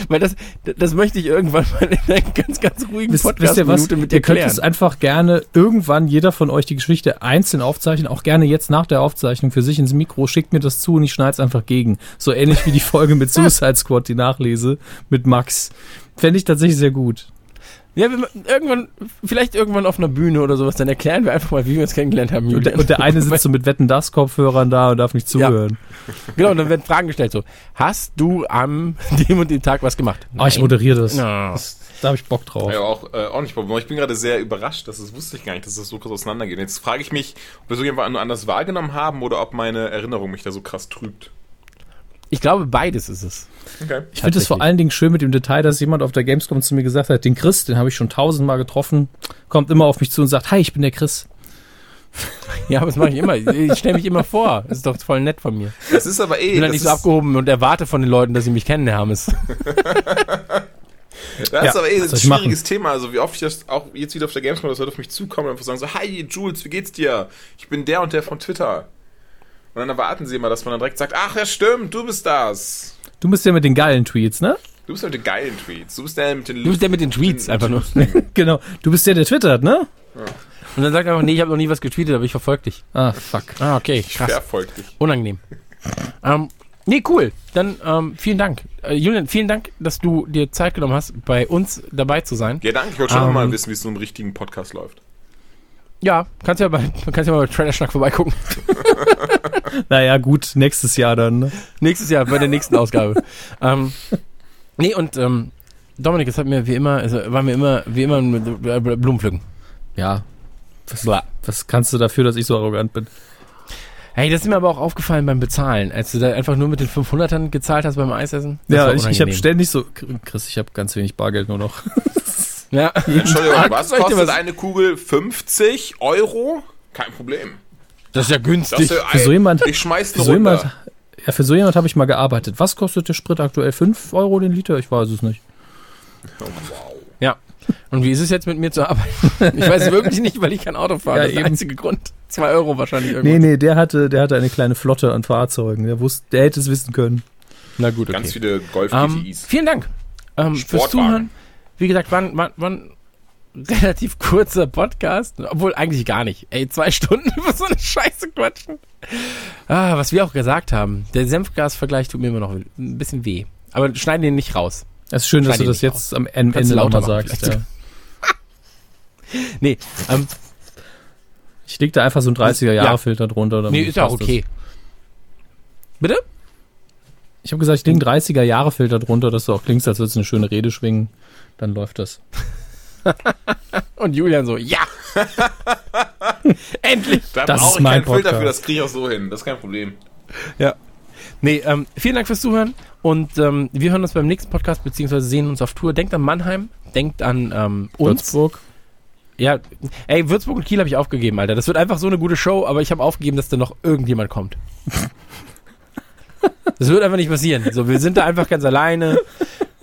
[SPEAKER 5] Weil das, das möchte ich irgendwann mal in einer ganz, ganz ruhigen
[SPEAKER 6] Wisst, wisst ihr was?
[SPEAKER 5] Mit dir
[SPEAKER 6] Ihr könnt es einfach gerne irgendwann jeder von euch die Geschichte einzeln aufzeichnen, auch gerne jetzt nach der Aufzeichnung für sich ins Mikro, schickt mir das zu und ich schneide es einfach gegen. So ähnlich wie die Folge mit <laughs> Suicide Squad, die Nachlese mit Max. Fände ich tatsächlich sehr gut.
[SPEAKER 5] Ja, wir, irgendwann, vielleicht irgendwann auf einer Bühne oder sowas, dann erklären wir einfach mal, wie wir uns kennengelernt haben.
[SPEAKER 6] Und und der eine sitzt so mit Wetten das Kopfhörern da und darf nicht zuhören.
[SPEAKER 5] Genau, und dann werden Fragen gestellt so, hast du am <laughs> dem und dem Tag was gemacht?
[SPEAKER 6] Oh, ich moderiere das.
[SPEAKER 5] No.
[SPEAKER 6] das da habe ich Bock drauf.
[SPEAKER 7] Ja, auch, äh, auch nicht. Aber Ich bin gerade sehr überrascht, dass das wusste ich gar nicht, dass das so krass auseinandergeht. Jetzt frage ich mich, ob wir es irgendwann nur anders wahrgenommen haben oder ob meine Erinnerung mich da so krass trübt.
[SPEAKER 5] Ich glaube, beides ist es.
[SPEAKER 7] Okay.
[SPEAKER 6] Ich finde es vor allen Dingen schön mit dem Detail, dass jemand auf der Gamescom zu mir gesagt hat, den Chris, den habe ich schon tausendmal getroffen, kommt immer auf mich zu und sagt, hi, ich bin der Chris. <laughs>
[SPEAKER 5] Ja, aber das mache ich immer. Ich stelle mich immer vor. Das ist doch voll nett von mir.
[SPEAKER 7] Das ist aber eh.
[SPEAKER 5] Ich bin dann nicht so abgehoben und erwarte von den Leuten, dass sie mich kennen, Herr Hammes. <laughs>
[SPEAKER 7] Das
[SPEAKER 6] Ja,
[SPEAKER 7] ist aber eh ein
[SPEAKER 6] ich machen?
[SPEAKER 7] schwieriges Thema. Also wie oft ich das auch jetzt wieder auf der Gamescom, das Leute auf mich zukommen und einfach sagen so, hi Jules, wie geht's dir? Ich bin der und der von Twitter. Und dann erwarten sie immer, dass man dann direkt sagt, ach ja stimmt, du bist das.
[SPEAKER 6] Du bist ja mit den geilen Tweets, ne?
[SPEAKER 7] Du bist der mit den geilen Tweets. Du bist der mit den
[SPEAKER 5] Du bist der mit den Tweets, einfach nur. <laughs>
[SPEAKER 6] genau. Du bist der, der twittert, ne?
[SPEAKER 5] Und dann sagt er einfach, nee, ich habe noch nie was getweetet, aber ich verfolge dich.
[SPEAKER 6] Ah, fuck.
[SPEAKER 5] Ah, okay, krass.
[SPEAKER 7] verfolgt dich.
[SPEAKER 5] Unangenehm. ähm, nee, cool. Dann ähm, vielen Dank. Äh, Julian, vielen Dank, dass du dir Zeit genommen hast, bei uns dabei zu sein.
[SPEAKER 7] Ja, danke. Ich wollte schon
[SPEAKER 5] Ähm,
[SPEAKER 7] mal wissen, wie es so im richtigen Podcast läuft.
[SPEAKER 5] Ja, kannst ja bei, kannst ja mal bei Trailer Schnack vorbeigucken. <laughs>
[SPEAKER 6] Naja, gut, nächstes Jahr dann, ne?
[SPEAKER 5] Nächstes Jahr, bei der nächsten Ausgabe. <laughs> ähm, nee, und ähm, Dominik, es hat mir wie immer, also war mir immer, wie immer äh, Blumen pflücken.
[SPEAKER 6] Ja. Was, was kannst du dafür, dass ich so arrogant bin?
[SPEAKER 5] Hey, das ist mir aber auch aufgefallen beim Bezahlen, als du da einfach nur mit den 500ern gezahlt hast beim Eisessen. Das
[SPEAKER 6] ja, ich, ich habe ständig so, Chris, ich habe ganz wenig Bargeld nur noch. <laughs>
[SPEAKER 5] Ja.
[SPEAKER 7] Entschuldigung, was kostet
[SPEAKER 5] was-
[SPEAKER 7] eine Kugel? 50 Euro? Kein Problem.
[SPEAKER 5] Das ist ja günstig.
[SPEAKER 7] ist ja
[SPEAKER 6] Für so jemand-
[SPEAKER 7] ich schmeiß
[SPEAKER 6] Für
[SPEAKER 7] eine
[SPEAKER 6] so jemand, ja, für so jemand habe ich mal gearbeitet. Was kostet der Sprit aktuell? 5 Euro den Liter? Ich weiß es nicht.
[SPEAKER 5] Ja. Und wie ist es jetzt mit mir zu arbeiten? Ich weiß es wirklich nicht, weil ich kein Auto fahre.
[SPEAKER 6] Ja,
[SPEAKER 5] das ist der einzige Grund. Zwei Euro wahrscheinlich irgendwo.
[SPEAKER 6] Nee, nee, der hatte, der hatte eine kleine Flotte an Fahrzeugen. Der wusste, der hätte es wissen können.
[SPEAKER 5] Na gut, okay.
[SPEAKER 7] Ganz viele Golf
[SPEAKER 5] Ähm,
[SPEAKER 7] GTIs.
[SPEAKER 5] vielen Dank ähm, fürs. Zuhören. Wie gesagt, war, ein- war, war ein relativ kurzer Podcast, obwohl eigentlich gar nicht. Ey, zwei <laughs> Stunden über so eine Scheiße quatschen. Ah, was wir auch gesagt haben. Der Senfgas-Vergleich tut mir immer noch ein bisschen weh. Aber schneiden den nicht raus.
[SPEAKER 6] Es ist schön, dass
[SPEAKER 5] Schneid
[SPEAKER 6] du das jetzt am Ende nochmal
[SPEAKER 5] lauter
[SPEAKER 6] sagst. Ja.
[SPEAKER 5] Nee, ähm,
[SPEAKER 6] Ich leg da einfach so einen 30er-Jahre-Filter drunter. dann
[SPEAKER 5] nee ist ja auch
[SPEAKER 6] passt das.
[SPEAKER 5] okay. Bitte?
[SPEAKER 6] Ich habe gesagt, ich lege einen 30er-Jahre-Filter drunter, dass du auch klingst, als würdest du eine schöne Rede schwingen. Dann läuft das. <laughs>
[SPEAKER 5] Und Julian so, ja. <laughs> Endlich.
[SPEAKER 7] Da
[SPEAKER 6] das
[SPEAKER 7] brauche
[SPEAKER 6] ist
[SPEAKER 7] ich
[SPEAKER 6] mein
[SPEAKER 7] keinen Filter
[SPEAKER 6] Podcast.
[SPEAKER 7] für, das kriege ich auch so hin. Das ist kein Problem.
[SPEAKER 5] Ja. Nee, ähm, vielen Dank fürs Zuhören und ähm, wir hören uns beim nächsten Podcast beziehungsweise sehen uns auf Tour. Denkt an Mannheim, denkt an ähm, uns.
[SPEAKER 6] Würzburg.
[SPEAKER 5] Ja, ey, Würzburg und Kiel habe ich aufgegeben, Alter. Das wird einfach so eine gute Show, aber ich habe aufgegeben, dass da noch irgendjemand kommt. <laughs> Das wird einfach nicht passieren. So, wir sind da einfach ganz alleine.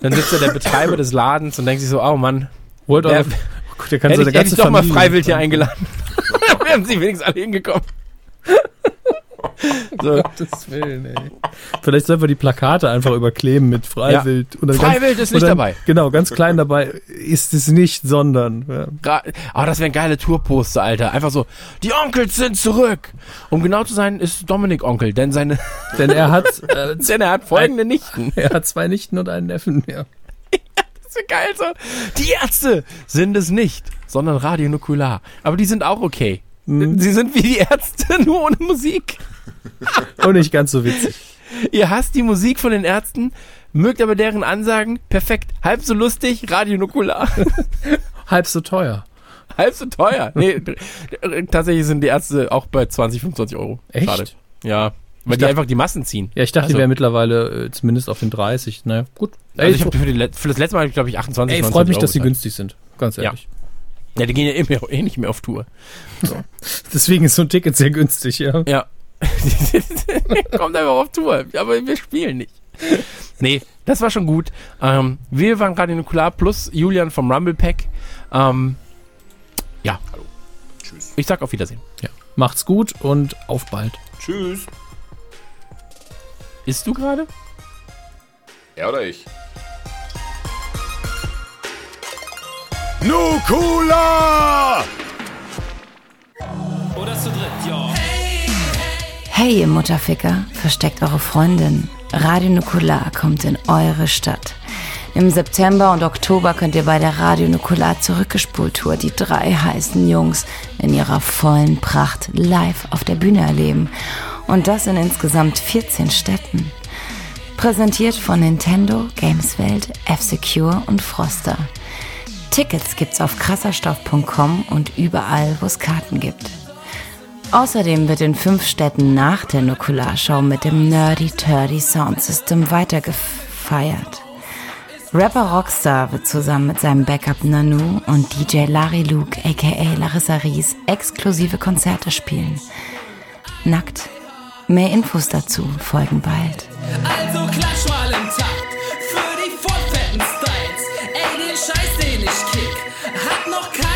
[SPEAKER 5] Dann sitzt da der Betreiber des Ladens und denkt sich so, oh Mann,
[SPEAKER 6] Holt
[SPEAKER 5] Ja,
[SPEAKER 6] eure, oh Gott, der kann
[SPEAKER 5] hätte ich, hätte
[SPEAKER 6] ganze
[SPEAKER 5] ich doch mal
[SPEAKER 6] Familie
[SPEAKER 5] freiwillig hier eingeladen. <laughs> Wären sie wenigstens alle hingekommen. <laughs> so,
[SPEAKER 6] Gottes Willen, ey. Vielleicht sollten wir die Plakate einfach überkleben mit Freiwild. Dann
[SPEAKER 5] Freiwild ist
[SPEAKER 6] und
[SPEAKER 5] nicht
[SPEAKER 6] dann,
[SPEAKER 5] dabei.
[SPEAKER 6] Genau, ganz klein dabei ist es nicht, sondern. Ja.
[SPEAKER 5] Gra oh, das wären geile Tourposter, Alter. Einfach so, die Onkels sind zurück. Um genau zu sein, ist Dominik Onkel, denn seine, <laughs>
[SPEAKER 6] Denn er hat, äh, <laughs>
[SPEAKER 5] denn er hat folgende Nichten.
[SPEAKER 6] er hat zwei Nichten und einen Neffen. Ja.
[SPEAKER 5] Das ist geil so. Die Ärzte sind es nicht, sondern radionukular. Aber die sind auch okay. Sie sind wie die Ärzte, <laughs> nur ohne Musik.
[SPEAKER 6] Und nicht ganz so witzig.
[SPEAKER 5] Ihr hasst die Musik von den Ärzten, mögt aber deren Ansagen. Perfekt. Halb so lustig, radionukular. <laughs>
[SPEAKER 6] Halb so teuer.
[SPEAKER 5] Halb so teuer. Nee, tatsächlich sind die Ärzte auch bei 20, 25 Euro.
[SPEAKER 6] Echt?
[SPEAKER 5] Schade. Ja. Weil die
[SPEAKER 6] dachte-
[SPEAKER 5] einfach die Massen ziehen.
[SPEAKER 6] Ja, ich dachte,
[SPEAKER 5] Also-
[SPEAKER 6] die wäre mittlerweile äh, zumindest auf den 30. Naja, gut.
[SPEAKER 5] Also ich
[SPEAKER 6] Ey,
[SPEAKER 5] hab für, die, für das letzte Mal, glaube ich, 28,
[SPEAKER 6] ey
[SPEAKER 5] 29
[SPEAKER 6] freut mich,
[SPEAKER 5] Euro
[SPEAKER 6] dass die
[SPEAKER 5] bezahlt.
[SPEAKER 6] günstig sind. Ganz ehrlich.
[SPEAKER 5] Ja, die gehen ja eh, eh nicht mehr auf Tour. <laughs>
[SPEAKER 6] Deswegen ist so ein Ticket sehr günstig, ja.
[SPEAKER 5] Ja. <laughs> Kommt einfach auf Tour. Aber wir spielen nicht. Nee, das war schon gut. Ähm, wir waren gerade in Nukular plus Julian vom Rumble Pack. Ähm, ja.
[SPEAKER 7] Tschüss.
[SPEAKER 5] Ich sag auf Wiedersehen.
[SPEAKER 6] ja. Macht's gut und auf bald.
[SPEAKER 7] Tschüss.
[SPEAKER 5] Isst du gerade?
[SPEAKER 7] Er oder ich?
[SPEAKER 4] Nukula!
[SPEAKER 2] Oder zu dritt, ja.
[SPEAKER 3] Hey, ihr Mutterficker, versteckt eure Freundin. Radio Nukular kommt in eure Stadt. Im September und Oktober könnt ihr bei der Radio Nukular Zurückgespult-Tour die drei heißen Jungs in ihrer vollen Pracht live auf der Bühne erleben. Und das in insgesamt 14 Städten. Präsentiert von Nintendo, Gameswelt, F-Secure und Froster. Tickets gibt's auf krasserstoff.com und überall, wo es Karten gibt. Außerdem wird in fünf Städten nach der Nukularshow mit dem Nerdy Turdy Sound System weitergefeiert. Rapper Rockstar wird zusammen mit seinem Backup Nanu und DJ Larry Luke aka Larissa Ries exklusive Konzerte spielen. Nackt. Mehr Infos dazu folgen bald.
[SPEAKER 2] Also klatsch mal im Takt. den ich kick, hat noch kein